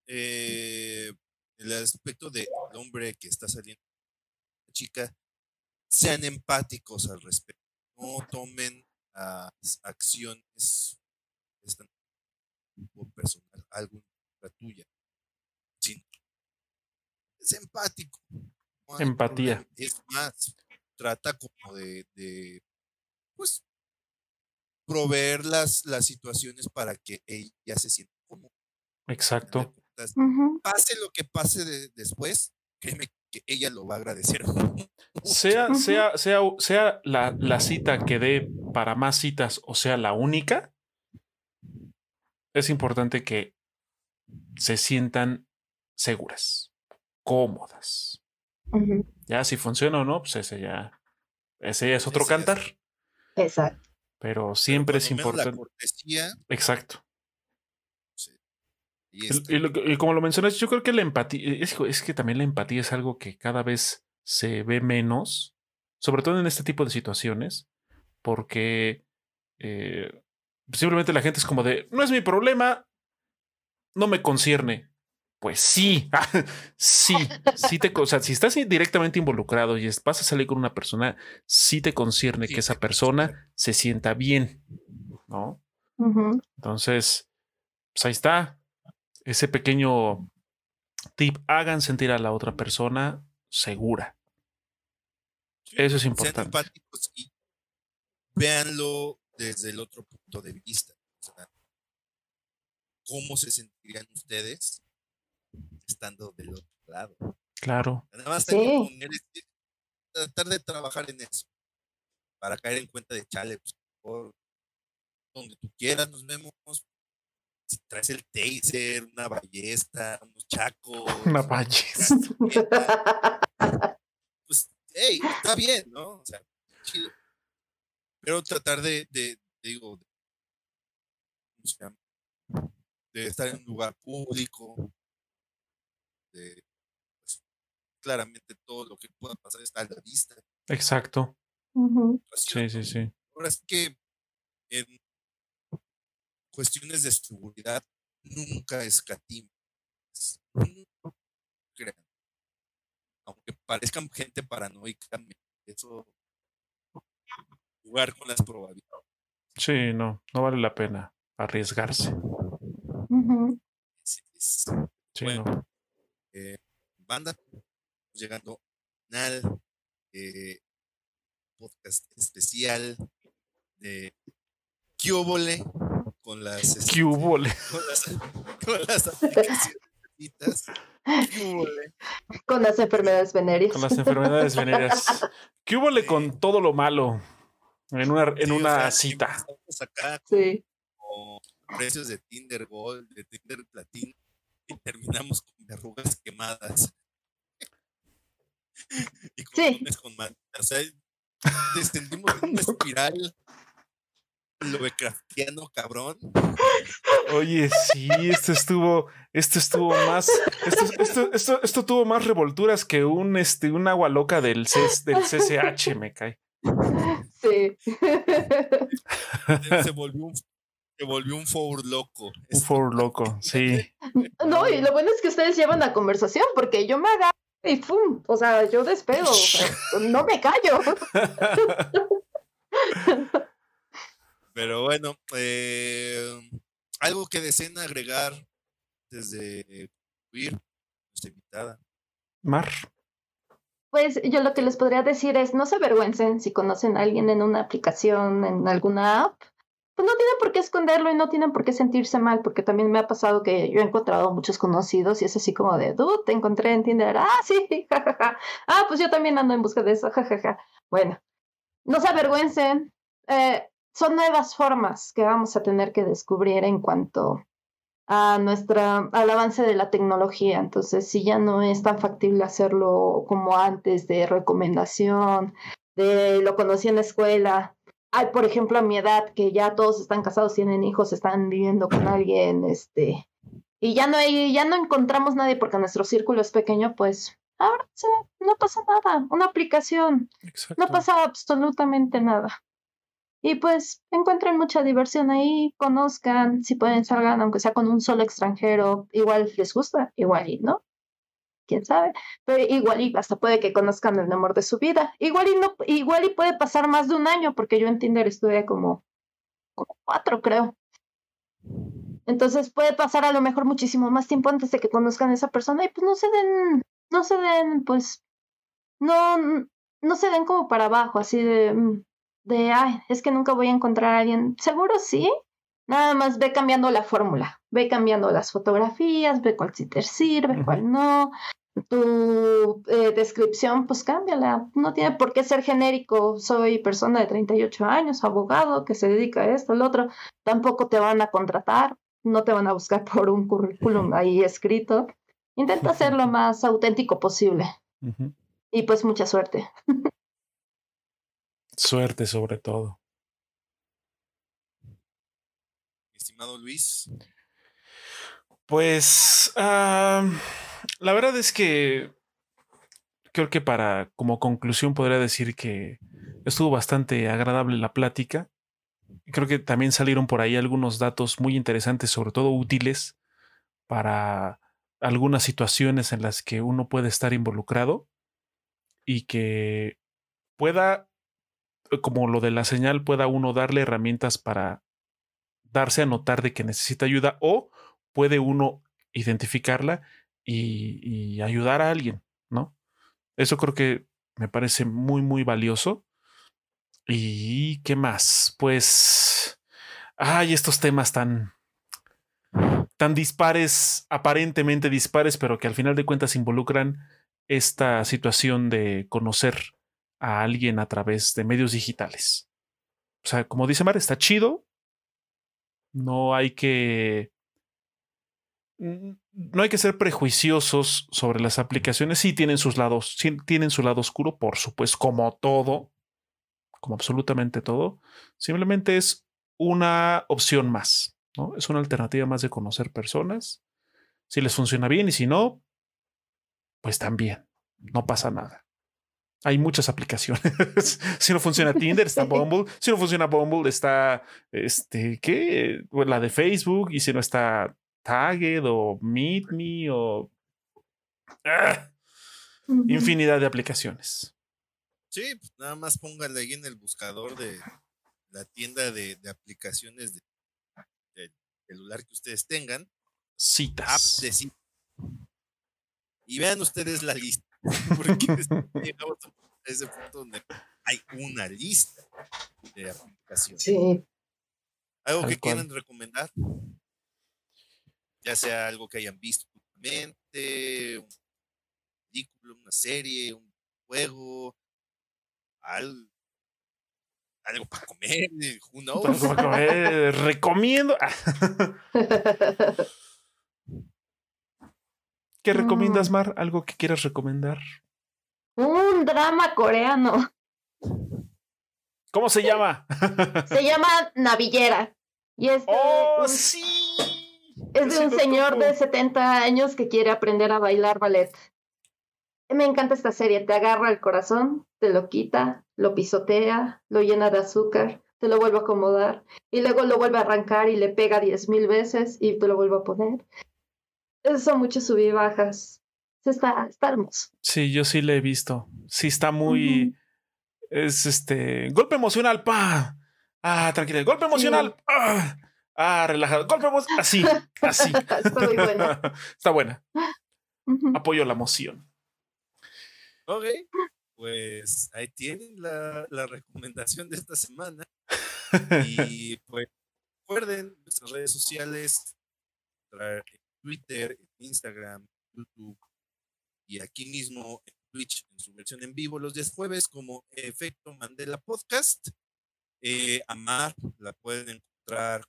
S1: eh, el aspecto del hombre que está saliendo chica, sean empáticos al respecto. No tomen las acciones por personal, algo la tuya. es empático.
S2: Empatía.
S1: Es más, trata como de, de pues, proveer las, las situaciones para que ella se sienta como.
S2: Exacto.
S1: Pase lo que pase después, créeme que ella lo va a agradecer.
S2: Sea, sea, sea, sea la, la, cita que dé para más citas o sea la única, es importante que se sientan seguras, cómodas. Ya si funciona o no, pues ese ya, ese ya es otro
S1: Ese ya es-
S2: cantar.
S3: Exacto.
S2: Pero siempre es
S1: La
S2: importante.
S1: cortesía,
S2: Exacto.
S1: y está.
S2: Y, lo y como lo mencionas, yo creo que la empatía, es, es que también la empatía es algo que cada vez se ve menos, sobre todo en este tipo de situaciones, porque eh, simplemente la gente es como de, no es mi problema, no me concierne. Pues sí, sí, sí te, o sea, si estás directamente involucrado y vas a salir con una persona, sí te concierne
S1: Sí,
S2: que esa persona se sienta bien, ¿no? Entonces, pues ahí está. Ese pequeño tip, hagan sentir a la otra persona segura. Eso es
S1: Sean
S2: importante.
S1: empáticos y véanlo desde el otro punto de vista. O sea, ¿Cómo se sentirían ustedes estando del otro lado?
S2: Claro,
S1: Nada más hay que poner este- tratar de trabajar en eso. Para caer en cuenta de chale, pues, por donde tú quieras, nos vemos. Si traes el taser, una ballesta, unos chacos,
S2: una ballesta.
S1: pues, hey, está bien, ¿no? O sea, chido. Pero tratar de, de, digo, de, ¿cómo se llama? de estar en un lugar público, de, pues, claramente todo lo que pueda pasar está a la vista.
S2: Exacto. Sí, sí, sí.
S1: Ahora es que en cuestiones de seguridad nunca escatiman. No crean. Aunque parezcan gente paranoica, eso jugar con las probabilidades.
S2: Sí, no, no vale la pena arriesgarse.
S1: Es-
S2: Sí,
S1: Bueno.
S2: no.
S1: Eh, banda, llegando al eh, podcast especial de Kiobole con las, este,
S2: ¿Qué hubo, le?
S1: con las, con las aplicaciones.
S3: Con las enfermedades venéreas.
S2: Con las enfermedades venéreas. ¿Qué hubo le con todo lo malo en una, en
S1: Sí, o
S2: una
S1: sea,
S2: cita?
S1: empezamos acá
S3: Sí.
S1: con precios de Tinder Gold, de Tinder Platino y terminamos con verrugas quemadas. y con
S3: Sí.
S1: con man- O sea, descendimos en una espiral Lovecraftiano cabrón.
S2: Oye, sí, esto estuvo, esto estuvo más, esto, esto, esto, esto tuvo más revolturas que un, este, un agua loca del, CS del CCH, me cae.
S3: Sí.
S1: Se volvió un, se volvió un four loco.
S2: Un for loco, sí.
S3: No, y lo bueno es que ustedes llevan la conversación, porque yo me agarro y ¡pum! O sea, yo despego. o sea, no me callo.
S1: Pero bueno, eh, algo que deseen agregar desde nuestra invitada.
S2: Mar,
S3: Pues yo lo que les podría decir es, no se avergüencen si conocen a alguien en una aplicación, en alguna app. Pues no tienen por qué esconderlo y no tienen por qué sentirse mal, porque también me ha pasado que yo he encontrado muchos conocidos y es así como de, dude, te encontré en Tinder. Ah, sí, jajaja. Ah, pues yo también ando en busca de eso, jajaja. Bueno, no se avergüencen. Eh, son nuevas formas que vamos a tener que descubrir en cuanto a nuestra, al avance de la tecnología. Entonces, si ya no es tan factible hacerlo como antes, de recomendación, de lo conocí en la escuela. Hay, por ejemplo, a mi edad, que ya todos están casados, tienen hijos, están viviendo con alguien, este, y ya no hay, ya no encontramos nadie porque nuestro círculo es pequeño, pues ahora sí, no pasa nada. Una aplicación,
S2: exacto.
S3: no pasa absolutamente nada. Y pues encuentren mucha diversión ahí, conozcan, si pueden salgan, aunque sea con un solo extranjero, igual les gusta, igual y no, quién sabe, pero igual y hasta puede que conozcan el amor de su vida, igual y no, igual y puede pasar más de un año, porque yo en Tinder estuve como, como cuatro, creo. Entonces puede pasar a lo mejor muchísimo más tiempo antes de que conozcan a esa persona y pues no se den, no se den, pues, no, no se den como para abajo, así de, de, ay, es que nunca voy a encontrar a alguien. Seguro sí. Nada más ve cambiando la fórmula, ve cambiando las fotografías, ve cuál sí te sirve, cuál no. Tu eh, descripción, pues cámbiala. No tiene por qué ser genérico. Soy persona de 38 años, abogado, que se dedica a esto, el otro. Tampoco te van a contratar. no te van a buscar por un currículum ahí escrito. Intenta ser lo más auténtico posible. Y pues mucha suerte.
S2: Suerte sobre todo.
S1: Estimado Luis.
S2: Pues la verdad es que creo que para como conclusión podría decir que estuvo bastante agradable la plática. Creo que también salieron por ahí algunos datos muy interesantes, sobre todo útiles para algunas situaciones en las que uno puede estar involucrado y que pueda, como lo de la señal, pueda uno darle herramientas para darse a notar de que necesita ayuda o puede uno identificarla y, ayudar a alguien, ¿no? Eso creo que me parece muy, muy valioso. ¿Y qué más? Pues, hay estos temas tan, tan dispares, aparentemente dispares, pero que al final de cuentas involucran esta situación de conocer a alguien a través de medios digitales. O sea, como dice Mar, está chido. No hay que no hay que ser prejuiciosos sobre las aplicaciones. Sí tienen sus lados, sí tienen su lado oscuro, por supuesto, como todo, como absolutamente todo. Simplemente es una opción más, ¿no? Es una alternativa más de conocer personas. Si les funciona bien y si no, pues también, no pasa nada. Hay muchas aplicaciones. si no funciona Tinder, está Bumble. Si no funciona Bumble, está este, ¿qué? La de Facebook. Y si no está Tagged o Meet Me o ¡ah! infinidad de aplicaciones.
S1: Sí, pues nada más póngale ahí en el buscador de la tienda de, aplicaciones de, celular que ustedes tengan.
S2: Citas.
S1: Y vean ustedes la lista. Porque llegamos a ese punto donde hay una lista de aplicaciones.
S3: Sí.
S1: ¿Algo que quieran recomendar? Ya sea algo que hayan visto últimamente, una película, una serie, un juego, algo, algo para comer, who knows?
S2: Para comer, recomiendo. ¿Qué recomiendas, mm. Mar? ¿Algo que quieras recomendar?
S3: Un drama coreano.
S2: ¿Cómo se llama?
S3: se llama Navillera. Y es
S2: ¡Oh, sí!
S3: Es de un señor de 70 años que quiere aprender a bailar ballet. Me encanta esta serie, te agarra el corazón, te lo quita, lo pisotea, lo llena de azúcar, te lo vuelve a acomodar y luego lo vuelve a arrancar y le pega diez mil veces y te lo vuelve a poner. Son muchas subibajas. Está, está hermoso.
S2: Sí, yo sí le he visto. Sí, está muy. Es este. Golpe emocional, pa. Ah, tranquila. Golpe emocional. Ah. Ah, relajado. Golpe, así, así.
S3: Está muy buena.
S2: Está buena. Apoyo la emoción.
S1: Ok, pues ahí tienen la, la recomendación de esta semana. Y pues recuerden nuestras redes sociales, Twitter, Instagram, YouTube y aquí mismo en Twitch en su versión en vivo los días jueves como Efecto Mandela Podcast. Eh, Amar la pueden encontrar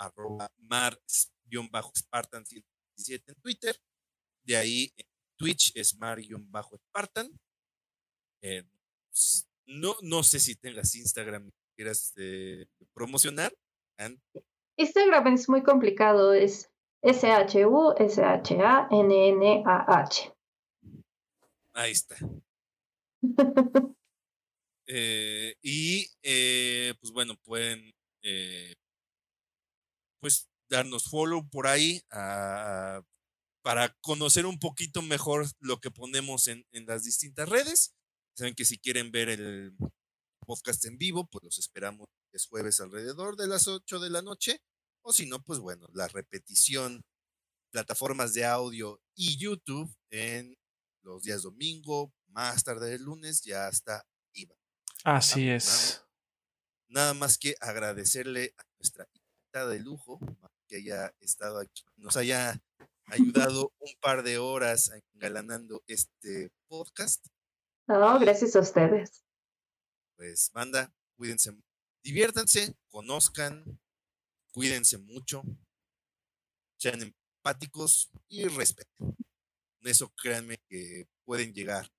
S1: arroba mar-spartan 17 en Twitter. De ahí en Twitch es mar-spartan. Eh, no, no sé si tengas Instagram quieras eh, promocionar.
S3: Instagram es muy complicado, es S-H-U-S-H-A-N-N-A-H.
S1: Ahí está. Eh, y pues bueno, pueden pues darnos follow por ahí ah, para conocer un poquito mejor lo que ponemos en, las distintas redes. Saben que si quieren ver el podcast en vivo, pues los esperamos es jueves alrededor de las 8 de la noche. O si no, pues bueno, la repetición, plataformas de audio y YouTube en los días domingo, más tarde del lunes, ya está IVA.
S2: Así es.
S1: nada más que agradecerle a nuestra de lujo que haya estado aquí, nos haya ayudado un par de horas engalanando este podcast.
S3: No, gracias a ustedes.
S1: Pues manda, cuídense, diviértanse, conozcan, cuídense mucho, sean empáticos y respeten. Eso créanme que pueden llegar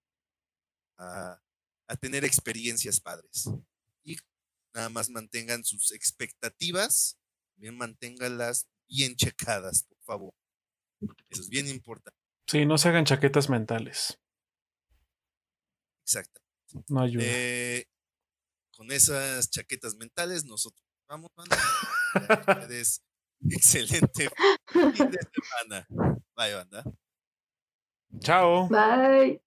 S1: a, a tener experiencias padres. Y nada más mantengan sus expectativas, bien manténganlas bien checadas, por favor. Eso es bien importante.
S2: Sí, no se hagan chaquetas mentales.
S1: Exacto.
S2: No ayuda.
S1: Eh, con esas chaquetas mentales, nosotros vamos, ustedes, Excelente fin de semana. Bye, banda.
S2: Chao.
S3: Bye.